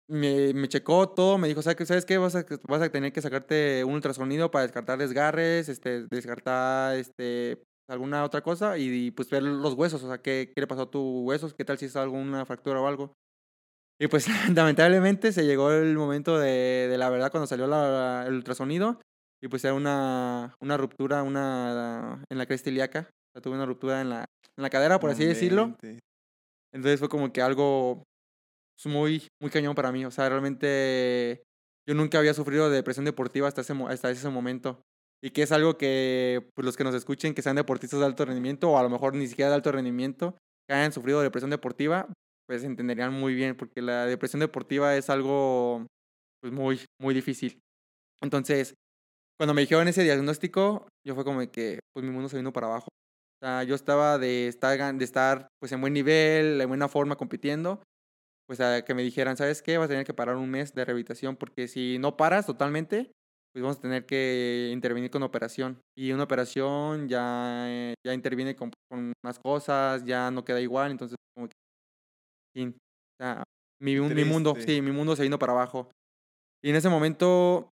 me, me checó todo, me dijo, ¿sabes qué? Vas a, vas a tener que sacarte un ultrasonido para descartar desgarres, este, descartar este, alguna otra cosa y, pues ver los huesos, o sea, ¿qué, qué le pasó a tus huesos, qué tal si es alguna fractura o algo. Y pues lamentablemente se llegó el momento de, de la verdad cuando salió la, el ultrasonido y pues era una, una ruptura una, en la cresta ilíaca, o sea, tuve una ruptura en la, en la cadera, por así decirlo. Entonces fue como que algo pues, muy, muy cañón para mí, o sea, realmente yo nunca había sufrido de depresión deportiva hasta ese, hasta ese momento y que es algo que pues, los que nos escuchen, que sean deportistas de alto rendimiento o a lo mejor ni siquiera de alto rendimiento, que hayan sufrido depresión deportiva, pues entenderían muy bien, porque la depresión deportiva es algo pues, muy, muy difícil. Entonces, cuando me dijeron ese diagnóstico, yo fue como que pues mi mundo se vino para abajo. O sea, yo estaba de estar, de estar pues en buen nivel, en buena forma compitiendo, pues a que me dijeran, ¿sabes qué? Vas a tener que parar un mes de rehabilitación porque si no paras totalmente, pues vamos a tener que intervenir con operación. Y una operación ya, eh, ya interviene con, con más cosas, ya no queda igual, entonces como que... o sea, mi, mi, mundo, sí, mi mundo se vino para abajo. Y en ese momento,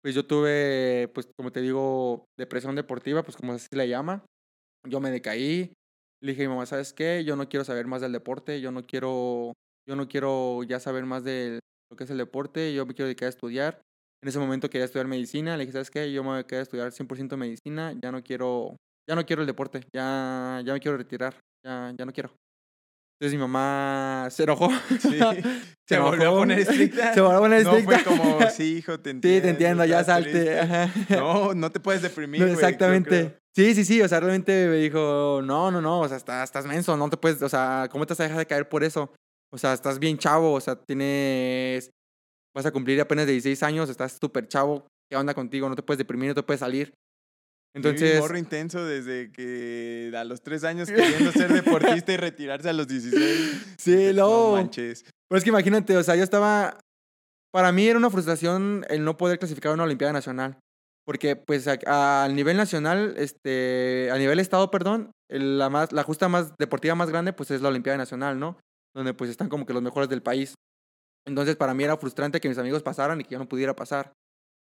pues yo tuve, pues como te digo, depresión deportiva, pues como así le llama. Yo me decaí. Le dije a mi mamá, ¿sabes qué? Yo no quiero saber más del deporte, yo no quiero, yo no quiero ya saber más de lo que es el deporte, yo me quiero dedicar a estudiar. En ese momento quería estudiar medicina, le dije, ¿sabes qué? Yo me voy a quedar a estudiar 100% medicina, ya no quiero, ya no quiero el deporte, ya, ya me quiero retirar, ya, ya no quiero. Entonces mi mamá se enojó. Sí, se, volvió a poner estricta. Se volvió a poner estricta. No fue como, sí, hijo, te entiendo. Sí, te entiendo, ya salte. No, no te puedes deprimir, no, Exactamente. Sí, sí, sí, o sea, realmente me dijo, no, no, no, o sea, estás, estás menso, no te puedes, o sea, ¿cómo te vas a dejar de caer por eso? O sea, estás bien chavo, o sea, tienes vas a cumplir apenas 16 años, estás súper chavo, ¿qué onda contigo? No te puedes deprimir, no te puedes salir. Entonces. Un morro intenso desde que a los 3 años queriendo ser deportista y retirarse a los 16. Sí, no. manches. Pero es que imagínate, o sea, yo estaba. Para mí era una frustración el no poder clasificar a una Olimpiada Nacional. Porque, pues, a, nivel nacional, este, a nivel estado, perdón, la, más, la justa más deportiva más grande, pues es la Olimpiada Nacional, ¿no? Donde, pues, están como que los mejores del país. Entonces para mí era frustrante que mis amigos pasaran y que yo no pudiera pasar.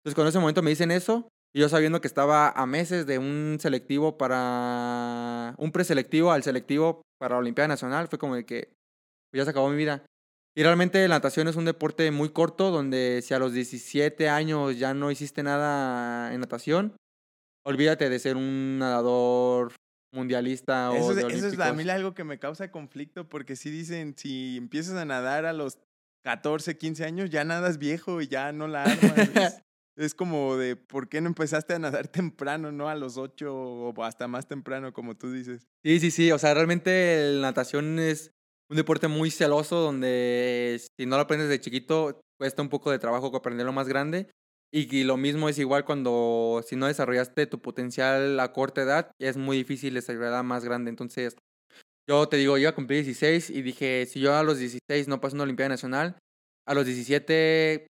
Entonces cuando ese momento me dicen eso, y yo sabiendo que estaba a meses de un selectivo para, un preselectivo al selectivo para la Olimpiada Nacional, fue como de que ya se acabó mi vida. Y realmente la natación es un deporte muy corto, donde si a los 17 años ya no hiciste nada en natación, olvídate de ser un nadador mundialista eso o de Eso es a mí algo que me causa conflicto, porque si dicen, si empiezas a nadar a los 14, 15 años, ya nadas viejo y ya no la armas. es, como de, ¿por qué no empezaste a nadar temprano, no a los 8 o hasta más temprano, como tú dices? Sí, sí, sí. O sea, realmente la natación es un deporte muy celoso donde si no lo aprendes de chiquito, cuesta un poco de trabajo aprenderlo más grande. Y, y lo mismo es igual cuando si no desarrollaste tu potencial a corta edad, es muy difícil desarrollar a más grande. Entonces, yo te digo, yo cumplí 16 y dije, si yo a los 16 no paso una Olimpiada Nacional, a los 17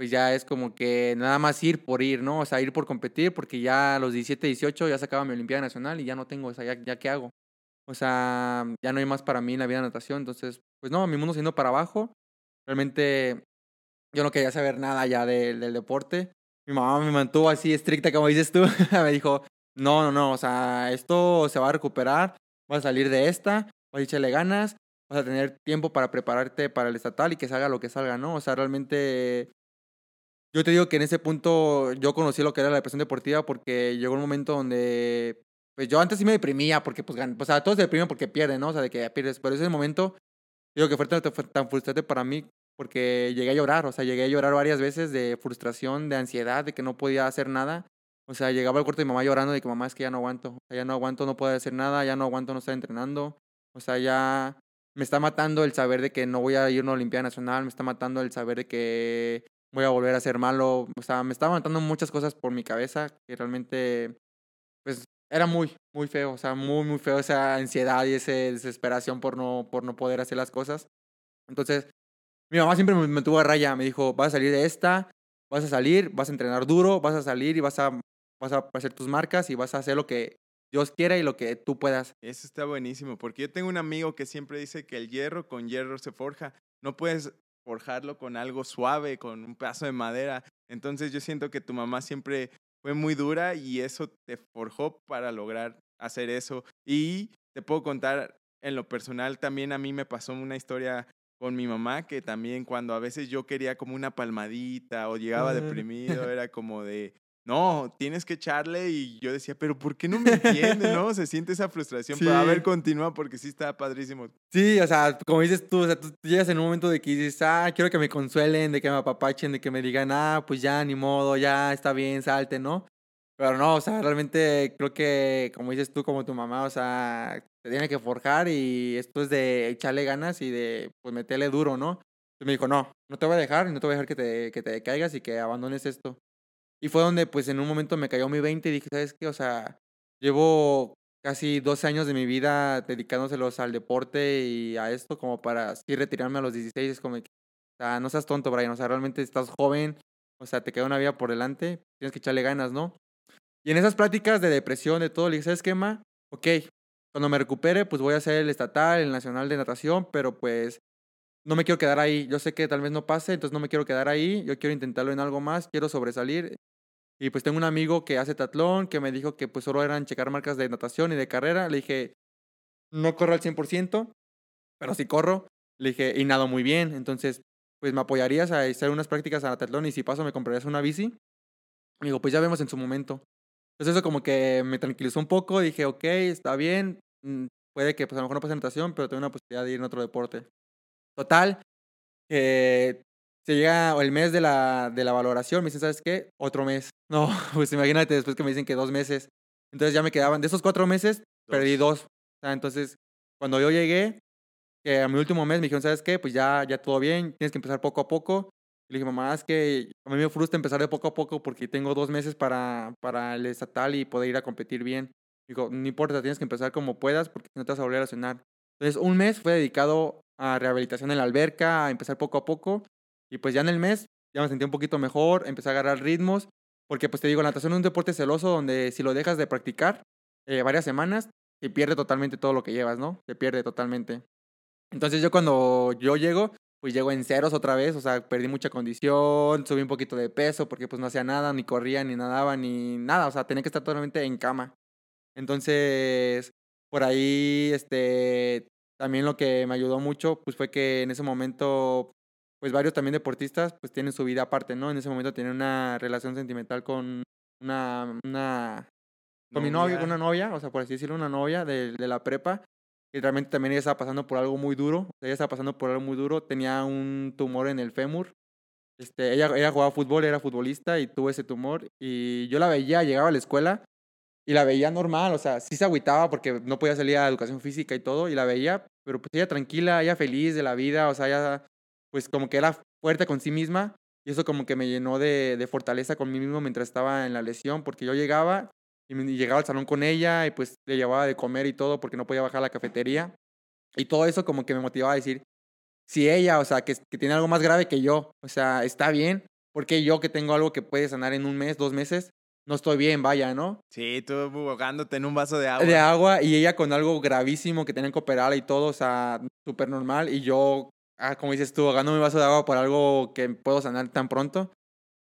pues ya es como que nada más ir por ir, ¿no? O sea, ir por competir, porque ya a los 17, 18 ya sacaba mi Olimpiada Nacional y ya no tengo, o sea, ya, ya qué hago. O sea, ya no hay más para mí en la vida de natación, entonces, pues no, mi mundo se yendo para abajo. Realmente yo no quería saber nada ya del, deporte. Mi mamá me mantuvo así estricta, como dices tú. me dijo, no, no, no, o sea, esto se va a recuperar, vas a salir de esta, vas a echarle ganas, vas a tener tiempo para prepararte para el estatal y que salga lo que salga, ¿no? O sea, realmente yo te digo que en ese punto yo conocí lo que era la depresión deportiva porque llegó un momento donde, pues yo antes sí me deprimía porque, pues, o sea, todos se deprimen porque pierden, ¿no? O sea, de que pierdes. Pero ese momento, digo que fue tan frustrante para mí porque llegué a llorar, o sea, llegué a llorar varias veces de frustración, de ansiedad, de que no podía hacer nada. O sea, llegaba al cuarto de mi mamá llorando de que mamá es que ya no aguanto, ya no aguanto, no puedo hacer nada, ya no aguanto, no estar entrenando. O sea, ya me está matando el saber de que no voy a ir a una Olimpiada Nacional, me está matando el saber de que voy a volver a ser malo. O sea, me estaba matando muchas cosas por mi cabeza que realmente, pues, era muy, muy feo. O sea, muy, muy feo esa ansiedad y esa desesperación por no, por no poder hacer las cosas. Entonces, mi mamá siempre me, tuvo a raya. Me dijo, vas a salir de esta, vas a salir, vas a entrenar duro, vas a salir y vas a, vas a hacer tus marcas y vas a hacer lo que Dios quiera y lo que tú puedas. Eso está buenísimo, porque yo tengo un amigo que siempre dice que el hierro con hierro se forja. No puedes forjarlo con algo suave, con un pedazo de madera. Entonces yo siento que tu mamá siempre fue muy dura y eso te forjó para lograr hacer eso. Y te puedo contar, en lo personal también a mí me pasó una historia con mi mamá que también cuando a veces yo quería como una palmadita o llegaba deprimido, era como de, no, tienes que echarle y yo decía, pero ¿por qué no me entiende, no? Se siente esa frustración, pero a ver, continúa porque sí está padrísimo. Sí, o sea, como dices tú, o sea, tú llegas en un momento de que dices, ah, quiero que me consuelen, de que me apapachen, de que me digan, ah, pues ya, ni modo, ya está bien, salte, ¿no? Pero no, o sea, realmente creo que, como dices tú, como tu mamá, o sea, te tiene que forjar y esto es de echarle ganas y de, pues, meterle duro, ¿no? Entonces me dijo, no, no te voy a dejar y no te voy a dejar que te, que te caigas y que abandones esto. Y fue donde, pues, en un momento me cayó mi 20 y dije, ¿sabes qué? O sea, llevo casi 12 años de mi vida dedicándoselos al deporte y a esto como para así retirarme a los 16. Es como, o sea, no seas tonto, Brian. O sea, realmente estás joven. O sea, te queda una vida por delante. Tienes que echarle ganas, ¿no? Y en esas pláticas de depresión, de todo, le dije, ¿sabes qué, ma? Ok, cuando me recupere, pues voy a hacer el estatal, el nacional de natación, pero pues no me quiero quedar ahí. Yo sé que tal vez no pase, entonces no me quiero quedar ahí. Yo quiero intentarlo en algo más, quiero sobresalir. Y pues tengo un amigo que hace tatlón, que me dijo que pues solo eran checar marcas de natación y de carrera. Le dije, no corro al 100%, pero sí corro. Le dije, y nado muy bien. Entonces, pues me apoyarías a hacer unas prácticas a tatlón y si paso me comprarías una bici. Me dijo, pues ya vemos en su momento. Entonces eso como que me tranquilizó un poco. Dije, ok, está bien. Mm, puede que pues a lo mejor no pase natación, pero tengo una posibilidad de ir en otro deporte. Total, eh, se llega el mes de la, de la valoración, me dicen, ¿sabes qué? Otro mes. No, pues imagínate después que me dicen que dos meses. Entonces ya me quedaban, de esos cuatro meses, perdí dos. O sea, entonces, cuando yo llegué, que a mi último mes me dijeron, ¿sabes qué? Pues ya, ya todo bien, tienes que empezar poco a poco. Le dije, mamá, es que a mí me frustra empezar de poco a poco porque tengo dos meses para, para el estatal y poder ir a competir bien. Digo, no importa, tienes que empezar como puedas porque no te vas a volver a cenar. Entonces, un mes fue dedicado a rehabilitación en la alberca, a empezar poco a poco. Y pues ya en el mes ya me sentí un poquito mejor, empecé a agarrar ritmos, porque pues te digo, la natación es un deporte celoso donde si lo dejas de practicar eh, varias semanas, te pierde totalmente todo lo que llevas, ¿no? Te pierde totalmente. Entonces yo cuando yo llego, pues llego en ceros otra vez, o sea, perdí mucha condición, subí un poquito de peso porque pues no hacía nada, ni corría, ni nadaba, ni nada, o sea, tenía que estar totalmente en cama. Entonces, por ahí, este, también lo que me ayudó mucho, pues fue que en ese momento pues varios también deportistas pues tienen su vida aparte, ¿no? En ese momento tienen una relación sentimental con una, una con mi novia, una novia, o sea, por así decirlo, una novia de, de la prepa, y realmente también ella estaba pasando por algo muy duro, ella estaba pasando por algo muy duro, tenía un tumor en el fémur, este, ella, ella jugaba fútbol, era futbolista y tuvo ese tumor, y yo la veía, llegaba a la escuela, y la veía normal, o sea, sí se agüitaba porque no podía salir a educación física y todo, y la veía, pero pues ella tranquila, ella feliz de la vida, o sea, ella pues como que era fuerte con sí misma. Y eso como que me llenó de, de fortaleza con mí mismo mientras estaba en la lesión, porque yo llegaba y, me- y llegaba al salón con ella y pues le llevaba de comer y todo porque no podía bajar a la cafetería. Y todo eso como que me motivaba a decir, si ella, o sea, que, que tiene algo más grave que yo, o sea, está bien, porque yo que tengo algo que puede sanar en un mes, dos meses, no estoy bien, vaya, ¿no? Sí, tú ahogándote en un vaso de agua. De agua y ella con algo gravísimo que tenían que operar y todo, o sea, súper normal. Y yo, ah, como dices tú, ahogando mi vaso de agua por algo que puedo sanar tan pronto.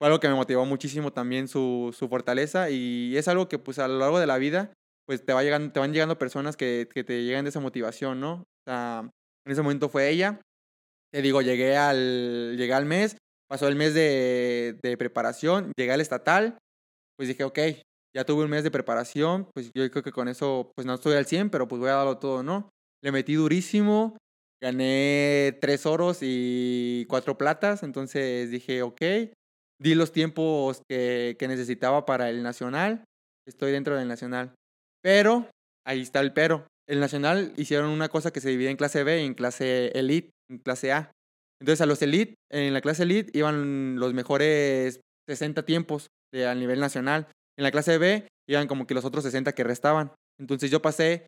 Fue algo que me motivó muchísimo también su, su fortaleza y es algo que pues a lo largo de la vida pues te, va llegando, te van llegando personas que, que te llegan de esa motivación, ¿no? O sea, en ese momento fue ella. Te digo, llegué al, llegué al mes, pasó el mes de, de preparación, llegué al estatal, pues dije, ok, ya tuve un mes de preparación, pues yo creo que con eso, pues no estoy al 100, pero pues voy a darlo todo, ¿no? Le metí durísimo, gané tres oros y cuatro platas, entonces dije, ok, di los tiempos que, que necesitaba para el nacional, estoy dentro del nacional. Pero, ahí está el pero. El nacional hicieron una cosa que se divide en clase B y en clase elite, en clase A. Entonces a los elite, en la clase elite iban los mejores 60 tiempos de, a nivel nacional. En la clase B iban como que los otros 60 que restaban. Entonces yo pasé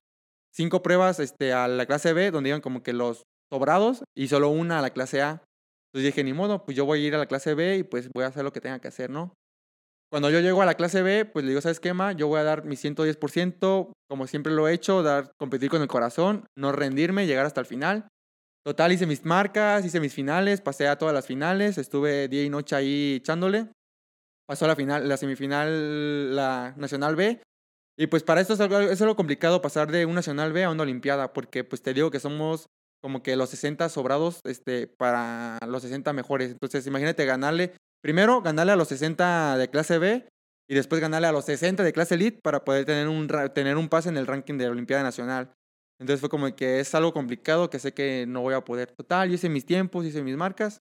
cinco pruebas este, a la clase B, donde iban como que los sobrados, y solo una a la clase A. Entonces dije, ni modo, pues yo voy a ir a la clase B y pues voy a hacer lo que tenga que hacer, ¿no? Cuando yo llego a la clase B, pues le digo, ¿sabes qué, ma? Yo voy a dar mi 110%, como siempre lo he hecho, dar, competir con el corazón, no rendirme, llegar hasta el final. Total, hice mis marcas, hice mis finales, pasé a todas las finales, estuve día y noche ahí echándole. Pasó la final, la semifinal, la Nacional B. Y pues para esto es algo, es algo complicado pasar de un Nacional B a una Olimpiada, porque pues te digo que somos como que los 60 sobrados este, para los 60 mejores. Entonces imagínate ganarle, primero ganarle a los 60 de clase B y después ganarle a los 60 de clase Elite para poder tener un, tener un pase en el ranking de la Olimpiada Nacional. Entonces fue como que es algo complicado que sé que no voy a poder. Total, yo hice mis tiempos, hice mis marcas,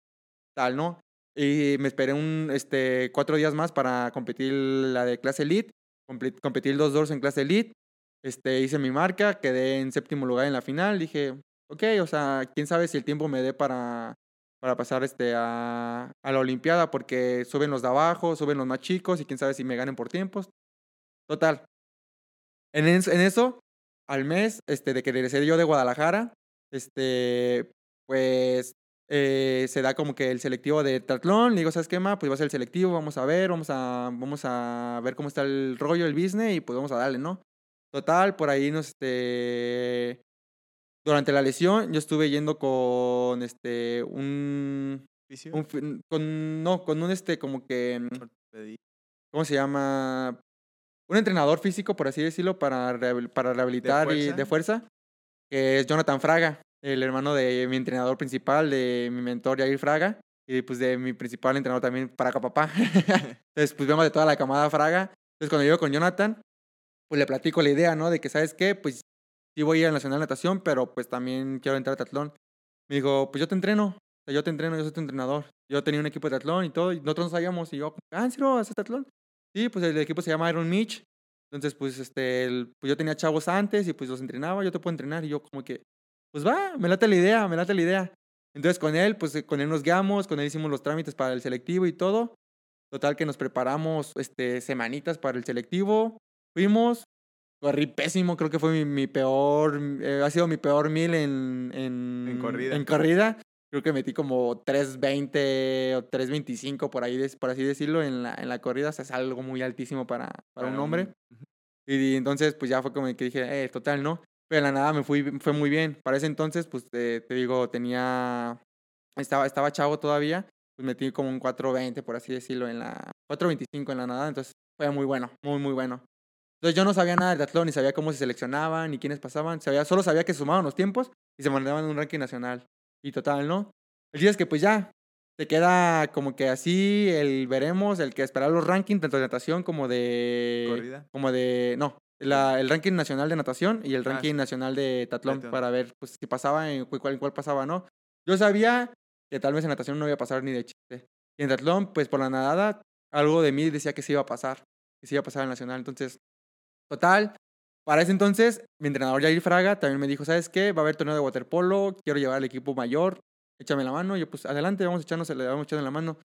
tal, ¿no? Y me esperé un, este, cuatro días más para competir la de clase Elite, compe- competir dos doors en clase Elite. Este, hice mi marca, quedé en séptimo lugar en la final. Dije, ok, o sea, quién sabe si el tiempo me dé para, para pasar este, a, a la Olimpiada, porque suben los de abajo, suben los más chicos y quién sabe si me ganen por tiempos. Total. En, en eso, al mes este, de que regresé yo de Guadalajara, este, pues eh, se da como que el selectivo de triatlón. Le digo, ¿sabes qué, ma? Pues va a ser el selectivo, vamos a ver, vamos a, vamos a ver cómo está el rollo, el business y pues vamos a darle, ¿no? Total, por ahí nos, este, durante la lesión yo estuve yendo con, este, un, un con, no, con un, este, como que, mm. ¿cómo se llama? Un entrenador físico, por así decirlo, para, para rehabilitar y fuerza? de fuerza, que es Jonathan Fraga, el hermano de mi entrenador principal, de mi mentor Jair Fraga, y pues de mi principal entrenador también, Fraga Papá. Entonces, pues vemos de toda la camada Fraga. Entonces, cuando llego con Jonathan, pues le platico la idea, ¿no? De que, ¿sabes qué? Pues sí voy a ir al Nacional de Natación, pero pues también quiero entrar a triatlón. Me dijo, pues yo te entreno. O sea, yo te entreno, yo soy tu entrenador. Yo tenía un equipo de triatlón y todo, y nosotros no sabíamos. Y yo, ah, ¿en serio haces triatlón? Sí, pues el equipo se llama Iron Mitch. Entonces, pues, este, el- pues yo tenía chavos antes y pues los entrenaba, yo te puedo entrenar. Y yo como que, pues va, me late la idea, me late la idea. Entonces con él, pues con él nos guiamos, con él hicimos los trámites para el selectivo y todo. Total que nos preparamos este, semanitas para el selectivo. Fuimos, corrí pésimo, creo que fue mi, mi peor, eh, ha sido mi peor mil en, en, En corrida. En corrida. Creo que metí como 3.20 o 3.25 por ahí, por así decirlo, en la, en la corrida. O sea, es algo muy altísimo para, para, un hombre. Ujú. Y, entonces, pues ya fue como que dije, eh, total, ¿no? Pero de la nada me fui, fue muy bien. Para ese entonces, pues te, te digo, tenía, estaba, estaba chavo todavía. Pues metí como un 4.20, por así decirlo, en la, 4.25 en la nada. Entonces fue muy bueno, muy, muy bueno. Entonces yo no sabía nada de triatlón, ni sabía cómo se seleccionaban, ni quiénes pasaban. Sabía, solo sabía que se sumaban los tiempos y se mandaban un ranking nacional. Y total, ¿no? El día es que pues ya, te queda como que así el veremos, el que esperar los rankings tanto de natación como de... Corrida. Como de... No, la, el ranking nacional de natación y el Ah, ranking sí. nacional de tatlón para ver pues si pasaba en cu- cuál, en cuál pasaba, ¿no? Yo sabía que tal vez en natación no iba a pasar ni de chiste. Y en tatlón, pues por la nadada, algo de mí decía que se iba a pasar, que se iba a pasar al nacional. Entonces, total, para ese entonces, mi entrenador Jair Fraga también me dijo, ¿sabes qué? Va a haber torneo de waterpolo, quiero llevar al equipo mayor, échame la mano. Y yo, pues adelante, vamos a echarnos, le vamos echando la mano.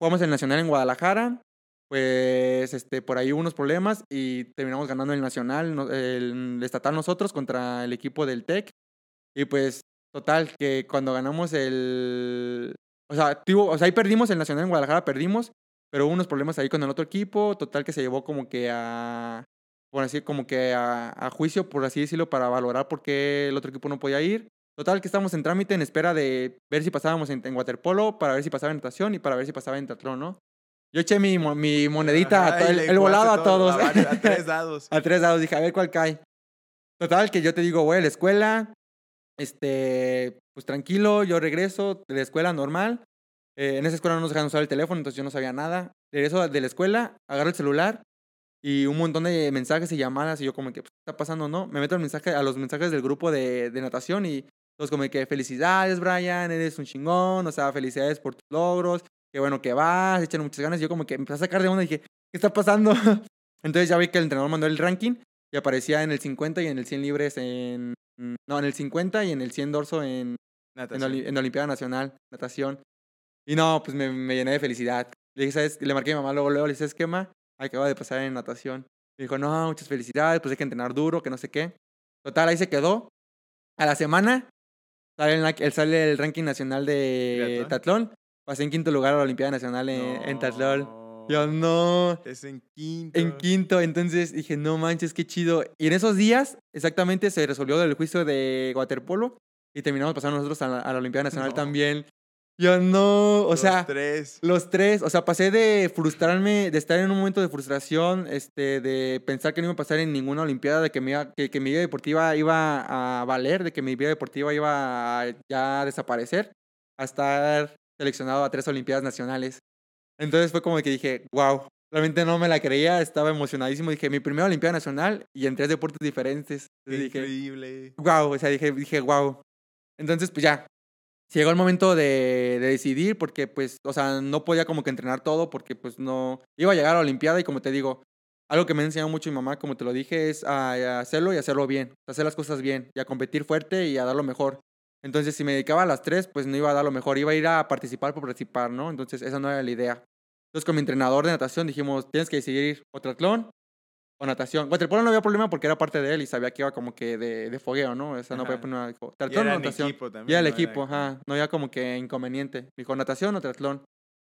jugamos el Nacional en Guadalajara, pues este, por ahí hubo unos problemas y terminamos ganando el Nacional, el estatal nosotros contra el equipo del TEC. Y pues, total, que cuando ganamos el... O sea, tuvo- o sea, ahí perdimos el Nacional en Guadalajara, perdimos, pero hubo unos problemas ahí con el otro equipo, total que se llevó como que a... Por así, como que a, a juicio, por así decirlo, para valorar por qué el otro equipo no podía ir. Total, que estamos en trámite en espera de ver si pasábamos en, en waterpolo, para ver si pasaba en natación y para ver si pasaba en teatrón, ¿no? Yo eché mi, mi monedita, a Ajá, to- y el, el volado a todo, todos. A, a tres dados. a tres dados, dije, a ver cuál cae. Total, que yo te digo, voy a la escuela, este, pues tranquilo, yo regreso de la escuela normal. Eh, en esa escuela no nos dejan usar el teléfono, entonces yo no sabía nada. Regreso de la escuela, agarro el celular y un montón de mensajes y llamadas y yo como que, pues, ¿qué está pasando, no? Me meto al mensaje, a los mensajes del grupo de, de natación y todos como que, felicidades, Brian, eres un chingón, o sea, felicidades por tus logros, qué bueno que vas, echan muchas ganas. Y yo como que empecé a sacar de onda y dije, ¿qué está pasando? Entonces ya vi que el entrenador mandó el ranking y aparecía en el 50 y en el 100 libres en... No, en el 50 y en el 100 dorso en, en, Natación. Oli- en la Olimpiada Nacional, natación. Y no, pues me, me llené de felicidad. Le dije, ¿sabes? Le marqué a mi mamá luego, luego, le dije, ¿sabes qué, ma? Acaba de pasar en natación. Me dijo, no, muchas felicidades, pues hay que entrenar duro, que no sé qué. Total, ahí se quedó. A la semana sale, en la- el, sale el ranking nacional de tatlón. Pasé en quinto lugar a la Olimpiada Nacional en, en tatlón. Yo, no. Es en quinto. En quinto, entonces dije, no manches, qué chido. Y en esos días, exactamente, se resolvió el juicio de waterpolo y terminamos pasando nosotros a la, a la Olimpiada Nacional No. también. Yo no, o Los sea, tres. los tres, o sea, pasé de frustrarme, de estar en un momento de frustración, este, de pensar que no iba a pasar en ninguna Olimpiada, de que, iba- que, que mi vida deportiva iba a valer, de que mi vida deportiva iba a ya desaparecer, a estar seleccionado a tres Olimpiadas nacionales. Entonces fue como que dije, wow, realmente no me la creía, estaba emocionadísimo. Dije, mi primera Olimpiada Nacional y en tres deportes diferentes. Dije, increíble. wow, o sea, dije, dije, wow. Entonces, pues ya, llegó el momento de, de decidir porque, pues, o sea, no podía como que entrenar todo porque, pues, no, iba a llegar a la Olimpiada y como te digo, algo que me ha enseñado mucho mi mamá, como te lo dije, es a hacerlo y hacerlo bien, hacer las cosas bien y a competir fuerte y a dar lo mejor. Entonces, si me dedicaba a las tres, pues no iba a dar lo mejor, iba a ir a participar por participar, ¿no? Entonces, esa no era la idea. Entonces, con mi entrenador de natación dijimos, tienes que decidir o triatlón o natación. Waterpolo no había problema porque era parte de él y sabía que iba como que de, de fogueo, ¿no? O sea, no podía poner triatlón o natación. equipo también. Y era el equipo, ajá. No había como que inconveniente. Dijo, natación o triatlón.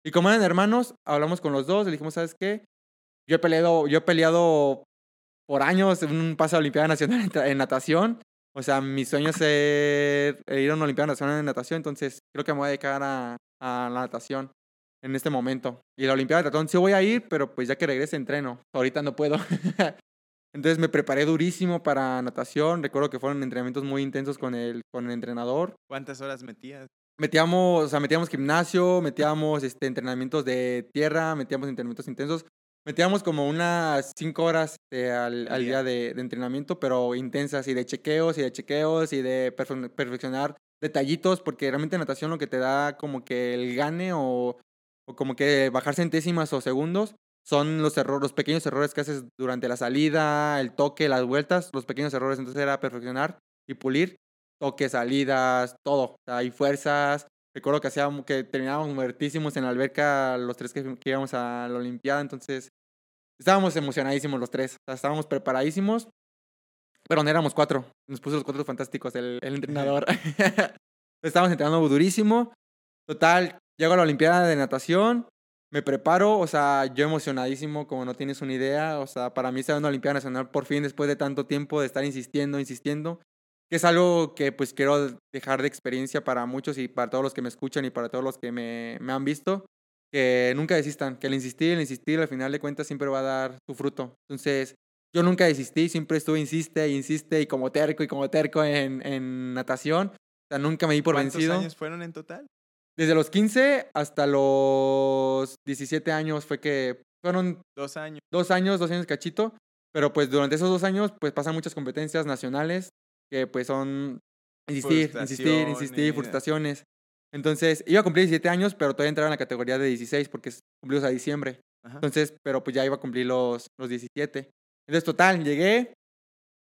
Y como eran hermanos, hablamos con los dos, le dijimos, ¿sabes qué? Yo he peleado, yo he peleado por años en un pase a Olimpiada Nacional en natación. O sea, mi sueño es ser- eh, ir a una Olimpiada Nacional en natación, entonces creo que me voy a dedicar a, a la natación en este momento. Y la Olimpiada de Triatlón sí voy a ir, pero pues ya que regrese entreno. Ahorita no puedo. Entonces me preparé durísimo para natación. Recuerdo que fueron entrenamientos muy intensos con el, con el entrenador. ¿Cuántas horas metías? Metíamos, o sea, metíamos gimnasio, metíamos este, entrenamientos de tierra, metíamos entrenamientos intensos. Metíamos como unas cinco horas eh, al, Al día de, de entrenamiento, pero intensas y de chequeos y de chequeos y de perfe- perfeccionar detallitos, porque realmente natación lo que te da como que el gane o, o como que bajar centésimas o segundos son los errores, los pequeños errores que haces durante la salida, el toque, las vueltas, los pequeños errores. Entonces era perfeccionar y pulir toques, salidas, todo. O sea, y fuerzas. Recuerdo que hacíamos que terminábamos muertísimos en la alberca los tres que, que íbamos a la Olimpiada. Entonces estábamos emocionadísimos los tres. O sea, estábamos preparadísimos. Pero no éramos cuatro. Nos puso los cuatro fantásticos el, el entrenador. estábamos entrenando durísimo. Total, llego a la Olimpiada de natación. Me preparo, o sea, yo emocionadísimo, como no tienes una idea. O sea, para mí estar en una Olimpiada Nacional por fin después de tanto tiempo de estar insistiendo, insistiendo que es algo que pues quiero dejar de experiencia para muchos y para todos los que me escuchan y para todos los que me, me han visto, que nunca desistan, que el insistir, el insistir al final de cuentas siempre va a dar su fruto. Entonces, yo nunca desistí, siempre estuve insiste, insiste y como terco y como terco en, en natación. O sea, nunca me di por ¿Cuántos vencido. años fueron en total? Desde los 15 hasta los 17 años fue que fueron Dos años. dos años, dos años cachito, pero pues durante esos dos años pues pasan muchas competencias nacionales que pues son insistir, insistir, insistir, Frustraciones. Entonces, iba a cumplir 17 años, pero todavía entraba en la categoría de 16 porque cumplió a diciembre. Ajá. Entonces, pero pues ya iba a cumplir los, los 17. Entonces, total, llegué,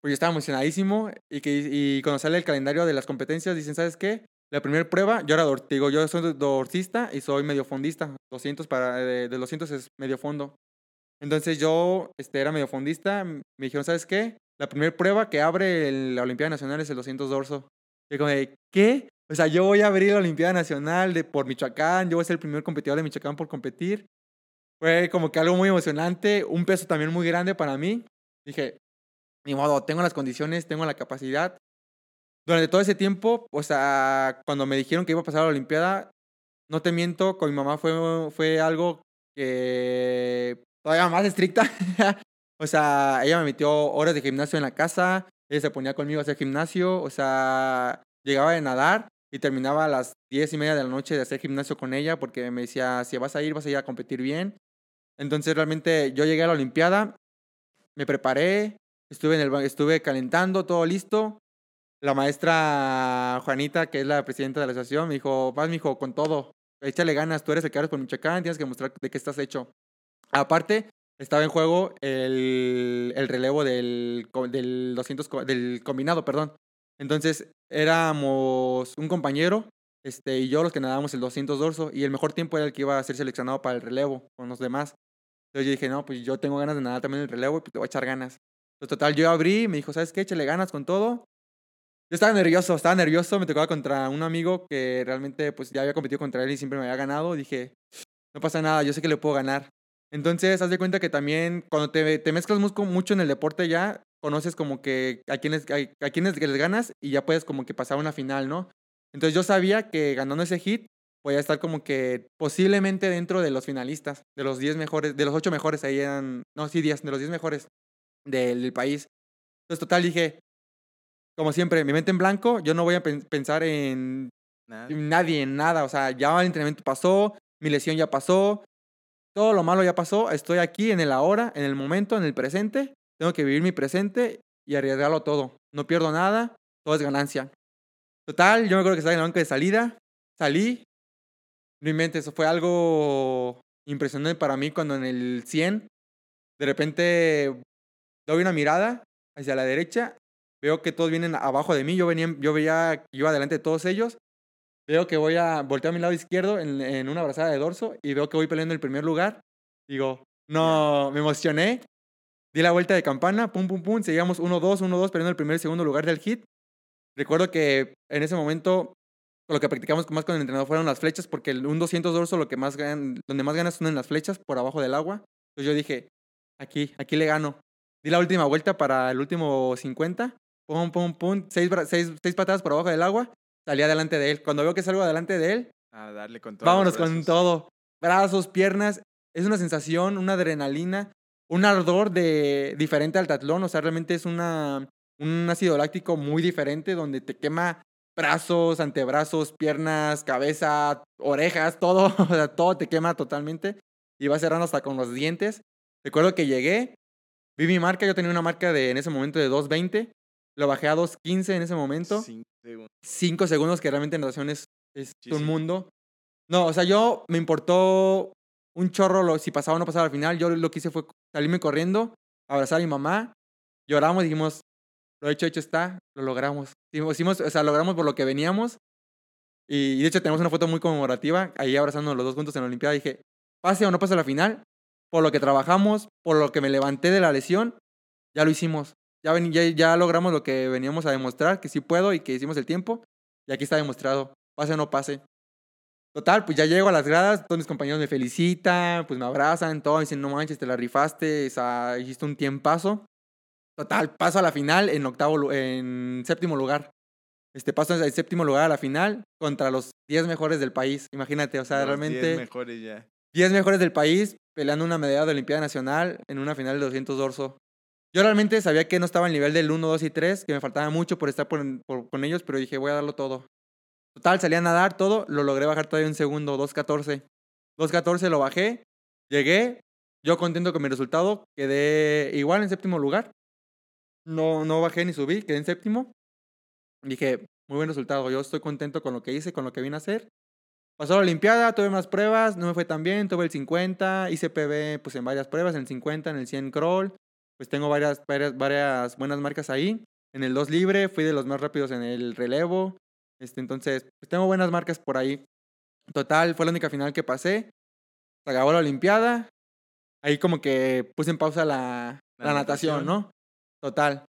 pues yo estaba emocionadísimo y, que, y cuando sale el calendario de las competencias, dicen, ¿sabes qué? La primera prueba, yo era, te digo, yo soy dorsista y soy medio fondista. 200 para, de, de 200 es medio fondo. Entonces yo este, era medio fondista. Me dijeron, ¿sabes qué? La primera prueba que abre el- la Olimpiada Nacional es el 200 dorso. Y como de, ¿qué? O sea, yo voy a abrir la Olimpiada Nacional de, por Michoacán. Yo voy a ser el primer competidor de Michoacán por competir. Fue como que algo muy emocionante. Un peso también muy grande para mí. Dije, ni modo, tengo las condiciones, tengo la capacidad. Durante todo ese tiempo, o sea, cuando me dijeron que iba a pasar a la Olimpiada, no te miento, con mi mamá fue, fue algo que todavía más estricta. o sea, ella me metió horas de gimnasio en la casa, ella se ponía conmigo a hacer gimnasio, o sea, llegaba de nadar y terminaba a las diez y media de la noche de hacer gimnasio con ella porque me decía, si vas a ir, vas a ir a competir bien. Entonces realmente yo llegué a la Olimpiada, me preparé, estuve, estuve calentando, todo listo. La maestra Juanita, que es la presidenta de la asociación, me dijo, vas, mijo, con todo, échale ganas, tú eres el que eres por Michoacán, tienes que mostrar de qué estás hecho. Aparte, estaba en juego el, el relevo del, del 200, co- del combinado, perdón. Entonces, éramos un compañero este, y yo los que nadábamos el 200 dorso y el mejor tiempo era el que iba a ser seleccionado para el relevo con los demás. Entonces yo dije, no, pues yo tengo ganas de nadar también el relevo y pues te voy a echar ganas. Entonces, total, yo abrí, me dijo, ¿sabes qué? Échale ganas con todo. Yo estaba nervioso, estaba nervioso, me tocaba contra un amigo que realmente pues ya había competido contra él y siempre me había ganado. Dije, no pasa nada, yo sé que le puedo ganar. Entonces, haz de cuenta que también cuando te, te mezclas mucho en el deporte ya, conoces como que a quienes, a, a quienes les ganas y ya puedes como que pasar a una final, ¿no? Entonces yo sabía que ganando ese hit podía estar como que posiblemente dentro de los finalistas, de los 10 mejores, de los 8 mejores, ahí eran, no, sí, 10, de los 10 mejores del, del país. Entonces, total, dije, como siempre, mi mente en blanco, yo no voy a pen- pensar en Nada. nadie, en nada. O sea, ya el entrenamiento pasó, mi lesión ya pasó, todo lo malo ya pasó. Estoy aquí en el ahora, en el momento, en el presente. Tengo que vivir mi presente y arriesgarlo todo. No pierdo nada, todo es ganancia. Total, yo me acuerdo que estaba en la banca de salida, salí. No inventes, eso fue algo impresionante para mí cuando en el 100, de repente doy una mirada hacia la derecha, veo que todos vienen abajo de mí, yo, venía, yo veía, iba delante de todos ellos, veo que voy a voltear a mi lado izquierdo en, en una abrazada de dorso y veo que voy peleando el primer lugar. Digo, no, me emocioné, di la vuelta de campana, pum, pum, pum, seguíamos 1-2, 1-2, peleando el primer y segundo lugar del hit. Recuerdo que en ese momento lo que practicamos más con el entrenador fueron las flechas, porque el- un 200 dorso lo que más gan- donde más ganas son en las flechas por abajo del agua. Entonces yo dije, aquí, aquí le gano. Di la última vuelta para el último 50, pum, pum, pum, seis, seis, seis patadas por abajo del agua, salí adelante de él. Cuando veo que salgo adelante de él, A darle con todo. vámonos con todo. Brazos, piernas, es una sensación, una adrenalina, un ardor de diferente al tatlón, o sea, realmente es una, un ácido láctico muy diferente donde te quema brazos, antebrazos, piernas, cabeza, orejas, todo, o sea, todo te quema totalmente y va cerrando hasta con los dientes. Recuerdo que llegué, vi mi marca, yo tenía una marca de en ese momento de 2.20, lo bajé a 2.15 en ese momento. Cinco segundos. 5 segundos, que realmente en natación es, es Sí, un sí. mundo. No, o sea, yo me importó un chorro lo, si pasaba o no pasaba al final. Yo lo que hice fue salirme corriendo, abrazar a mi mamá, lloramos, dijimos, lo hecho, hecho está, lo logramos. Hicimos, o sea, logramos por lo que veníamos. Y, y de hecho tenemos una foto muy conmemorativa, ahí abrazándonos los dos juntos en la Olimpiada. Dije, pase o no pase la final, por lo que trabajamos, por lo que me levanté de la lesión, ya lo hicimos. Ya, ven- ya, ya logramos lo que veníamos a demostrar, que sí puedo y que hicimos el tiempo. Y aquí está demostrado, pase o no pase. Total, pues ya llego a las gradas, todos mis compañeros me felicitan, pues me abrazan, todo, me dicen, no manches, te la rifaste, o sea, hiciste un tiempazo. Total, paso a la final en octavo, en séptimo lugar. Este paso al séptimo lugar a la final contra los 10 mejores del país. Imagínate, o sea, Los realmente 10 mejores ya. 10 mejores del país peleando una medalla de Olimpiada Nacional en una final de 200 dorso. Yo realmente sabía que no estaba al nivel del 1, 2 y 3, que me faltaba mucho por estar por- por- con ellos, pero dije, voy a darlo todo. Total, salí a nadar todo, lo logré bajar todavía un segundo, 2.14. 2.14 lo bajé, llegué, yo contento con mi resultado, quedé igual en séptimo lugar. No, no bajé ni subí, quedé en séptimo. Dije, muy buen resultado, yo estoy contento con lo que hice, con lo que vine a hacer. Pasó la Olimpiada, tuve más pruebas, no me fue tan bien, tuve el 50, hice PB pues en varias pruebas, en el 50, en el 100 crawl, pues tengo varias, varias, varias buenas marcas ahí. En el 2 libre fui de los más rápidos en el relevo, Este, entonces, pues tengo buenas marcas por ahí. Total, fue la única final que pasé. Se acabó la Olimpiada. Ahí como que puse en pausa la, La la natación, natación. ¿no? Total.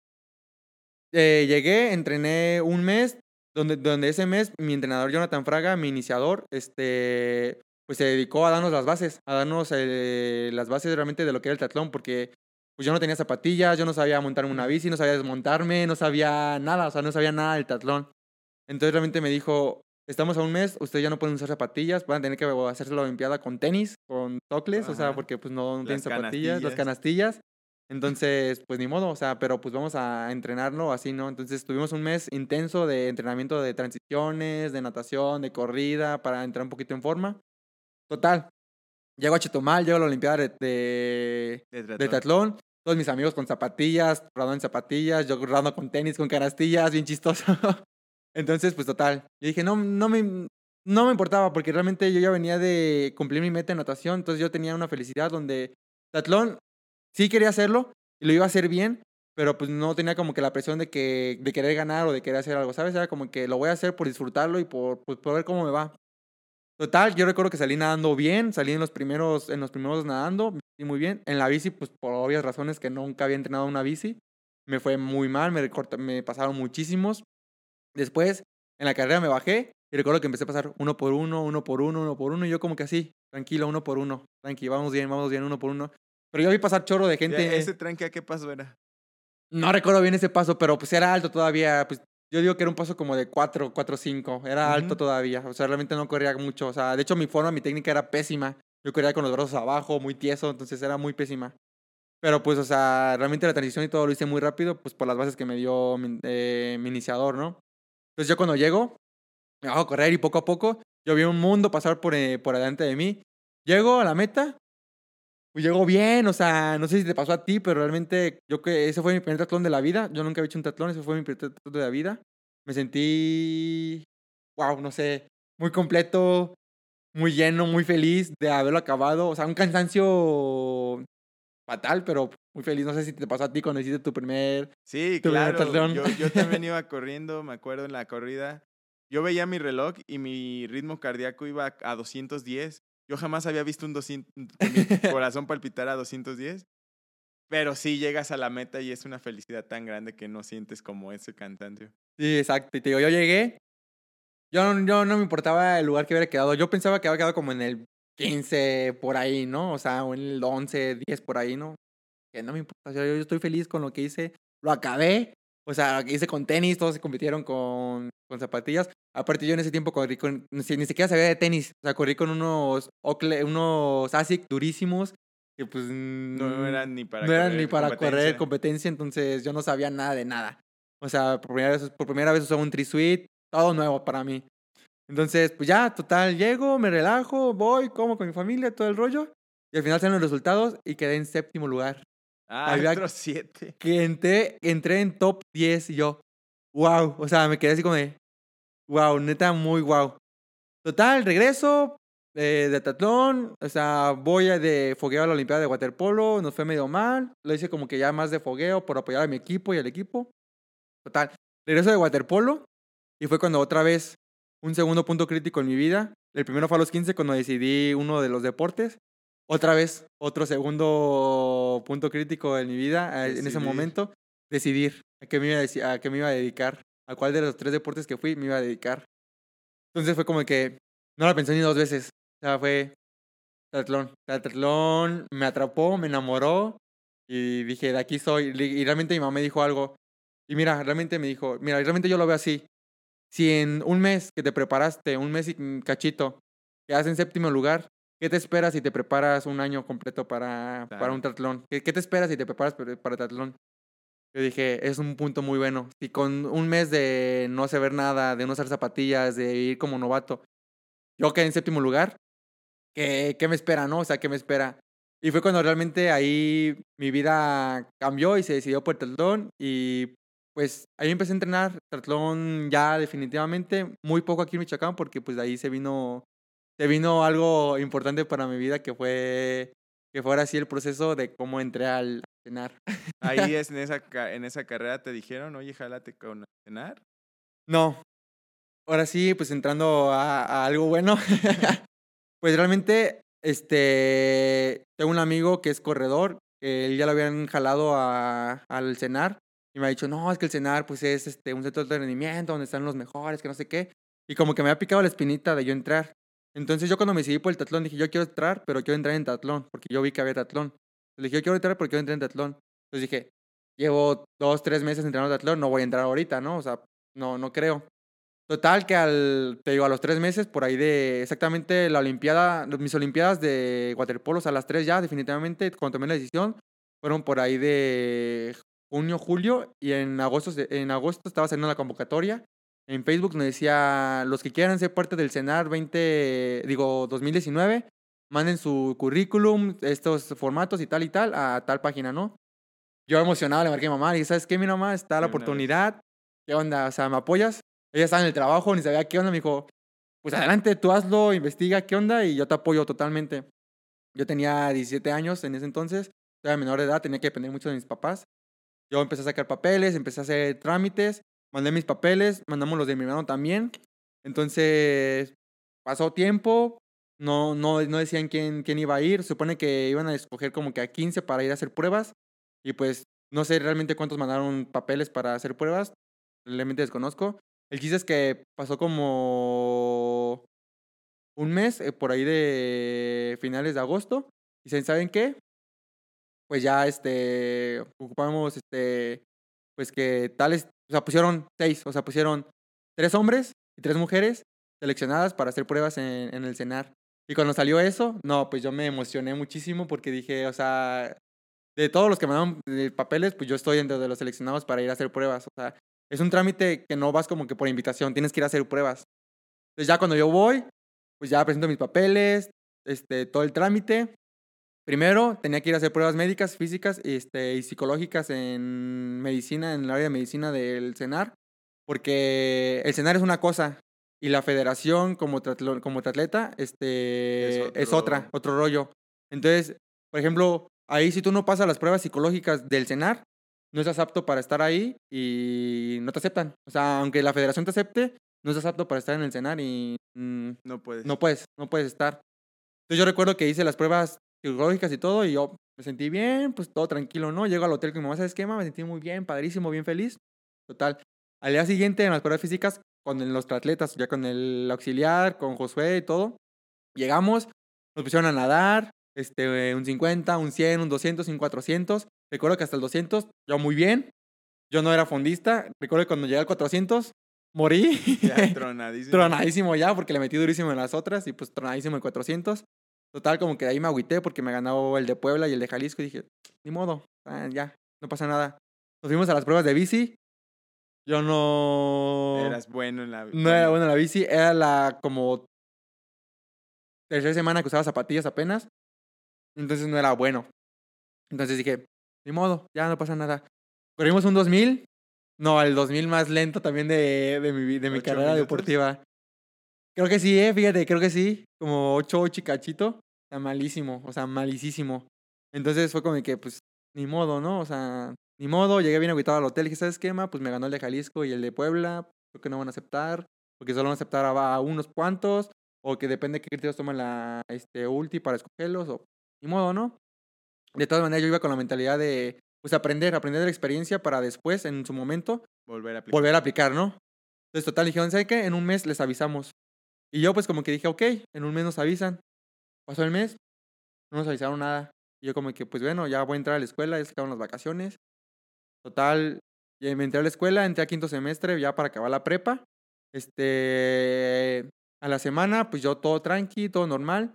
Eh, llegué, entrené un mes, donde, donde ese mes mi entrenador Jonathan Fraga, mi iniciador, este, pues se dedicó a darnos las bases, a darnos eh, las bases realmente de lo que era el triatlón, porque pues yo no tenía zapatillas, yo no sabía montarme una bici, no sabía desmontarme, no sabía nada, o sea, no sabía nada del triatlón. Entonces realmente me dijo, estamos a un mes, ustedes ya no pueden usar zapatillas, van a tener que hacerse la olimpiada con tenis, con tocles, o sea, Ajá. porque pues no, no tienen Las zapatillas, las canastillas. canastillas. Entonces, pues ni modo, o sea, pero pues vamos a entrenarlo así, ¿no? Entonces tuvimos un mes intenso de entrenamiento de transiciones, de natación, de corrida, para entrar un poquito en forma. Total, llego a Chetumal, llego a la Olimpiada de, de, De de triatlón. Todos mis amigos con zapatillas, rodando en zapatillas, yo rodando con tenis, con canastillas, bien chistoso. Entonces, pues total, yo dije, no, no me, no me importaba porque realmente yo ya venía de cumplir mi meta en natación, entonces yo tenía una felicidad donde triatlón sí quería hacerlo y lo iba a hacer bien, pero pues no tenía como que la presión de que de querer ganar o de querer hacer algo, ¿sabes? Era como que lo voy a hacer por disfrutarlo y por, pues, por ver cómo me va. Total, yo recuerdo que salí nadando bien, salí en los primeros, en los primeros nadando, sentí muy bien. En la bici, pues por obvias razones que nunca había entrenado una bici, me fue muy mal, me, recorta- me pasaron muchísimos. Después, en la carrera me bajé y recuerdo que empecé a pasar uno por uno, uno por uno, uno por uno, y yo como que así, tranquilo, uno por uno, tranqui, vamos bien, vamos bien, uno por uno. Pero yo vi pasar chorro de Ya, gente. ¿Ese tranque a qué paso era? No recuerdo bien ese paso, pero pues era alto todavía. Pues yo digo que era un paso como de 4, 4, 5. Era alto Ujú. todavía. O sea, realmente no corría mucho. O sea, de hecho mi forma, mi técnica era pésima. Yo corría con los brazos abajo, muy tieso, entonces era muy pésima. Pero pues, o sea, realmente la transición y todo lo hice muy rápido, pues por las bases que me dio mi, eh, mi iniciador, ¿no? Entonces yo cuando llego, me hago correr y poco a poco, yo vi un mundo pasar por, eh, por delante de mí. Llego a la meta, pues llego bien, o sea, no sé si te pasó a ti, pero realmente yo que ese fue mi primer triatlón de la vida. Yo nunca había hecho un triatlón, ese fue mi primer triatlón de la vida. Me sentí, wow, no sé, muy completo, muy lleno, muy feliz de haberlo acabado. O sea, un cansancio fatal, pero muy feliz. No sé si te pasó a ti cuando hiciste tu primer... Sí, Tu primer claro. triatlón. Yo, yo también iba corriendo, me acuerdo en la corrida. Yo veía mi reloj y mi ritmo cardíaco iba a 210. Yo jamás había visto un 200, que mi corazón palpitar a 210. Pero sí llegas a la meta y es una felicidad tan grande que no sientes como ese cansancio. Sí, exacto. Y te digo, yo llegué. Yo, no- yo no me importaba el lugar que hubiera quedado. Yo pensaba que había quedado como en el 15 por ahí, ¿no? O sea, o en el 11, 10 por ahí, ¿no? Que no me importa. yo, yo estoy feliz con lo que hice. Lo acabé. O sea, lo que hice con tenis, todos se compitieron con, con zapatillas. Aparte, yo en ese tiempo corrí con. Ni, si- ni siquiera sabía de tenis. O sea, corrí con unos, Oakley- unos ASIC durísimos. Que pues. No, eran ni para no eran correr ni para correr competencia. competencia, entonces yo no sabía nada de nada. O sea, por primera vez, por primera vez usaba un tri-suite, todo nuevo para mí. Entonces, pues ya, total, llego, me relajo, voy, como con mi familia, todo el rollo. Y al final salen los resultados y quedé en séptimo lugar. Ah, había- otros siete. Que entré, entré en top 10 y yo, wow. O sea, me quedé así como de, wow, neta, muy wow. Total, regreso eh, de tatlón, o sea, voy de fogueo a la Olimpiada de Waterpolo, nos fue medio mal, lo hice como que ya más de fogueo por apoyar a mi equipo y al equipo. Total, regreso de Waterpolo y fue cuando otra vez un segundo punto crítico en mi vida. El primero fue a los 15 cuando decidí uno de los deportes. Otra vez, otro segundo punto crítico en mi vida, eh, en ese Decidir. momento, decidir a qué, me iba a, a qué me iba a dedicar, a cuál de los tres deportes que fui me iba a dedicar. Entonces fue como que no la pensé ni dos veces. O sea, fue triatlón. Triatlón me atrapó, me enamoró y dije, de aquí soy. Y realmente mi mamá me dijo algo. Y mira, realmente me dijo, mira, realmente yo lo veo así. Si en un mes que te preparaste, un mes y cachito, quedas en séptimo lugar, ¿qué te esperas si te preparas un año completo para, para un triatlón? ¿Qué, ¿Qué te esperas si te preparas para, para triatlón? Yo dije, es un punto muy bueno. Si con un mes de no saber nada, de no usar zapatillas, de ir como novato, yo quedé en séptimo lugar, ¿qué, qué me espera, no? O sea, ¿qué me espera? Y fue cuando realmente ahí mi vida cambió y se decidió por el triatlón y pues ahí empecé a entrenar triatlón ya definitivamente, muy poco aquí en Michoacán porque pues de ahí se vino, se vino algo importante para mi vida que fue, que fuera así el proceso de cómo entré al cenar. Ahí es en esa, en esa carrera te dijeron, oye, jálate con cenar. No. ahora sí, pues entrando a, a algo bueno. pues realmente, este, tengo un amigo que es corredor, que él ya lo habían jalado a- al cenar y me ha dicho, no, es que el cenar pues es este, un centro de rendimiento donde están los mejores, que no sé qué. Y como que me ha picado la espinita de yo entrar. Entonces yo cuando me decidí por el tatlón dije, yo quiero entrar, pero quiero entrar en tatlón, porque yo vi que había tatlón. Le dije, yo quiero entrar porque quiero entrar en tatlón. Entonces dije, llevo dos, tres meses entrenando tatlón, no voy a entrar ahorita, ¿no? O sea, no, no creo. Total que al, te digo, a los tres meses, por ahí de exactamente la olimpiada, mis olimpiadas de waterpolo, o sea, las tres ya, definitivamente, cuando tomé la decisión, fueron por ahí de junio, julio, y en agosto, en agosto estaba saliendo la convocatoria. En Facebook me decía, los que quieran ser parte del CENAR 20, digo, 2019, manden su currículum, estos formatos y tal y tal, a tal página, ¿no? Yo emocionado le marqué a mi mamá y ¿sabes qué, mi mamá? Está la oportunidad. ¿Qué onda? O sea, ¿me apoyas? Ella estaba en el trabajo, ni sabía qué onda. Me dijo, pues adelante, tú hazlo, investiga qué onda y yo te apoyo totalmente. Yo tenía 17 años en ese entonces, era menor de edad, tenía que depender mucho de mis papás. Yo empecé a sacar papeles, empecé a hacer trámites, mandé mis papeles, mandamos los de mi hermano también. Entonces, pasó tiempo, no, no, no decían quién, quién iba a ir. Supone que iban a escoger como que a 15 para ir a hacer pruebas. Y pues no sé realmente cuántos mandaron papeles para hacer pruebas. Realmente desconozco. El chiste es que pasó como un mes, eh, por ahí de finales de agosto. Y dicen, ¿saben qué? Pues ya este, ocupamos este, pues que tales, o sea, pusieron seis, o sea, pusieron tres hombres y tres mujeres seleccionadas para hacer pruebas en, en el CENAR. Y cuando salió eso, no, pues yo me emocioné muchísimo porque dije, o sea, de todos los que mandaron eh, papeles, pues yo estoy dentro de los seleccionados para ir a hacer pruebas. O sea, es un trámite que no vas como que por invitación, tienes que ir a hacer pruebas. Entonces ya cuando yo voy, pues ya presento mis papeles, este, todo el trámite. Primero tenía que ir a hacer pruebas médicas, físicas este, y psicológicas en medicina, en el área de medicina del CENAR, porque el CENAR es una cosa y la federación como, tratlo- como atleta este, Es otra, otro rollo. Entonces, por ejemplo, ahí si tú no pasas las pruebas psicológicas del CENAR, no estás apto para estar ahí y no te aceptan. O sea, aunque la federación te acepte, no estás apto para estar en el CENAR y mm, No puedes. no puedes, no puedes estar. Entonces yo recuerdo que hice las pruebas psicológicas y todo y yo me sentí bien, pues todo tranquilo, ¿no? Llego al hotel con mi mamá, ¿sabes qué, mamá? Me sentí muy bien, padrísimo, bien feliz. Total. Al día siguiente, en las pruebas físicas, con los atletas, ya con el auxiliar, con Josué y todo, llegamos, nos pusieron a nadar, este, un 50, un 100, un 200, un 400. Recuerdo que hasta el 200, yo muy bien. Yo no era fondista. Recuerdo que cuando llegué al 400, morí. Ya, tronadísimo. tronadísimo ya, porque le metí durísimo en las otras y pues tronadísimo en 400. Total, como que ahí me agüité porque me ganó el de Puebla y el de Jalisco y dije, ni modo, ah, ya, no pasa nada. Nos fuimos a las pruebas de bici. Yo no... Eras bueno en la No era bueno la bici, era la como tercera semana que usaba zapatillas apenas. Entonces no era bueno. Entonces dije, ni modo, ya no pasa nada. Corrimos un 2000. No, el 2000 más lento también de, de mi, de mi ¿Ocho carrera minutos? deportiva. Creo que sí, eh, fíjate, creo que sí. Como 8, 8 y cachito. O sea, malísimo, o sea, malísimo. Entonces fue como que, pues, ni modo, ¿no? O sea, ni modo. Llegué bien agüitado al hotel y dije, ¿sabes qué, ma? Pues me ganó el de Jalisco y el de Puebla. Creo que no van a aceptar. Porque solo van a aceptar a, unos cuantos. O que depende de qué criterios toman la este, ulti para escogerlos. O ni modo, ¿no? De todas maneras, yo iba con la mentalidad de, pues, aprender, aprender de la experiencia para después, en su momento, Volver a aplicar. volver a aplicar, ¿no? Entonces, total, dijeron, ¿sabe qué? En un mes les avisamos. Y yo, pues, como que dije, ok, en un mes nos avisan. Pasó el mes, no nos avisaron nada. Y yo, como que, pues, bueno, ya voy a entrar a la escuela, ya se acaban las vacaciones. Total, ya me entré a la escuela, entré a quinto semestre ya para acabar la prepa. Este, a la semana, pues, yo todo tranqui, todo normal.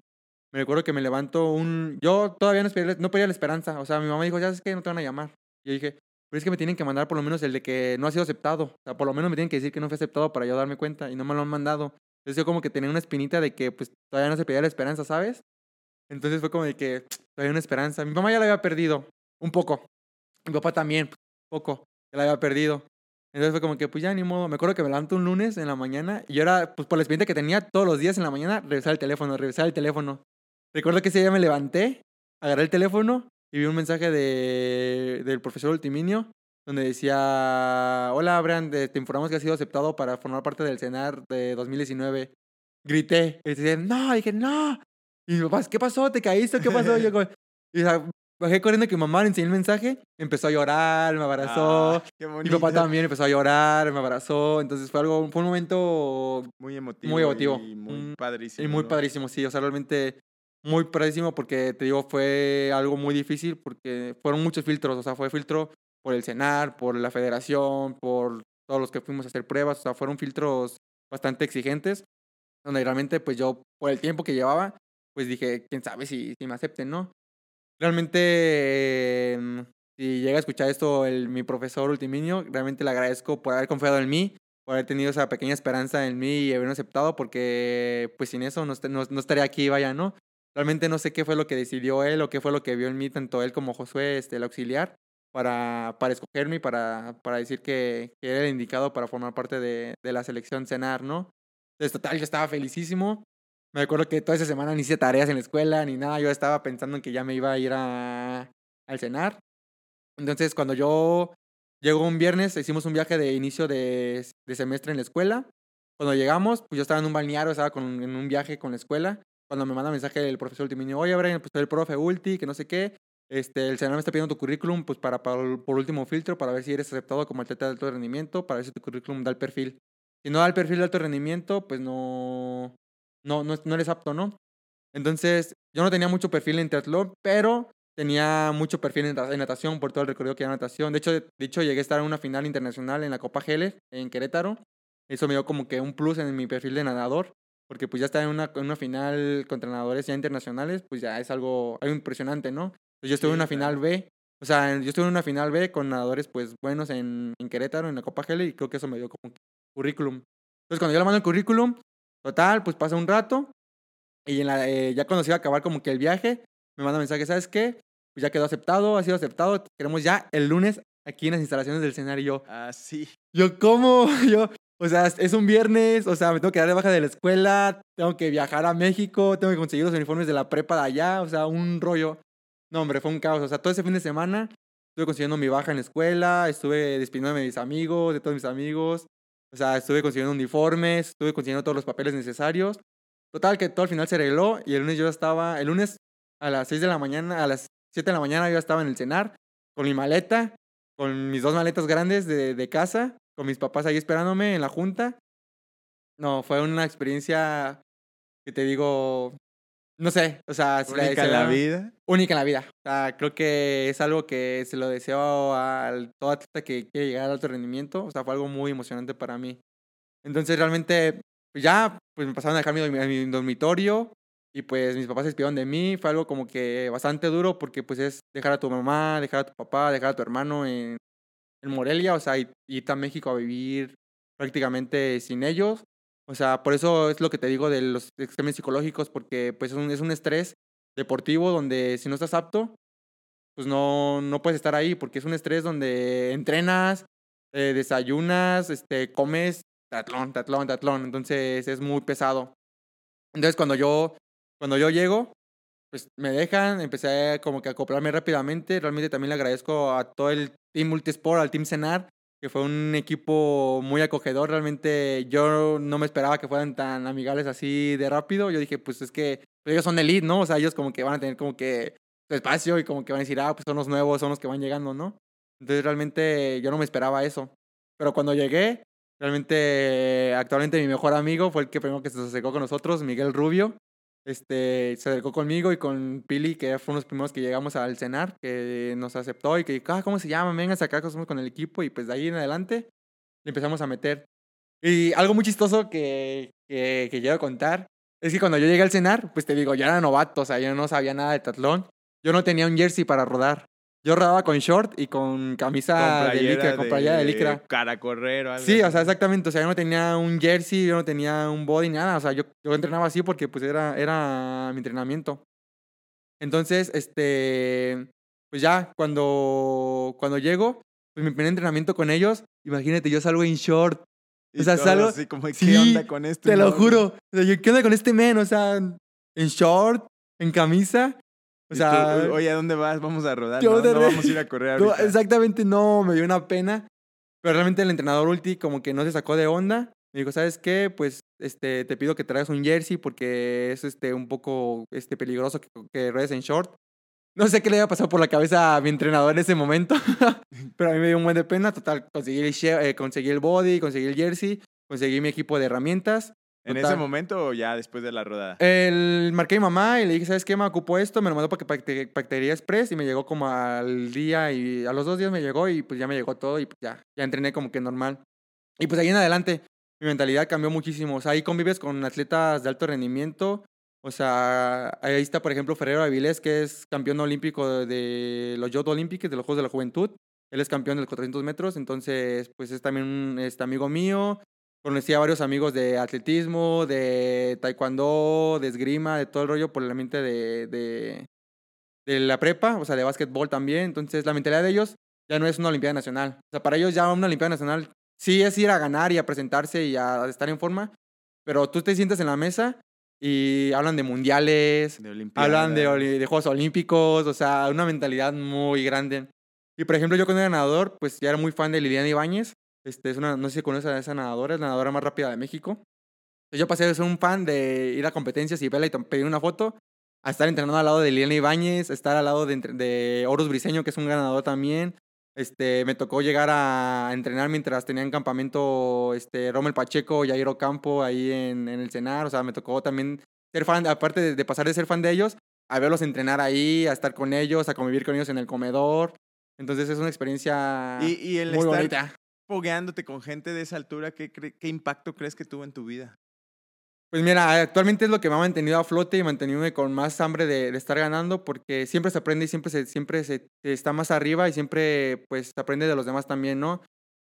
Me recuerdo que me levanto un... Yo todavía no, esperé, no perdía la esperanza. O sea, mi mamá dijo, ya sabes que no te van a llamar. Y yo dije, pero es que me tienen que mandar por lo menos el de que no ha sido aceptado. O sea, por lo menos me tienen que decir que no fue aceptado para yo darme cuenta y no me lo han mandado. Entonces yo como que tenía una espinita de que pues todavía no se pedía la esperanza, ¿sabes? Entonces fue como de que todavía una esperanza. Mi mamá ya la había perdido, un poco. Mi papá también, poco, ya la había perdido. Entonces fue como que pues ya ni modo. Me acuerdo que me levanto un lunes en la mañana y yo era, pues por la experiencia que tenía todos los días en la mañana, revisar el teléfono, revisar el teléfono. Recuerdo que ese día me levanté, agarré el teléfono y vi un mensaje de, del profesor Ultiminio donde decía, hola, Brian, te informamos que has sido aceptado para formar parte del CENAR de 2019. Grité, y decía, no, dije, no. Y mi papá, ¿qué pasó? ¿Te caíste? ¿Qué pasó? Y yo, y, o sea, bajé corriendo que mi mamá le enseñó el mensaje, empezó a llorar, me abrazó. Ah, qué mi papá también empezó a llorar, me abrazó. Entonces fue algo, fue un momento Muy emotivo. Muy emotivo. Y muy Mm, padrísimo. y muy ¿no? padrísimo, sí. O sea, realmente muy padrísimo porque te digo, fue algo muy difícil porque fueron muchos filtros. O sea, fue filtro por el CENAR, por la federación, por todos los que fuimos a hacer pruebas. O sea, fueron filtros bastante exigentes. Donde realmente, pues yo, por el tiempo que llevaba, pues dije, quién sabe si, si me acepten, ¿no? Realmente, em, si llega a escuchar esto el, mi profesor Ultiminio, realmente le agradezco por haber confiado en mí, por haber tenido esa pequeña esperanza en mí y haberme aceptado, porque pues sin eso no, no- no estaría aquí, vaya, ¿no? Realmente no sé qué fue lo que decidió él o qué fue lo que vio en mí, tanto él como Josué, este, el auxiliar, para, para escogerme y para, para decir que, que era el indicado para formar parte de, de la selección CENAR, ¿no? Entonces, total, yo estaba felicísimo. Me acuerdo que toda esa semana ni hice tareas en la escuela ni nada. Yo estaba pensando en que ya me iba a ir a, al cenar. Entonces, cuando yo llegó un viernes, hicimos un viaje de inicio de, de semestre en la escuela. Cuando llegamos, pues yo estaba en un balneario, estaba con, en un viaje con la escuela. Cuando me manda mensaje el profesor Ultiminio, oye, Brian, pues soy el profe Ulti, que no sé qué. Este, el me está pidiendo tu currículum, pues para, para- por último filtro, para ver si eres aceptado como atleta de alto rendimiento, para ver si tu currículum da el perfil. Si no da el perfil de alto rendimiento, pues no, no, no, no eres apto, ¿no? Entonces, yo no tenía mucho perfil en triatlón, pero tenía mucho perfil en, en natación por todo el recorrido que era natación. De hecho, de hecho, llegué a estar en una final internacional en la Copa Heller, en Querétaro. Eso me dio como que un plus en mi perfil de nadador, porque pues ya estar en una, en una final contra nadadores ya internacionales, pues ya es algo, algo impresionante, ¿no? Entonces, yo estuve en Sí, una final claro. B, o sea, yo estuve en una final B con nadadores pues buenos en, en Querétaro, en la Copa Heller, y creo que eso me dio como currículum. Entonces, cuando yo le mando el currículum, total, pues pasa un rato. Y en la, eh, ya cuando se iba a acabar como que el viaje, me manda mensaje, ¿sabes qué? Pues ya quedó aceptado, ha sido aceptado. Queremos ya el lunes aquí en las instalaciones del escenario. Ah, sí. yo, ¿cómo? Yo, o sea, es un viernes, o sea, me tengo que dar de baja de la escuela, tengo que viajar a México, tengo que conseguir los uniformes de la prepa de allá, o sea, un rollo. No, hombre, fue un caos. O sea, todo ese fin de semana estuve consiguiendo mi baja en la escuela, estuve despidiéndome de mis amigos, de todos mis amigos. O sea, estuve consiguiendo uniformes, estuve consiguiendo todos los papeles necesarios. Total, que todo al final se arregló y el lunes yo estaba, el lunes a las 6 de la mañana, a las 7 de la mañana yo estaba en el cenar con mi maleta, con mis dos maletas grandes de, de casa, con mis papás ahí esperándome en la junta. No, fue una experiencia que te digo, no sé, o sea, si la- Única en la vida. única en la vida. O sea, creo que es algo que se lo deseo a todo atleta que quiere llegar al alto rendimiento. O sea, fue algo muy emocionante para mí. Entonces, realmente, pues ya, pues me pasaron a dejar mi, dormi- a mi dormitorio y pues mis papás se despidieron de mí. Fue algo como que bastante duro porque pues es dejar a tu mamá, dejar a tu papá, dejar a tu hermano en, en Morelia, o sea, irte a México a vivir prácticamente sin ellos. O sea, por eso es lo que te digo de los exámenes psicológicos, porque pues es un, es un estrés deportivo donde si no estás apto, pues no, no puedes estar ahí, porque es un estrés donde entrenas, eh, desayunas, este, comes, tatlón, tatlón, tatlón, entonces es muy pesado. Entonces cuando yo, cuando yo llego, pues me dejan, empecé como que a acoplarme rápidamente, realmente también le agradezco a todo el Team Multisport, al Team Cenar, que fue un equipo muy acogedor, realmente yo no me esperaba que fueran tan amigables así de rápido, yo dije, pues es que ellos son elite, ¿no? O sea, ellos como que van a tener como que su espacio y como que van a decir, ah, pues son los nuevos, son los que van llegando, ¿no? Entonces realmente yo no me esperaba eso. Pero cuando llegué, realmente actualmente mi mejor amigo fue el que primero que se acercó con nosotros, Miguel Rubio. Este, se acercó conmigo y con Pili, que fue uno de los primeros que llegamos al cenar, que nos aceptó y que dijo, ah, ¿cómo se llama? Vengan acá, somos con el equipo. Y pues de ahí en adelante le empezamos a meter. Y algo muy chistoso que, que, que quiero contar es que cuando yo llegué al cenar, pues te digo, yo era novato, o sea, yo no sabía nada de tatlón. Yo no tenía un jersey para rodar. Yo rodaba con short y con camisa de licra, con playera de licra. Cara a correr o algo Sí, o sea, exactamente. O sea, yo no tenía un jersey, yo no tenía un body, nada. O sea, yo, yo entrenaba así porque pues era, era mi entrenamiento. Entonces, este, pues ya, cuando, cuando llego, pues mi primer entrenamiento con ellos, imagínate, yo salgo en short. Y o sea, salgo- así como, ¿qué Sí, onda con esto? Te lo juro. O sea, yo, ¿qué onda con este men? O sea, en short, en camisa. O sea, oye, ¿a dónde vas? Vamos a rodar. Yo No, de no vamos a ir a correr no, exactamente no, me dio una pena. Pero realmente el entrenador Ulti como que no se sacó de onda. Me dijo, ¿sabes qué? Pues este, te pido que traigas un jersey porque es este, un poco este, peligroso que, que ruedes en short. No sé qué le había pasado por la cabeza a mi entrenador en ese momento, pero a mí me dio un buen de pena. Total, conseguí el, eh, conseguí el body, conseguí el jersey, conseguí mi equipo de herramientas. ¿En total. ese momento o ya después de la rodada? El, marqué a mi mamá y le dije, ¿sabes qué? Me ocupó esto, me lo mandó para que Pactería Express y me llegó como al día y a los dos días me llegó y pues ya me llegó todo y pues ya, ya entrené como que normal. Y pues ahí en adelante mi mentalidad cambió muchísimo. O sea, ahí convives con atletas de alto rendimiento. O sea, ahí está, por ejemplo, Ferrero Avilés, que es campeón olímpico de los Youth Olympics, de los Juegos de la Juventud. Él es campeón de los 400 metros, entonces, pues es también un este, amigo mío. Conocí a varios amigos de atletismo, de taekwondo, de esgrima, de todo el rollo por el ambiente de, de, de la prepa, o sea, de básquetbol también. Entonces, la mentalidad de ellos ya no es una Olimpiada Nacional. O sea, para ellos ya una Olimpiada Nacional sí es ir a ganar y a presentarse y a estar en forma, pero tú te sientas en la mesa y hablan de mundiales, De hablan de, de Juegos Olímpicos, o sea, una mentalidad muy grande. Y por ejemplo, yo cuando era nadador, pues ya era muy fan de Liliana Ibáñez. Este, es una, no sé si conoces a esa nadadora, es la nadadora más rápida de México. Yo pasé de ser un fan de ir a competencias y verla y pedir una foto, a estar entrenando al lado de Liliana Ibáñez, a estar al lado de, de Horus Briseño, que es un gran nadador también. Este, me tocó llegar a entrenar mientras tenía en campamento este, Rommel Pacheco y Jairo Campo ahí en, en el Cenar. O sea, me tocó también ser fan, aparte de, de pasar de ser fan de ellos, a verlos entrenar ahí, a estar con ellos, a convivir con ellos en el comedor. Entonces es una experiencia Y, y el muy estar bonita. Fogueándote con gente de esa altura, ¿qué, cre- ¿qué impacto crees que tuvo en tu vida? Pues mira, actualmente es lo que me ha mantenido a flote y mantenido con más hambre de, estar ganando porque siempre se aprende y siempre se, siempre se está más arriba y siempre pues se aprende de los demás también, ¿no?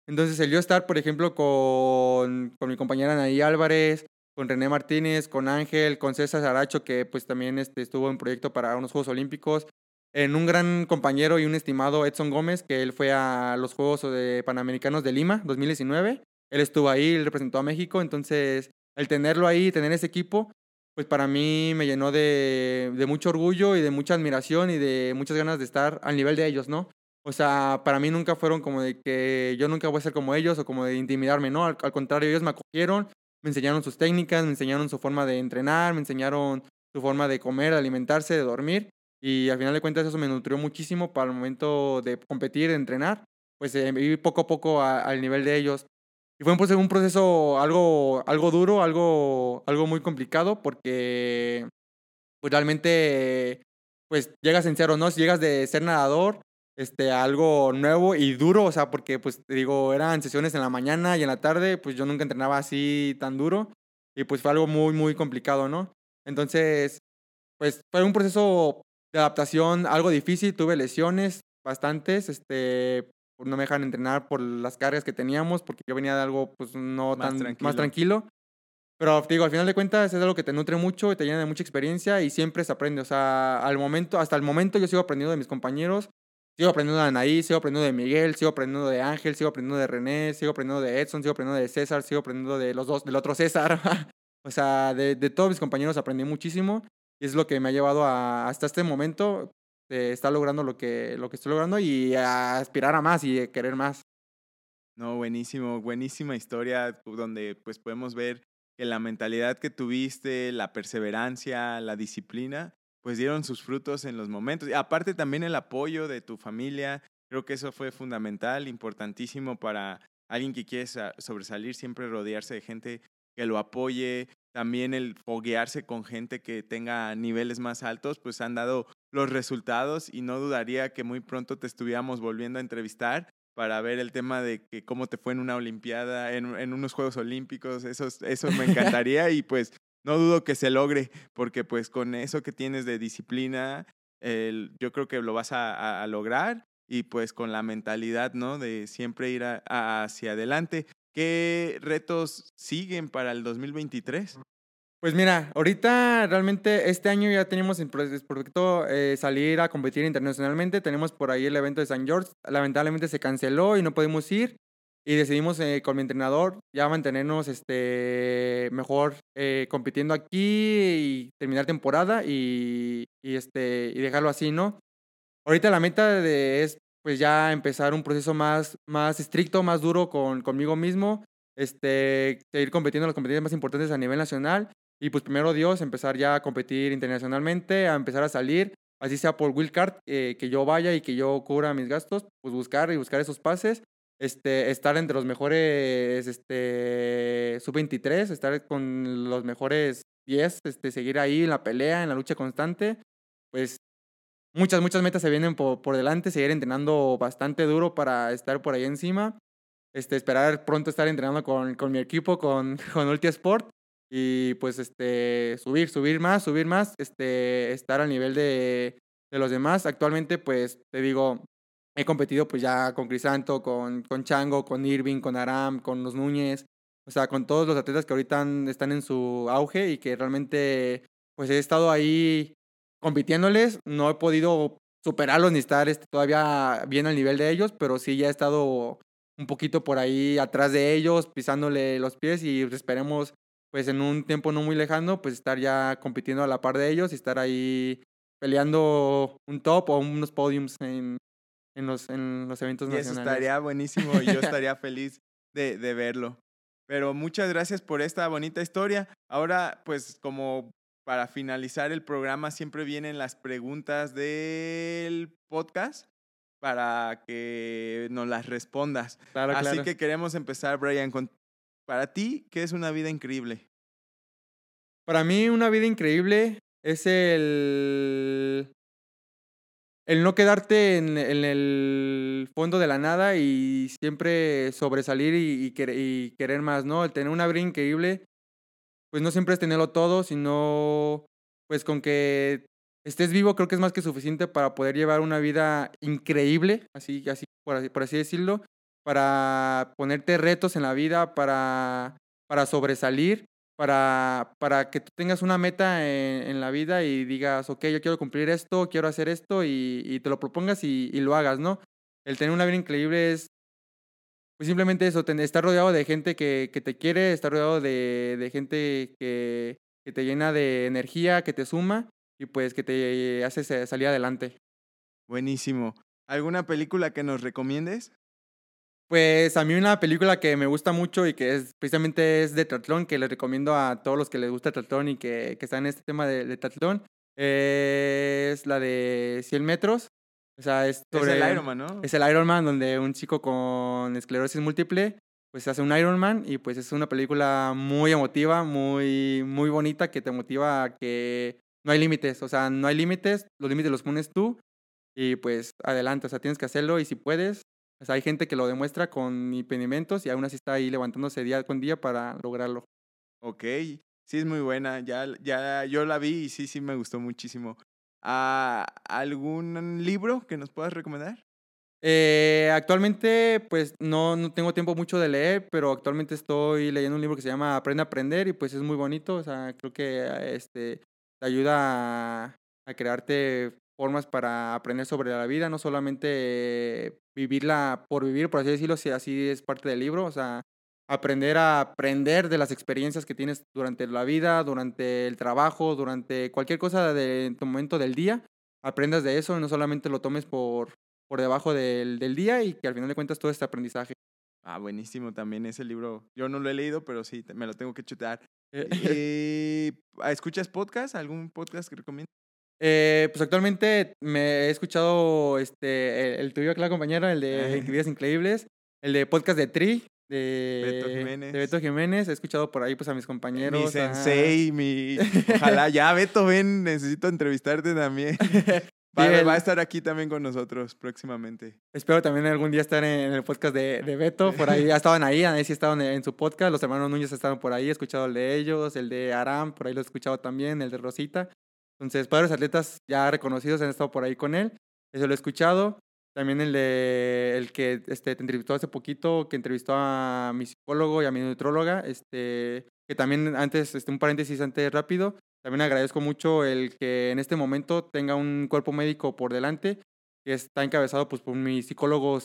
Entonces el yo estar, por ejemplo, con, con mi compañera Anaí Álvarez, con René Martínez, con Ángel, con César Aracho, que pues también este, estuvo en proyecto para unos Juegos Olímpicos, en un gran compañero y un estimado Edson Gómez, que él fue a los Juegos Panamericanos de Lima 2019. Él estuvo ahí, él representó a México, entonces el tenerlo ahí, tener ese equipo, pues para mí me llenó de, de mucho orgullo y de mucha admiración y de muchas ganas de estar al nivel de ellos, ¿no? O sea, para mí nunca fueron como de que yo nunca voy a ser como ellos o como de intimidarme, ¿no? Al, al contrario, ellos me acogieron, me enseñaron sus técnicas, me enseñaron su forma de entrenar, me enseñaron su forma de comer, de alimentarse, de dormir. Y al final de cuentas eso me nutrió muchísimo para el momento de competir, de entrenar. Pues eh, poco a poco a- al nivel de ellos. Y fue un proceso, un proceso algo, algo duro, algo, algo muy complicado, porque pues realmente pues llegas en cero, ¿no? Si llegas de ser nadador este, a algo nuevo y duro, o sea, porque pues te digo, eran sesiones en la mañana y en la tarde, pues yo nunca entrenaba así tan duro y pues fue algo muy, muy complicado, ¿no? Entonces, pues fue un proceso de adaptación algo difícil, tuve lesiones bastantes, este, no me dejan entrenar por las cargas que teníamos, porque yo venía de algo pues no Más tan tranquilo. más tranquilo. Pero te digo, al final de cuentas es algo que te nutre mucho y te llena de mucha experiencia y siempre se aprende. O sea, al momento, hasta el momento yo sigo aprendiendo de mis compañeros, sigo aprendiendo de Anaí, sigo aprendiendo de Miguel, sigo aprendiendo de Ángel, sigo aprendiendo de René, sigo aprendiendo de Edson, sigo aprendiendo de César, sigo aprendiendo de los dos, del otro César. o sea, de, de todos mis compañeros aprendí muchísimo y es lo que me ha llevado a, hasta este momento de estar logrando lo que, lo que estoy logrando y a aspirar a más y querer más. No, buenísimo, buenísima historia donde pues podemos ver que la mentalidad que tuviste, la perseverancia, la disciplina, pues dieron sus frutos en los momentos. Y aparte también el apoyo de tu familia, creo que eso fue fundamental, importantísimo para alguien que quiere sa- sobresalir, siempre rodearse de gente que lo apoye, también el foguearse con gente que tenga niveles más altos, pues han dado los resultados y no dudaría que muy pronto te estuviéramos volviendo a entrevistar para ver el tema de que cómo te fue en una Olimpiada, en, en unos Juegos Olímpicos, eso, eso me encantaría y pues no dudo que se logre, porque pues con eso que tienes de disciplina, el- yo creo que lo vas a, a- a lograr y pues con la mentalidad, ¿no? De siempre ir a- hacia adelante. ¿Qué retos siguen para el 2023? Pues mira, ahorita realmente este año ya tenemos en pro- proyecto eh, salir a competir internacionalmente. Tenemos por ahí el evento de San George. Lamentablemente se canceló y no pudimos ir. y decidimos eh, con mi entrenador ya mantenernos este, mejor eh, compitiendo aquí y terminar temporada y, y, este, y dejarlo así, ¿no? Ahorita la meta de, es pues ya empezar un proceso más, más estricto, más duro con, conmigo mismo, este, seguir compitiendo en las competencias más importantes a nivel nacional y pues primero Dios, empezar ya a competir internacionalmente, a empezar a salir, así sea por Wildcard, eh, que yo vaya y que yo cubra mis gastos, pues buscar y buscar esos pases este, estar entre los mejores este, sub-23, estar con los mejores 10, este, seguir ahí en la pelea, en la lucha constante, pues muchas, muchas metas se vienen por, por delante, seguir entrenando bastante duro para estar por ahí encima, este, esperar pronto estar entrenando con, con mi equipo, con, con Ulti Sport y pues este, subir, subir más, subir más, este, estar al nivel de, de los demás. Actualmente pues te digo, he competido pues ya con Crisanto, con, con Chango, con Irving, con Aram, con los Núñez, o sea, con todos los atletas que ahorita están en su auge y que realmente pues he estado ahí compitiéndoles, no he podido superarlos ni estar este, todavía bien al nivel de ellos, pero sí ya he estado un poquito por ahí atrás de ellos, pisándole los pies y esperemos pues en un tiempo no muy lejano pues estar ya compitiendo a la par de ellos y estar ahí peleando un top o unos podiums en, en los, en los eventos y nacionales. Eso estaría buenísimo y yo estaría feliz de, de verlo. Pero muchas gracias por esta bonita historia. Ahora, pues como para finalizar el programa, siempre vienen las preguntas del podcast para que nos las respondas. Claro, Así claro. que queremos empezar, Brian, con para ti, ¿qué es una vida increíble? Para mí, una vida increíble es el el no quedarte en, en, el fondo de la nada y siempre sobresalir y, y, querer, y, querer, más, ¿no? El tener una vida increíble, pues no siempre es tenerlo todo, sino pues con que estés vivo creo que es más que suficiente para poder llevar una vida increíble, así, así, por, así, decirlo, para ponerte retos en la vida, para, para sobresalir para, para que tengas una meta en, la vida y digas, ok, yo quiero cumplir esto, quiero hacer esto y, te lo propongas y, lo hagas, ¿no? El tener una vida increíble es pues simplemente eso, estar rodeado de gente que, que te quiere, estar rodeado de, de gente que, que, te llena de energía, que te suma y pues que te hace salir adelante. Buenísimo. ¿Alguna película que nos recomiendes? Pues a mí una película que me gusta mucho y que es precisamente es de triatlón, que les recomiendo a todos los que les gusta triatlón y que, que están en este tema de, de triatlón, es la de 100 metros. O sea, es sobre... Es el Ironman, ¿no? Es el Ironman, donde un chico con esclerosis múltiple pues hace un Ironman y pues es una película muy emotiva, muy, muy bonita, que te motiva a que no hay límites, o sea, no hay límites, los límites los pones tú y pues adelante, o sea, tienes que hacerlo y si puedes, o sea, hay gente que lo demuestra con impedimentos y aún así está ahí levantándose día con día para lograrlo. Ok, sí es muy buena. Ya, ya yo la vi y sí, sí me gustó muchísimo. ¿Ah, ¿Algún libro que nos puedas recomendar? Eh, actualmente, pues no, no tengo tiempo mucho de leer, pero actualmente estoy leyendo un libro que se llama Aprende a Aprender y pues es muy bonito. O sea, creo que este, te ayuda a, a crearte formas para aprender sobre la vida, no solamente vivirla por vivir, por así decirlo, si así es parte del libro, o sea, aprender a aprender de las experiencias que tienes durante la vida, durante el trabajo, durante cualquier cosa de tu momento del día, aprendas de eso y no solamente lo tomes por, por debajo del, del día y que al final de cuentas todo este aprendizaje. Ah, buenísimo también ese libro. Yo no lo he leído, pero sí, me lo tengo que chutar. eh, ¿Escuchas podcast? ¿Algún podcast que recomiendas? Eh, pues actualmente me he escuchado este, el, el tuyo, la compañera, el de Vidas Increíbles, el de podcast de Tri, de Beto Jiménez. de Beto Jiménez. He escuchado por ahí pues a mis compañeros. Mi sensei, mi... Ojalá ya, Beto, ven, necesito entrevistarte también. Va, sí, va, a estar aquí también con nosotros próximamente. Espero también algún día estar en, el podcast de, de Beto. Por ahí ya estaban ahí, han sí estaban en, en, su podcast. Los hermanos Núñez estaban por ahí, he escuchado el de ellos, el de Aram, por ahí lo he escuchado también, el de Rosita. Entonces, padres atletas ya reconocidos han estado por ahí con él. Eso lo he escuchado. También el de el que este, te entrevistó hace poquito, que entrevistó a mi psicólogo y a mi nutróloga, este, que también antes, este, un paréntesis antes rápido, también agradezco mucho el que en este momento tenga un cuerpo médico por delante, que está encabezado pues, por mis psicólogos